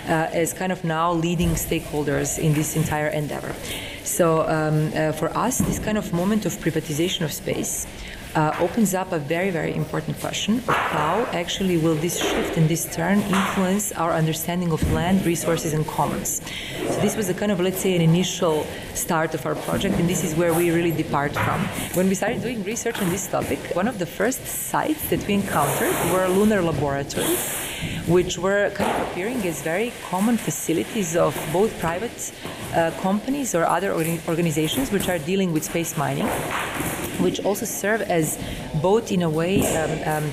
Uh, as kind of now leading stakeholders in this entire endeavor. So, um, uh, for us, this kind of moment of privatization of space uh, opens up a very, very important question of how actually will this shift and this turn influence our understanding of land, resources, and commons. So this was a kind of, let's say, an initial start of our project, and this is where we really depart from. When we started doing research on this topic, one of the first sites that we encountered were lunar laboratories, which were kind of appearing as very common facilities of both private uh, companies or other organizations which are dealing with space mining which also serve as both in a way um, um,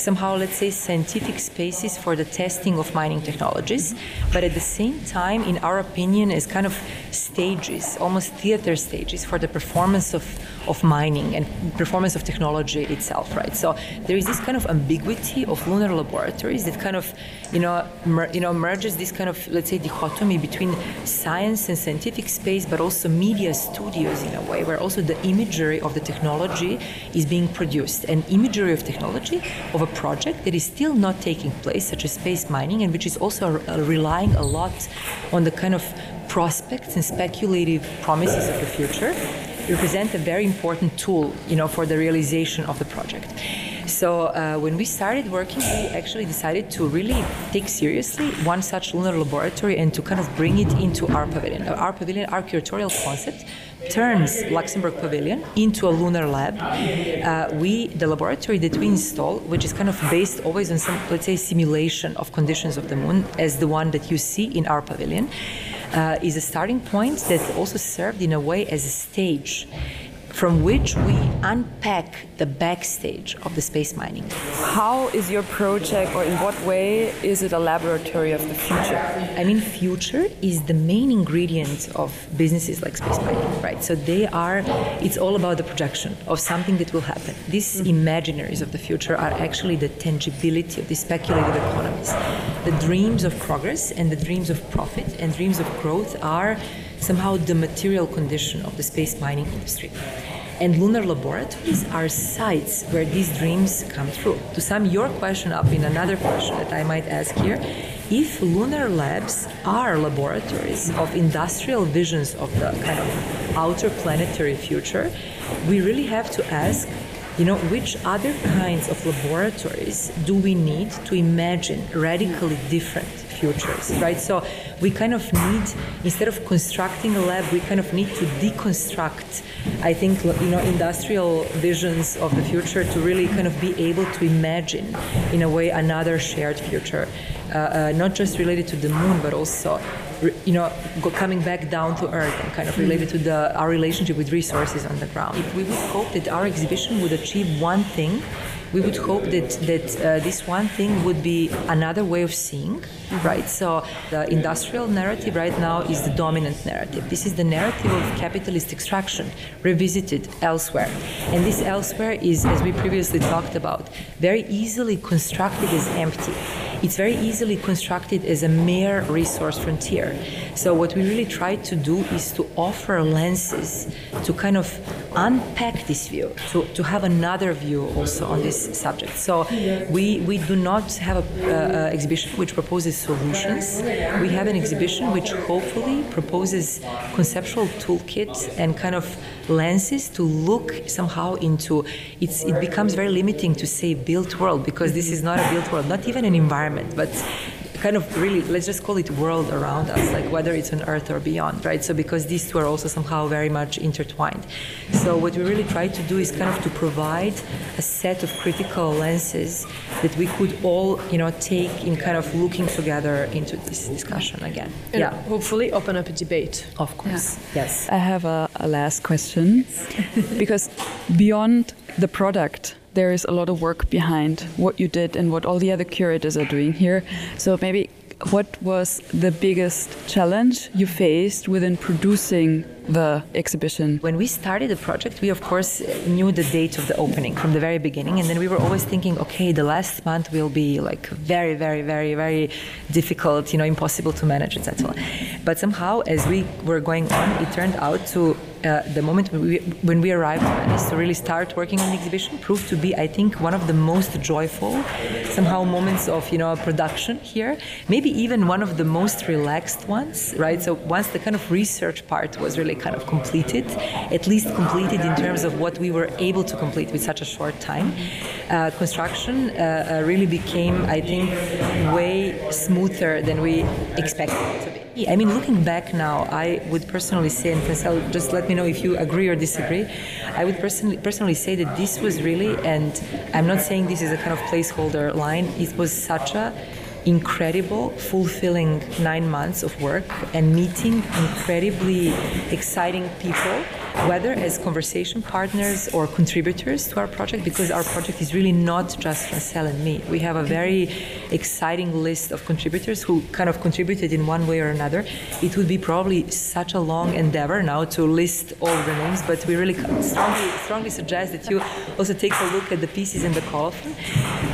somehow, let's say, scientific spaces for the testing of mining technologies, but at the same time, in our opinion, as kind of stages, almost theater stages for the performance of, of mining and performance of technology itself, right? So there is this kind of ambiguity of lunar laboratories that kind of, you know, mer- you know, merges this kind of, let's say, dichotomy between science and scientific space, but also media studios in a way, where also the imagery of the technology is being produced, and imagery of technology of a project that is still not taking place, such as space mining, and which is also relying a lot on the kind of prospects and speculative promises of the future represent a very important tool, you know, for the realization of the project. So uh, when we started working, we actually decided to really take seriously one such lunar laboratory and to kind of bring it into our pavilion. Our pavilion, our curatorial concept turns Luxembourg Pavilion into a lunar lab. Uh, we, the laboratory that we install, which is kind of based always on some, let's say, simulation of conditions of the moon, as the one that you see in our pavilion, uh, is a starting point that also served in a way as a stage from which we unpack the backstage of the space mining. How is your project, or in what way is it a laboratory of the future? I mean, future is the main ingredient of businesses like space mining, right? So they are, it's all about the projection of something that will happen. These mm. imaginaries of the future are actually the tangibility of the speculative economies. The dreams of progress and the dreams of profit and dreams of growth are somehow the material condition of the space mining industry. And lunar laboratories are sites where these dreams come true. To sum your question up in another question that I might ask here, if lunar labs are laboratories of industrial visions of the kind of outer planetary future, we really have to ask you know, which other kinds of laboratories do we need to imagine radically different futures, right? So we kind of need, instead of constructing a lab, we kind of need to deconstruct, I think, you know, industrial visions of the future to really kind of be able to imagine, in a way, another shared future, uh, uh, not just related to the moon, but also you know, coming back down to earth and kind of related to the, our relationship with resources on the ground. If we would hope that our exhibition would achieve one thing, we would hope that that uh, this one thing would be another way of seeing, mm-hmm. right? So the industrial narrative right now is the dominant narrative. This is the narrative of capitalist extraction revisited elsewhere, and this elsewhere is, as we previously talked about, very easily constructed as empty. It's very easily constructed as a mere resource frontier. So what we really try to do is to offer lenses to kind of unpack this view, to, to have another view also on this subject. So we, we do not have an exhibition which proposes solutions. We have an exhibition which hopefully proposes conceptual toolkits and kind of lenses to look somehow into it's it becomes very limiting to say built world because this is not a built world not even an environment but kind of really let's just call it world around us like whether it's on earth or beyond right? So because these two are also somehow very much intertwined. So what we really try to do is kind of to provide a set of critical lenses that we could all you know take in kind of looking together into this discussion again. And yeah. hopefully open up a debate. Of course. Yeah. yes. I have a, a last question. Because beyond the product there is a lot of work behind what you did and what all the other curators are doing here. So maybe what was the biggest challenge you faced within producing the exhibition? When we started the project, we of course knew the date of the opening from the very beginning, and then we were always thinking, okay, the last month will be like very, very, very, very difficult, you know, impossible to manage, etc. But somehow, as we were going on, it turned out to uh, the moment when we, when we arrived to really start working on the exhibition proved to be, I think, one of the most joyful, somehow moments of you know production here. Maybe even one of the most relaxed ones, right? So once the kind of research part was really kind of completed, at least completed in terms of what we were able to complete with such a short time, uh, construction uh, uh really became, I think, way smoother than we expected it to be. I mean, looking back now, I would personally say, and Francel, just let me know if you agree or disagree. I would personally personally say that this was really, and I'm not saying this is a kind of placeholder line. It was such a incredible, fulfilling nine months of work and meeting incredibly exciting people whether as conversation partners or contributors to our project, because our project is really not just Francel and me. We have a very exciting list of contributors who kind of contributed in one way or another. It would be probably such a long endeavor now to list all the names, but we really strongly, strongly suggest that you also take a look at the pieces in the colophon.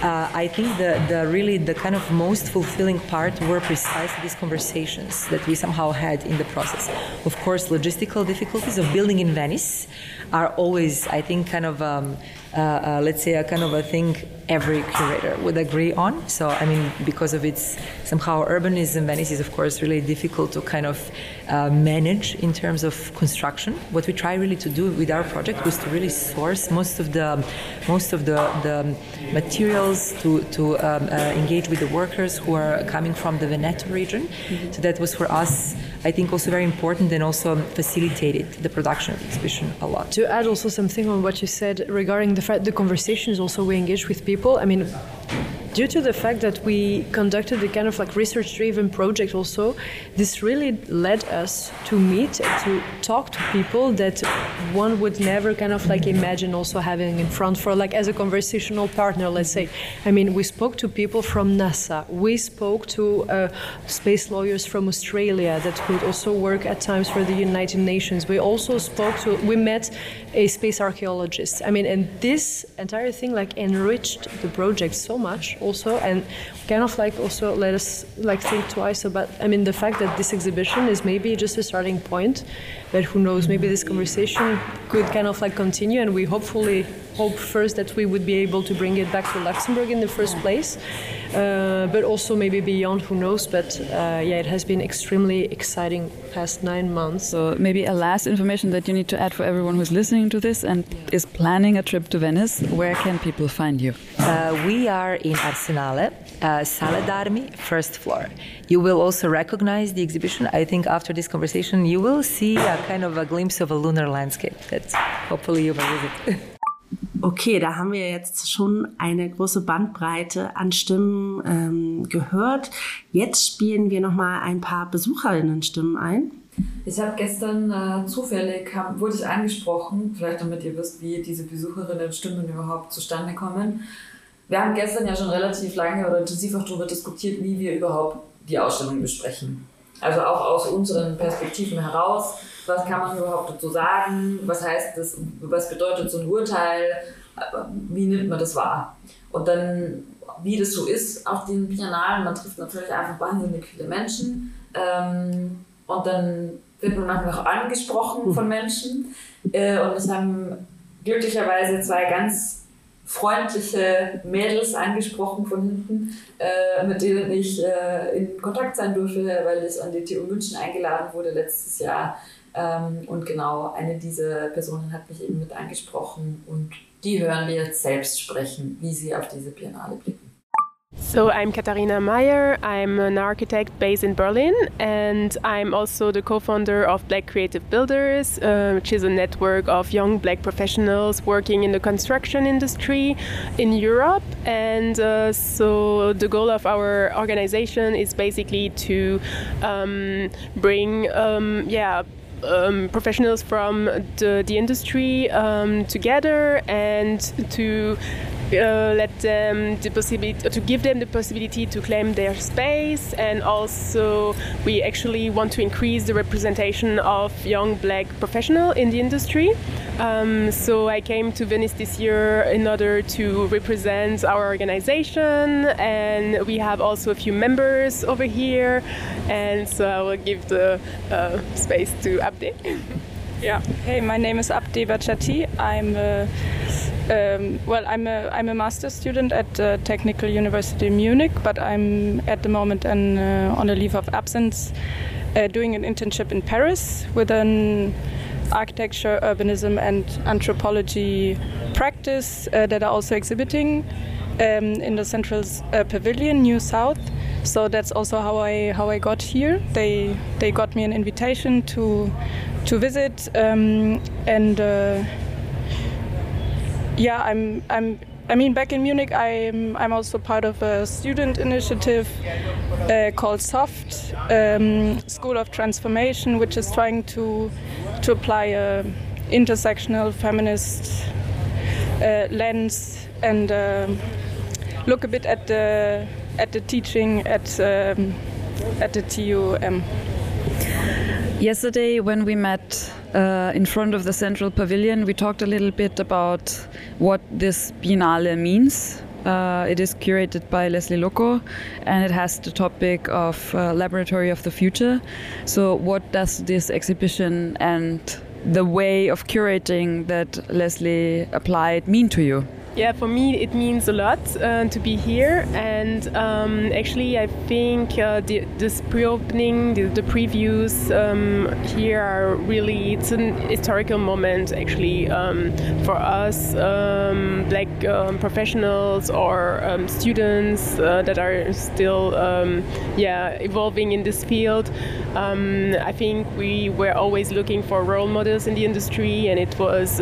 Uh, I think the, the really the kind of most fulfilling part were precisely these conversations that we somehow had in the process. Of course, logistical difficulties of building in Venice are always, I think, kind of um, uh, uh, let's say, a kind of a thing every curator would agree on. So, I mean, because of its somehow urbanism, Venice is, of course, really difficult to kind of uh, manage in terms of construction. What we try really to do with our project was to really source most of the most of the, the materials to, to um, uh, engage with the workers who are coming from the Veneto region. Mm-hmm. So that was for us I think also very important and also facilitated the production of the exhibition a lot. To add also something on what you said regarding the fact the conversations also we engage with people. I mean, due to the fact that we conducted a kind of like research driven project also this really led us to meet to talk to people that one would never kind of like imagine also having in front for like as a conversational partner let's say. I mean we spoke to people from nasa. We spoke to uh, space lawyers from australia that could also work at times for the united nations. We also spoke to we met a space archaeologist. I mean and this entire thing like enriched the project so much also and kind of like also let us like think twice about i mean the fact that this exhibition is maybe just a starting point but who knows maybe this conversation could kind of like continue and we hopefully hope first that we would be able to bring it back to luxembourg in the first place. Uh, but also maybe beyond who knows but uh, yeah it has been extremely exciting past nine months. So maybe a last information that you need to add for everyone who's listening to this and is planning a trip to venice. Where can people find you? Uh, we are in arsenale uh, sala d'armi first floor you will also recognize the exhibition i think after this conversation you will see a kind of a glimpse of a lunar landscape that hopefully you will visit Okay, da haben wir jetzt schon eine große Bandbreite an Stimmen ähm, gehört. Jetzt spielen wir noch mal ein paar Besucherinnen-Stimmen ein. Ich habe gestern äh, zufällig hab, wurde ich angesprochen, vielleicht damit ihr wisst, wie diese Besucherinnen-Stimmen überhaupt zustande kommen. Wir haben gestern ja schon relativ lange oder intensiv auch darüber diskutiert, wie wir überhaupt die Ausstellung besprechen. Also auch aus unseren Perspektiven heraus. Was kann man überhaupt dazu sagen, was heißt das, was bedeutet so ein Urteil, wie nimmt man das wahr? Und dann, wie das so ist auf den Biennalen, man trifft natürlich einfach wahnsinnig viele Menschen ähm, und dann wird man manchmal auch angesprochen von Menschen. Äh, und es haben glücklicherweise zwei ganz freundliche Mädels angesprochen von hinten, äh, mit denen ich äh, in Kontakt sein durfte, weil ich an die TU München eingeladen wurde letztes Jahr ähm, und genau, eine dieser Personen hat mich eben mit angesprochen und die hören wir jetzt selbst sprechen, wie sie auf diese Biennale blicken. So, I'm Katharina Meyer. I'm an architect based in Berlin, and I'm also the co founder of Black Creative Builders, uh, which is a network of young black professionals working in the construction industry in Europe. And uh, so, the goal of our organization is basically to um, bring, um, yeah, um, professionals from the, the industry um, together and to uh, let them the possibility to give them the possibility to claim their space. And also we actually want to increase the representation of young black professional in the industry. Um, so I came to Venice this year in order to represent our organization. And we have also a few members over here. And so I will give the uh, space to Abdi. Yeah. Hey my name is Abdi Bachati. I'm a um, well, I'm a I'm a master's student at uh, Technical University Munich, but I'm at the moment an, uh, on a leave of absence, uh, doing an internship in Paris with an architecture, urbanism, and anthropology practice uh, that are also exhibiting um, in the Central uh, Pavilion, New South. So that's also how I how I got here. They they got me an invitation to to visit um, and yeah, I'm I'm I mean, back in Munich, I'm I'm also part of a student initiative uh, called SOFT um, School of Transformation, which is trying to to apply a intersectional feminist uh, lens and uh, look a bit at the at the teaching at um, at the TUM. Yesterday, when we met uh, in front of the Central Pavilion, we talked a little bit about what this Biennale means. Uh, it is curated by Leslie Loco and it has the topic of uh, Laboratory of the Future. So, what does this exhibition and the way of curating that Leslie applied mean to you? Yeah, for me it means a lot uh, to be here, and um, actually I think uh, the, this pre-opening, the, the previews um, here are really it's an historical moment actually um, for us, um, black um, professionals or um, students uh, that are still yeah evolving in this field. I think we were always looking for role models in the industry, and it was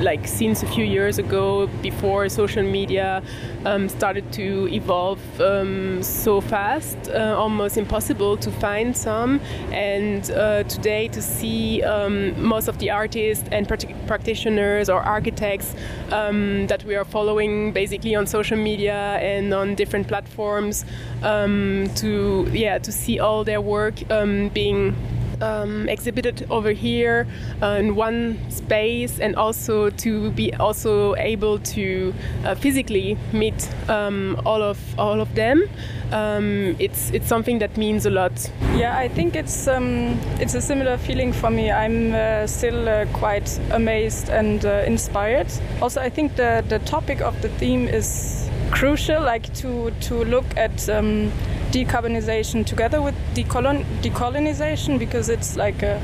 like since a few years ago before social media um, started to evolve um, so fast, uh, almost impossible to find some. And uh, today, to see um, most of the artists and practitioners or architects um, that we are following basically on social media and on different platforms, um, to yeah, to see all their work um, being um, exhibited over here uh, in one space and also to be also able to uh, physically meet um, all of all of them. Um, it's it's something that means a lot. Yeah I think it's um, it's a similar feeling for me. I'm uh, still uh, quite amazed and uh, inspired. Also I think the the topic of the theme is crucial like to to look at um, decarbonization together with decolon decolonization because it's like a,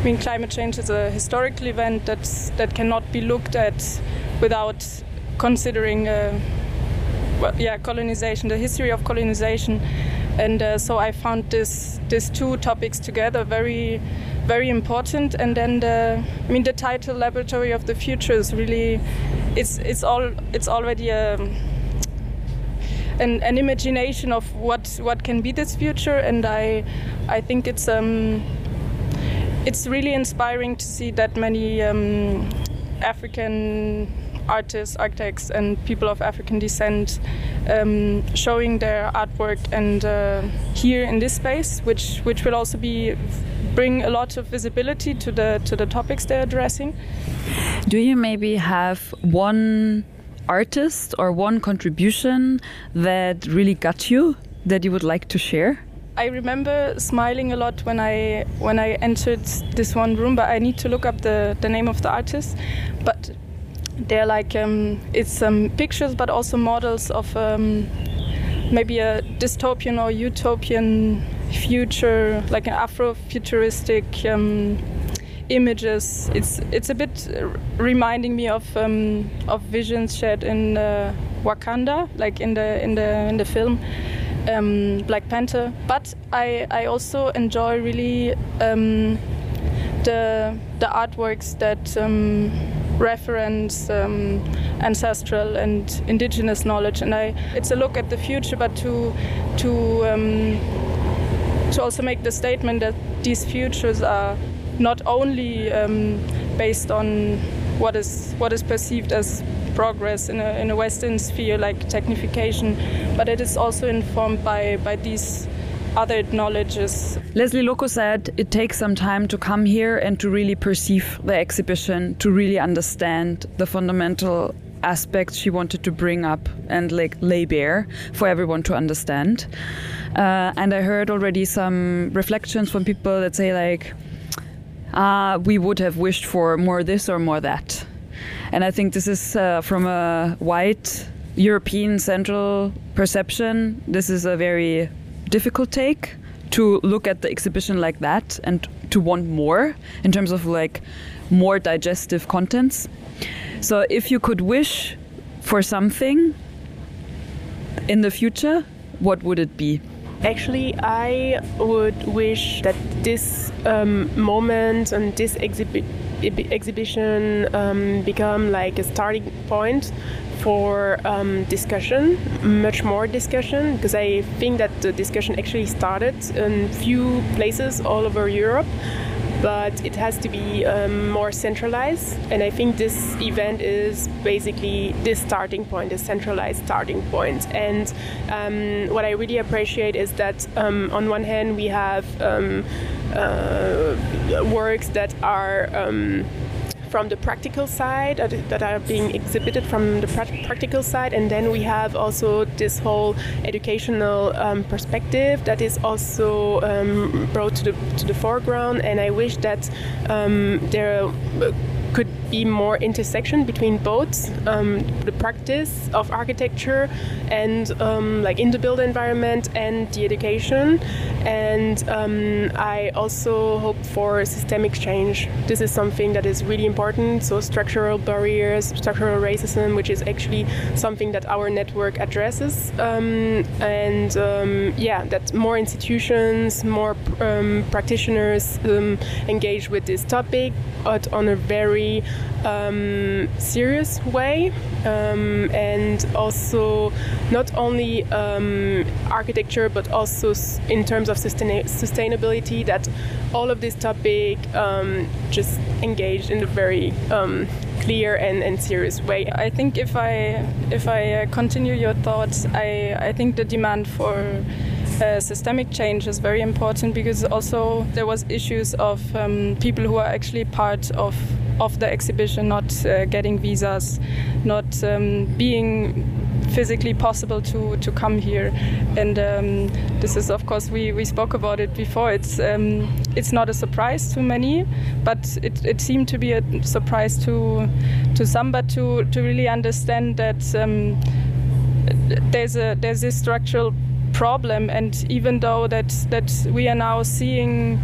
I mean climate change is a historical event that's that cannot be looked at without considering uh, well, yeah colonization the history of colonization. And uh, so I found this these two topics together very very important. And then the, I mean the title laboratory of the future is really it's it's all it's already a an, an imagination of what what can be this future and I I think it's um it's really inspiring to see that many um, African artists, architects and people of African descent um, showing their artwork and uh, here in this space, which which will also be bring a lot of visibility to the to the topics they're addressing. Do you maybe have one artist or one contribution that really got you that you would like to share? I remember smiling a lot when I when I entered this one room, but I need to look up the, the name of the artist. But they're like um, it's some um, pictures, but also models of um, maybe a dystopian or utopian future, like an Afro-futuristic um, images. It's it's a bit reminding me of um, of visions shared in uh, Wakanda, like in the in the in the film um, Black Panther. But I I also enjoy really um, the the artworks that um, reference um, ancestral and indigenous knowledge, and I it's a look at the future, but to to um, to also make the statement that these futures are not only um, based on what is what is perceived as progress in a, in a Western sphere like technification, but it is also informed by, by these other knowledges. Leslie Loco said it takes some time to come here and to really perceive the exhibition, to really understand the fundamental aspects she wanted to bring up and like lay bare for everyone to understand. Uh, and I heard already some reflections from people that say like, uh, we would have wished for more this or more that. And I think this is uh, from a white European central perception, this is a very difficult take to look at the exhibition like that and to want more in terms of like more digestive contents. So if you could wish for something in the future, what would it be? Actually, I would wish that this um, moment and this exhibit exhibition um, become like a starting point for um, discussion, much more discussion, because I think that the discussion actually started in few places all over Europe but it has to be um, more centralized. And I think this event is basically this starting point, a centralized starting point. And um, what I really appreciate is that um, on one hand we have um, uh, works that are um, from the practical side that are being exhibited from the practical side and then we have also this whole educational um, perspective that is also um, brought to the to the foreground and I wish that um, there could be more intersection between both um, the practice of architecture and um, like in the built environment and the education. And um, I also hope for systemic change. This is something that is really important. So structural barriers structural racism which is actually something that our network addresses. Um, and um, yeah that more institutions more um, practitioners engage with this topic but on a very um, serious way um, and also not only um, architecture but also in terms of sustain sustainability that all of this topic um, just engaged in a very um, clear and, and serious way. I think if I if I uh, continue your thoughts, I, I think the demand for uh, systemic change is very important because also there was issues of um, people who are actually part of of the exhibition not uh, getting visas, not um, being physically possible to, to come here. And um, this is, of course, we, we spoke about it before. It's um, it's not a surprise to many, but it, it seemed to be a surprise to to some. But to to really understand that um, there's a there's this structural problem, and even though that that we are now seeing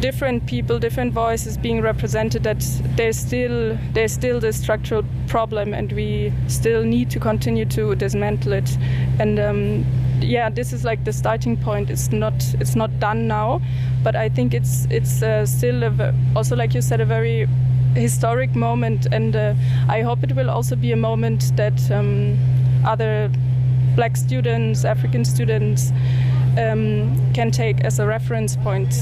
different people, different voices being represented, that there's still there's still this structural problem, and we still need to continue to dismantle it. And um, yeah, this is like the starting point. It's not it's not done now, but I think it's it's uh, still a, also like you said a very historic moment, and uh, I hope it will also be a moment that um, other black students, African students um, can take as a reference point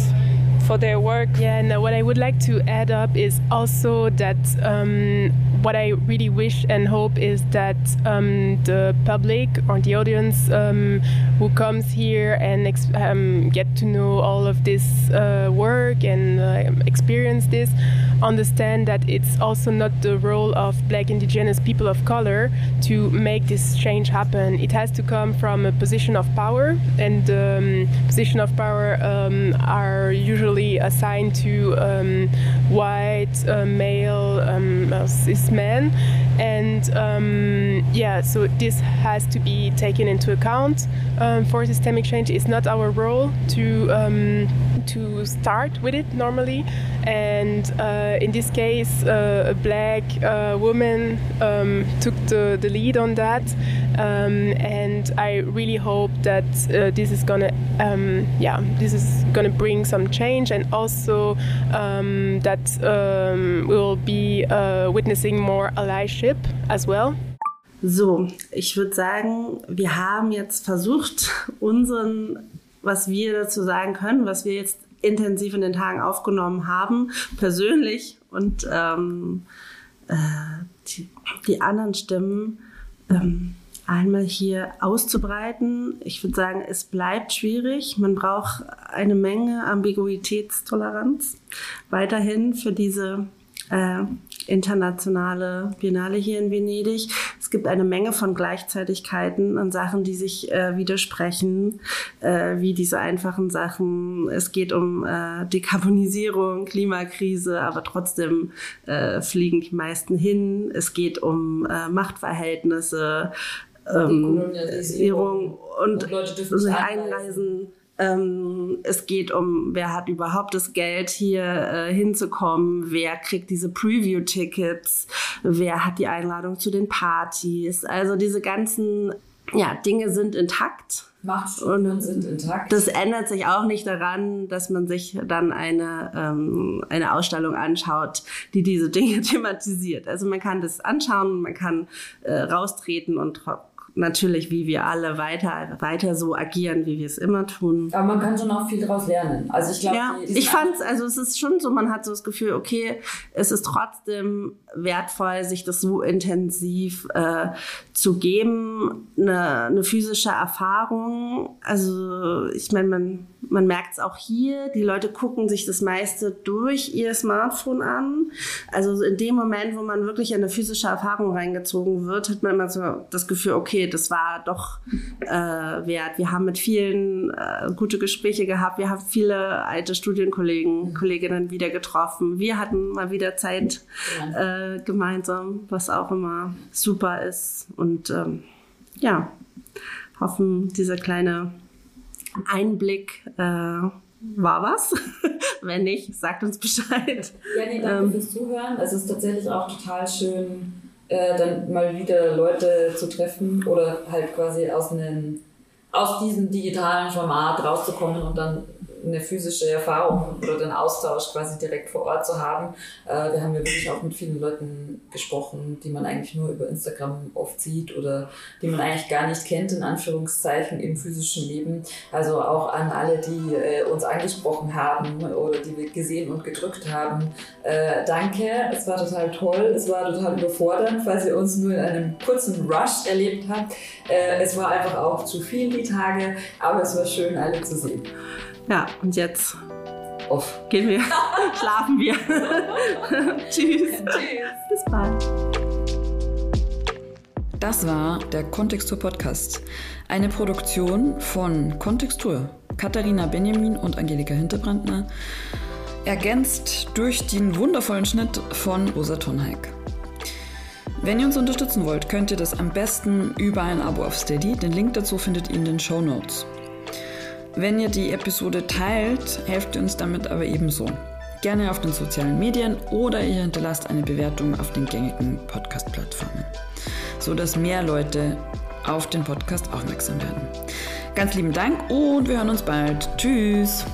for their work. Yeah, and what I would like to add up is also that um, what I really wish and hope is that um, the public or the audience um, who comes here and um, get to know all of this uh, work and uh, experience this understand that it's also not the role of black indigenous people of color to make this change happen. It has to come from a position of power, and um, position of power are usually assigned to um, white uh, male um, cis men, and um, yeah, so this has to be taken into account um, for systemic change. It's not our role to to start with it normally, and. Uh, uh, in this case, uh, a black uh, woman um, took the, the lead on that, um, and I really hope that this is gonna, um, yeah, this is gonna bring some change, and also um, that um, we'll be witnessing more allyship as well. So, ich würde sagen, wir haben jetzt versucht, unseren, was wir dazu sagen können, was wir jetzt intensiv in den Tagen aufgenommen haben, persönlich und ähm, äh, die, die, anderen Stimmen ähm, einmal hier auszubreiten. Ich würde sagen, es bleibt schwierig. Man braucht eine Menge Ambiguitätstoleranz weiterhin für diese äh, internationale Biennale hier in Venedig. Es gibt eine Menge von Gleichzeitigkeiten und Sachen, die sich äh, widersprechen, äh, wie diese einfachen Sachen. Es geht um äh, Dekarbonisierung, Klimakrise, aber trotzdem äh, fliegen die meisten hin. Es geht um äh, Machtverhältnisse, ähm, und, und Leute dürfen einreisen. Ähm, es geht um, wer hat überhaupt das Geld, hier äh, hinzukommen, wer kriegt diese Preview-Tickets, wer hat die Einladung zu den Partys. Also diese ganzen ja, Dinge sind intakt. Machtstrukturen sind intakt. Das ändert sich auch nicht daran, dass man sich dann eine, ähm, eine Ausstellung anschaut, die diese Dinge thematisiert. Also man kann das anschauen, man kann äh, raustreten und natürlich, wie wir alle weiter, weiter so agieren, wie wir es immer tun. Aber man kann schon auch viel daraus lernen. Also ich glaube, ja, ich fand also es ist schon so, man hat so das Gefühl, okay, es ist trotzdem wertvoll, sich das so intensiv äh, zu geben, eine, eine physische Erfahrung. Also ich meine, man man merkt es auch hier, die Leute gucken sich das meiste durch ihr Smartphone an. Also in dem Moment, wo man wirklich eine physische Erfahrung reingezogen wird, hat man immer so das Gefühl, okay, das war doch äh, wert. Wir haben mit vielen äh, gute Gespräche gehabt, wir haben viele alte Studienkollegen, Kolleginnen wieder getroffen. Wir hatten mal wieder Zeit äh, gemeinsam, was auch immer super ist. Und ähm, ja, hoffen, dieser kleine Einblick äh, war was. Wenn nicht, sagt uns Bescheid. Ja, nee, danke ähm, fürs Zuhören. Es ist tatsächlich auch total schön, äh, dann mal wieder Leute zu treffen oder halt quasi aus, einem, aus diesem digitalen Format rauszukommen und dann eine physische Erfahrung oder den Austausch quasi direkt vor Ort zu haben. Äh, wir haben ja wirklich auch mit vielen Leuten gesprochen, die man eigentlich nur über Instagram oft sieht oder die man eigentlich gar nicht kennt, in Anführungszeichen, im physischen Leben. Also auch an alle, die äh, uns angesprochen haben oder die wir gesehen und gedrückt haben. Äh, danke, es war total toll, es war total überfordernd, falls ihr uns nur in einem kurzen Rush erlebt habt. Äh, es war einfach auch zu viel die Tage, aber es war schön, alle zu sehen. Ja, und jetzt Off. gehen wir, schlafen wir. Tschüss. Tschüss. Bis bald. Das war der Kontextur Podcast, eine Produktion von Kontextur. Katharina Benjamin und Angelika Hinterbrandner, ergänzt durch den wundervollen Schnitt von Rosa Tonheik. Wenn ihr uns unterstützen wollt, könnt ihr das am besten über ein Abo auf Steady. Den Link dazu findet ihr in den Show Notes. Wenn ihr die Episode teilt, helft ihr uns damit aber ebenso. Gerne auf den sozialen Medien oder ihr hinterlasst eine Bewertung auf den gängigen Podcast-Plattformen, sodass mehr Leute auf den Podcast aufmerksam werden. Ganz lieben Dank und wir hören uns bald. Tschüss!